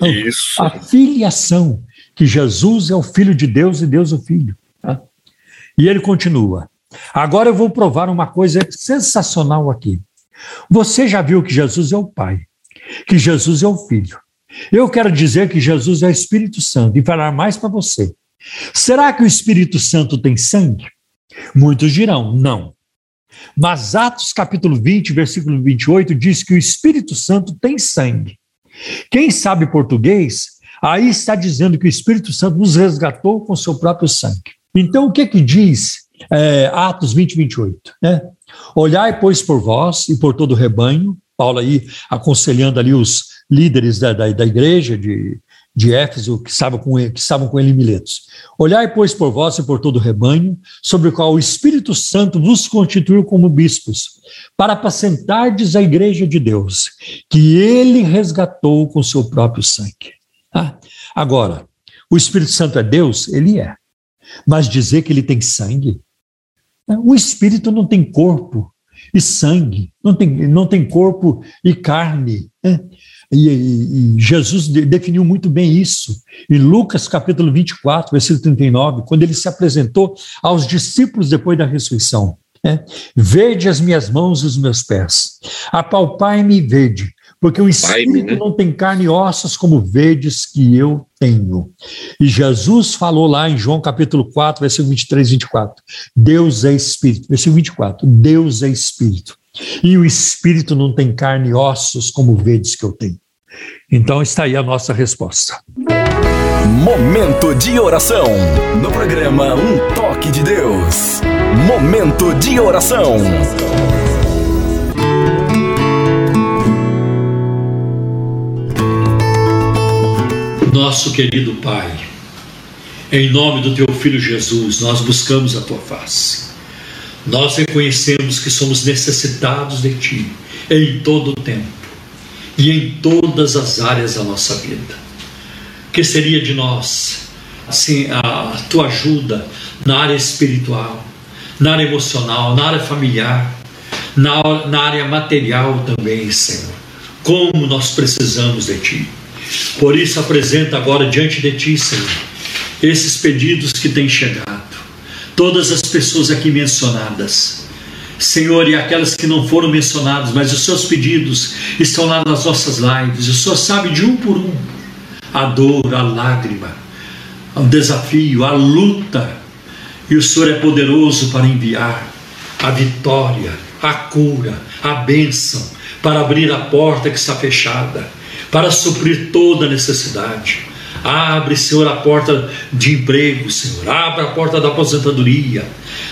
Isso. A filiação, que Jesus é o Filho de Deus e Deus o Filho. Tá? E ele continua. Agora eu vou provar uma coisa sensacional aqui. Você já viu que Jesus é o Pai, que Jesus é o Filho. Eu quero dizer que Jesus é o Espírito Santo e falar mais para você. Será que o Espírito Santo tem sangue? Muitos dirão, não. Mas Atos capítulo 20, versículo 28 diz que o Espírito Santo tem sangue. Quem sabe português, aí está dizendo que o Espírito Santo nos resgatou com seu próprio sangue. Então, o que que diz é, Atos 20, 28? Né? Olhai, pois, por vós e por todo o rebanho, Paulo aí aconselhando ali os líderes da, da, da igreja de, de Éfeso que estavam com ele, que estavam com ele em Miletos. Olhai, pois, por vós e por todo o rebanho, sobre o qual o Espírito Santo vos constituiu como bispos, para apacentardes a igreja de Deus, que ele resgatou com seu próprio sangue. Ah, agora, o Espírito Santo é Deus? Ele é. Mas dizer que ele tem sangue? O Espírito não tem corpo e sangue, não tem, não tem corpo e carne. Né? E, e, Jesus definiu muito bem isso. Em Lucas capítulo 24, versículo 39, quando ele se apresentou aos discípulos depois da ressurreição. Né? Vede as minhas mãos e os meus pés. Apalpai-me e vede, porque o espírito né? não tem carne e ossos como vedes que eu tenho. E Jesus falou lá em João capítulo 4, versículo 23 e 24. Deus é espírito. Versículo 24. Deus é espírito. E o espírito não tem carne e ossos como vedes que eu tenho. Então está aí a nossa resposta. Momento de oração. No programa Um Toque de Deus. Momento de oração. Nosso querido Pai, em nome do Teu Filho Jesus, nós buscamos a Tua face. Nós reconhecemos que somos necessitados de Ti em todo o tempo e em todas as áreas da nossa vida. Que seria de nós, assim, a Tua ajuda na área espiritual, na área emocional, na área familiar, na, na área material também, Senhor. Como nós precisamos de Ti. Por isso, apresenta agora diante de Ti, Senhor, esses pedidos que têm chegado. Todas as pessoas aqui mencionadas. Senhor, e aquelas que não foram mencionadas, mas os seus pedidos estão lá nas nossas lives. O Senhor sabe de um por um a dor, a lágrima, o desafio, a luta. E o Senhor é poderoso para enviar a vitória, a cura, a bênção, para abrir a porta que está fechada para suprir toda necessidade. Abre, Senhor, a porta de emprego, Senhor. Abra a porta da aposentadoria.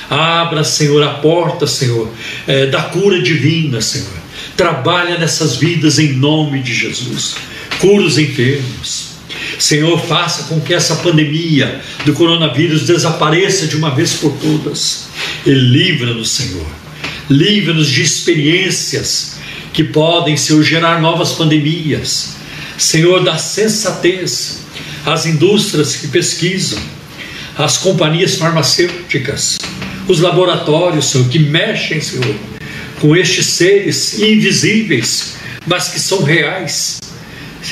Abra, Senhor, a porta, Senhor, é, da cura divina, Senhor. Trabalha nessas vidas em nome de Jesus. Cura os enfermos. Senhor, faça com que essa pandemia do coronavírus desapareça de uma vez por todas. E livra-nos, Senhor. Livra-nos de experiências que podem, Senhor, gerar novas pandemias. Senhor, dá sensatez às indústrias que pesquisam, às companhias farmacêuticas, os laboratórios, Senhor, que mexem, Senhor, com estes seres invisíveis, mas que são reais.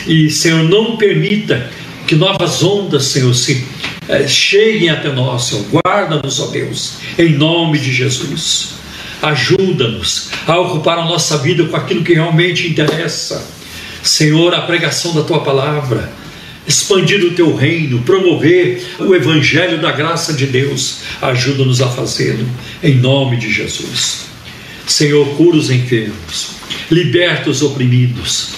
E, Senhor, não permita que novas ondas, Senhor, se eh, cheguem até nós, Senhor. Guarda-nos, ó Deus, em nome de Jesus. Ajuda-nos a ocupar a nossa vida com aquilo que realmente interessa. Senhor, a pregação da tua palavra, expandir o teu reino, promover o evangelho da graça de Deus. Ajuda-nos a fazê-lo, em nome de Jesus. Senhor, cura os enfermos, liberta os oprimidos,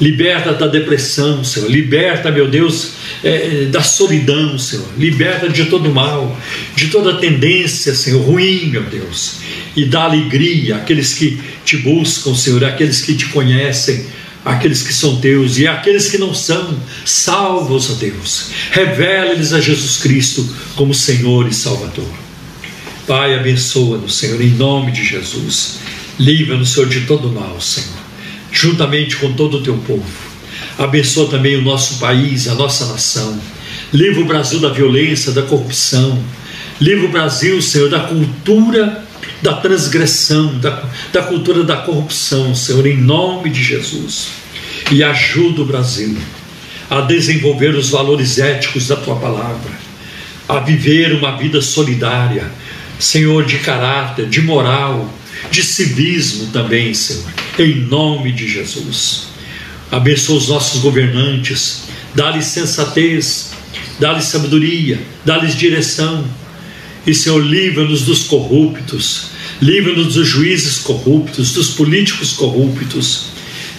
liberta da depressão, Senhor, liberta, meu Deus, é, da solidão, Senhor, liberta de todo mal, de toda tendência, Senhor, ruim, meu Deus, e dá alegria àqueles que te buscam, Senhor, àqueles que te conhecem, aqueles que são teus e aqueles que não são, salva-os, ó Deus. Revela-lhes a Jesus Cristo como Senhor e Salvador. Pai, abençoa-nos, Senhor, em nome de Jesus. Livra-nos, Senhor, de todo mal, Senhor, juntamente com todo o teu povo. Abençoa também o nosso país, a nossa nação. Livra o Brasil da violência, da corrupção. Livra o Brasil, Senhor, da cultura da transgressão, da, da cultura da corrupção, Senhor, em nome de Jesus. E ajuda o Brasil a desenvolver os valores éticos da tua palavra, a viver uma vida solidária, Senhor, de caráter, de moral, de civismo também, Senhor, em nome de Jesus. Abençoa os nossos governantes, dá-lhes sensatez, dá-lhes sabedoria, dá-lhes direção e, Senhor, livra-nos dos corruptos, livra-nos dos juízes corruptos, dos políticos corruptos.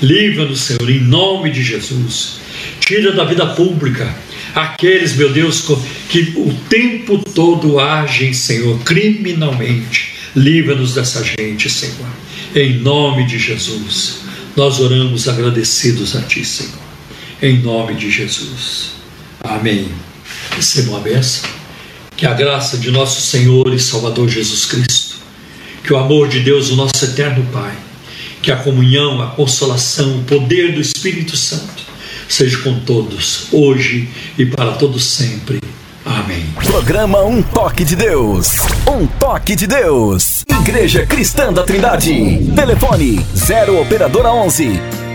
Livra-nos, Senhor, em nome de Jesus. Tira da vida pública aqueles, meu Deus, que o tempo todo agem, Senhor, criminalmente. Livra-nos dessa gente, Senhor. Em nome de Jesus. Nós oramos agradecidos a Ti, Senhor. Em nome de Jesus. Amém. Recebam a bênção. Que a graça de nosso Senhor e Salvador Jesus Cristo, que o amor de Deus, o nosso eterno Pai, que a comunhão, a consolação, o poder do Espírito Santo seja com todos, hoje e para todos sempre. Amém. Programa Um Toque de Deus. Um Toque de Deus. Igreja Cristã da Trindade. Telefone 0 Operadora 11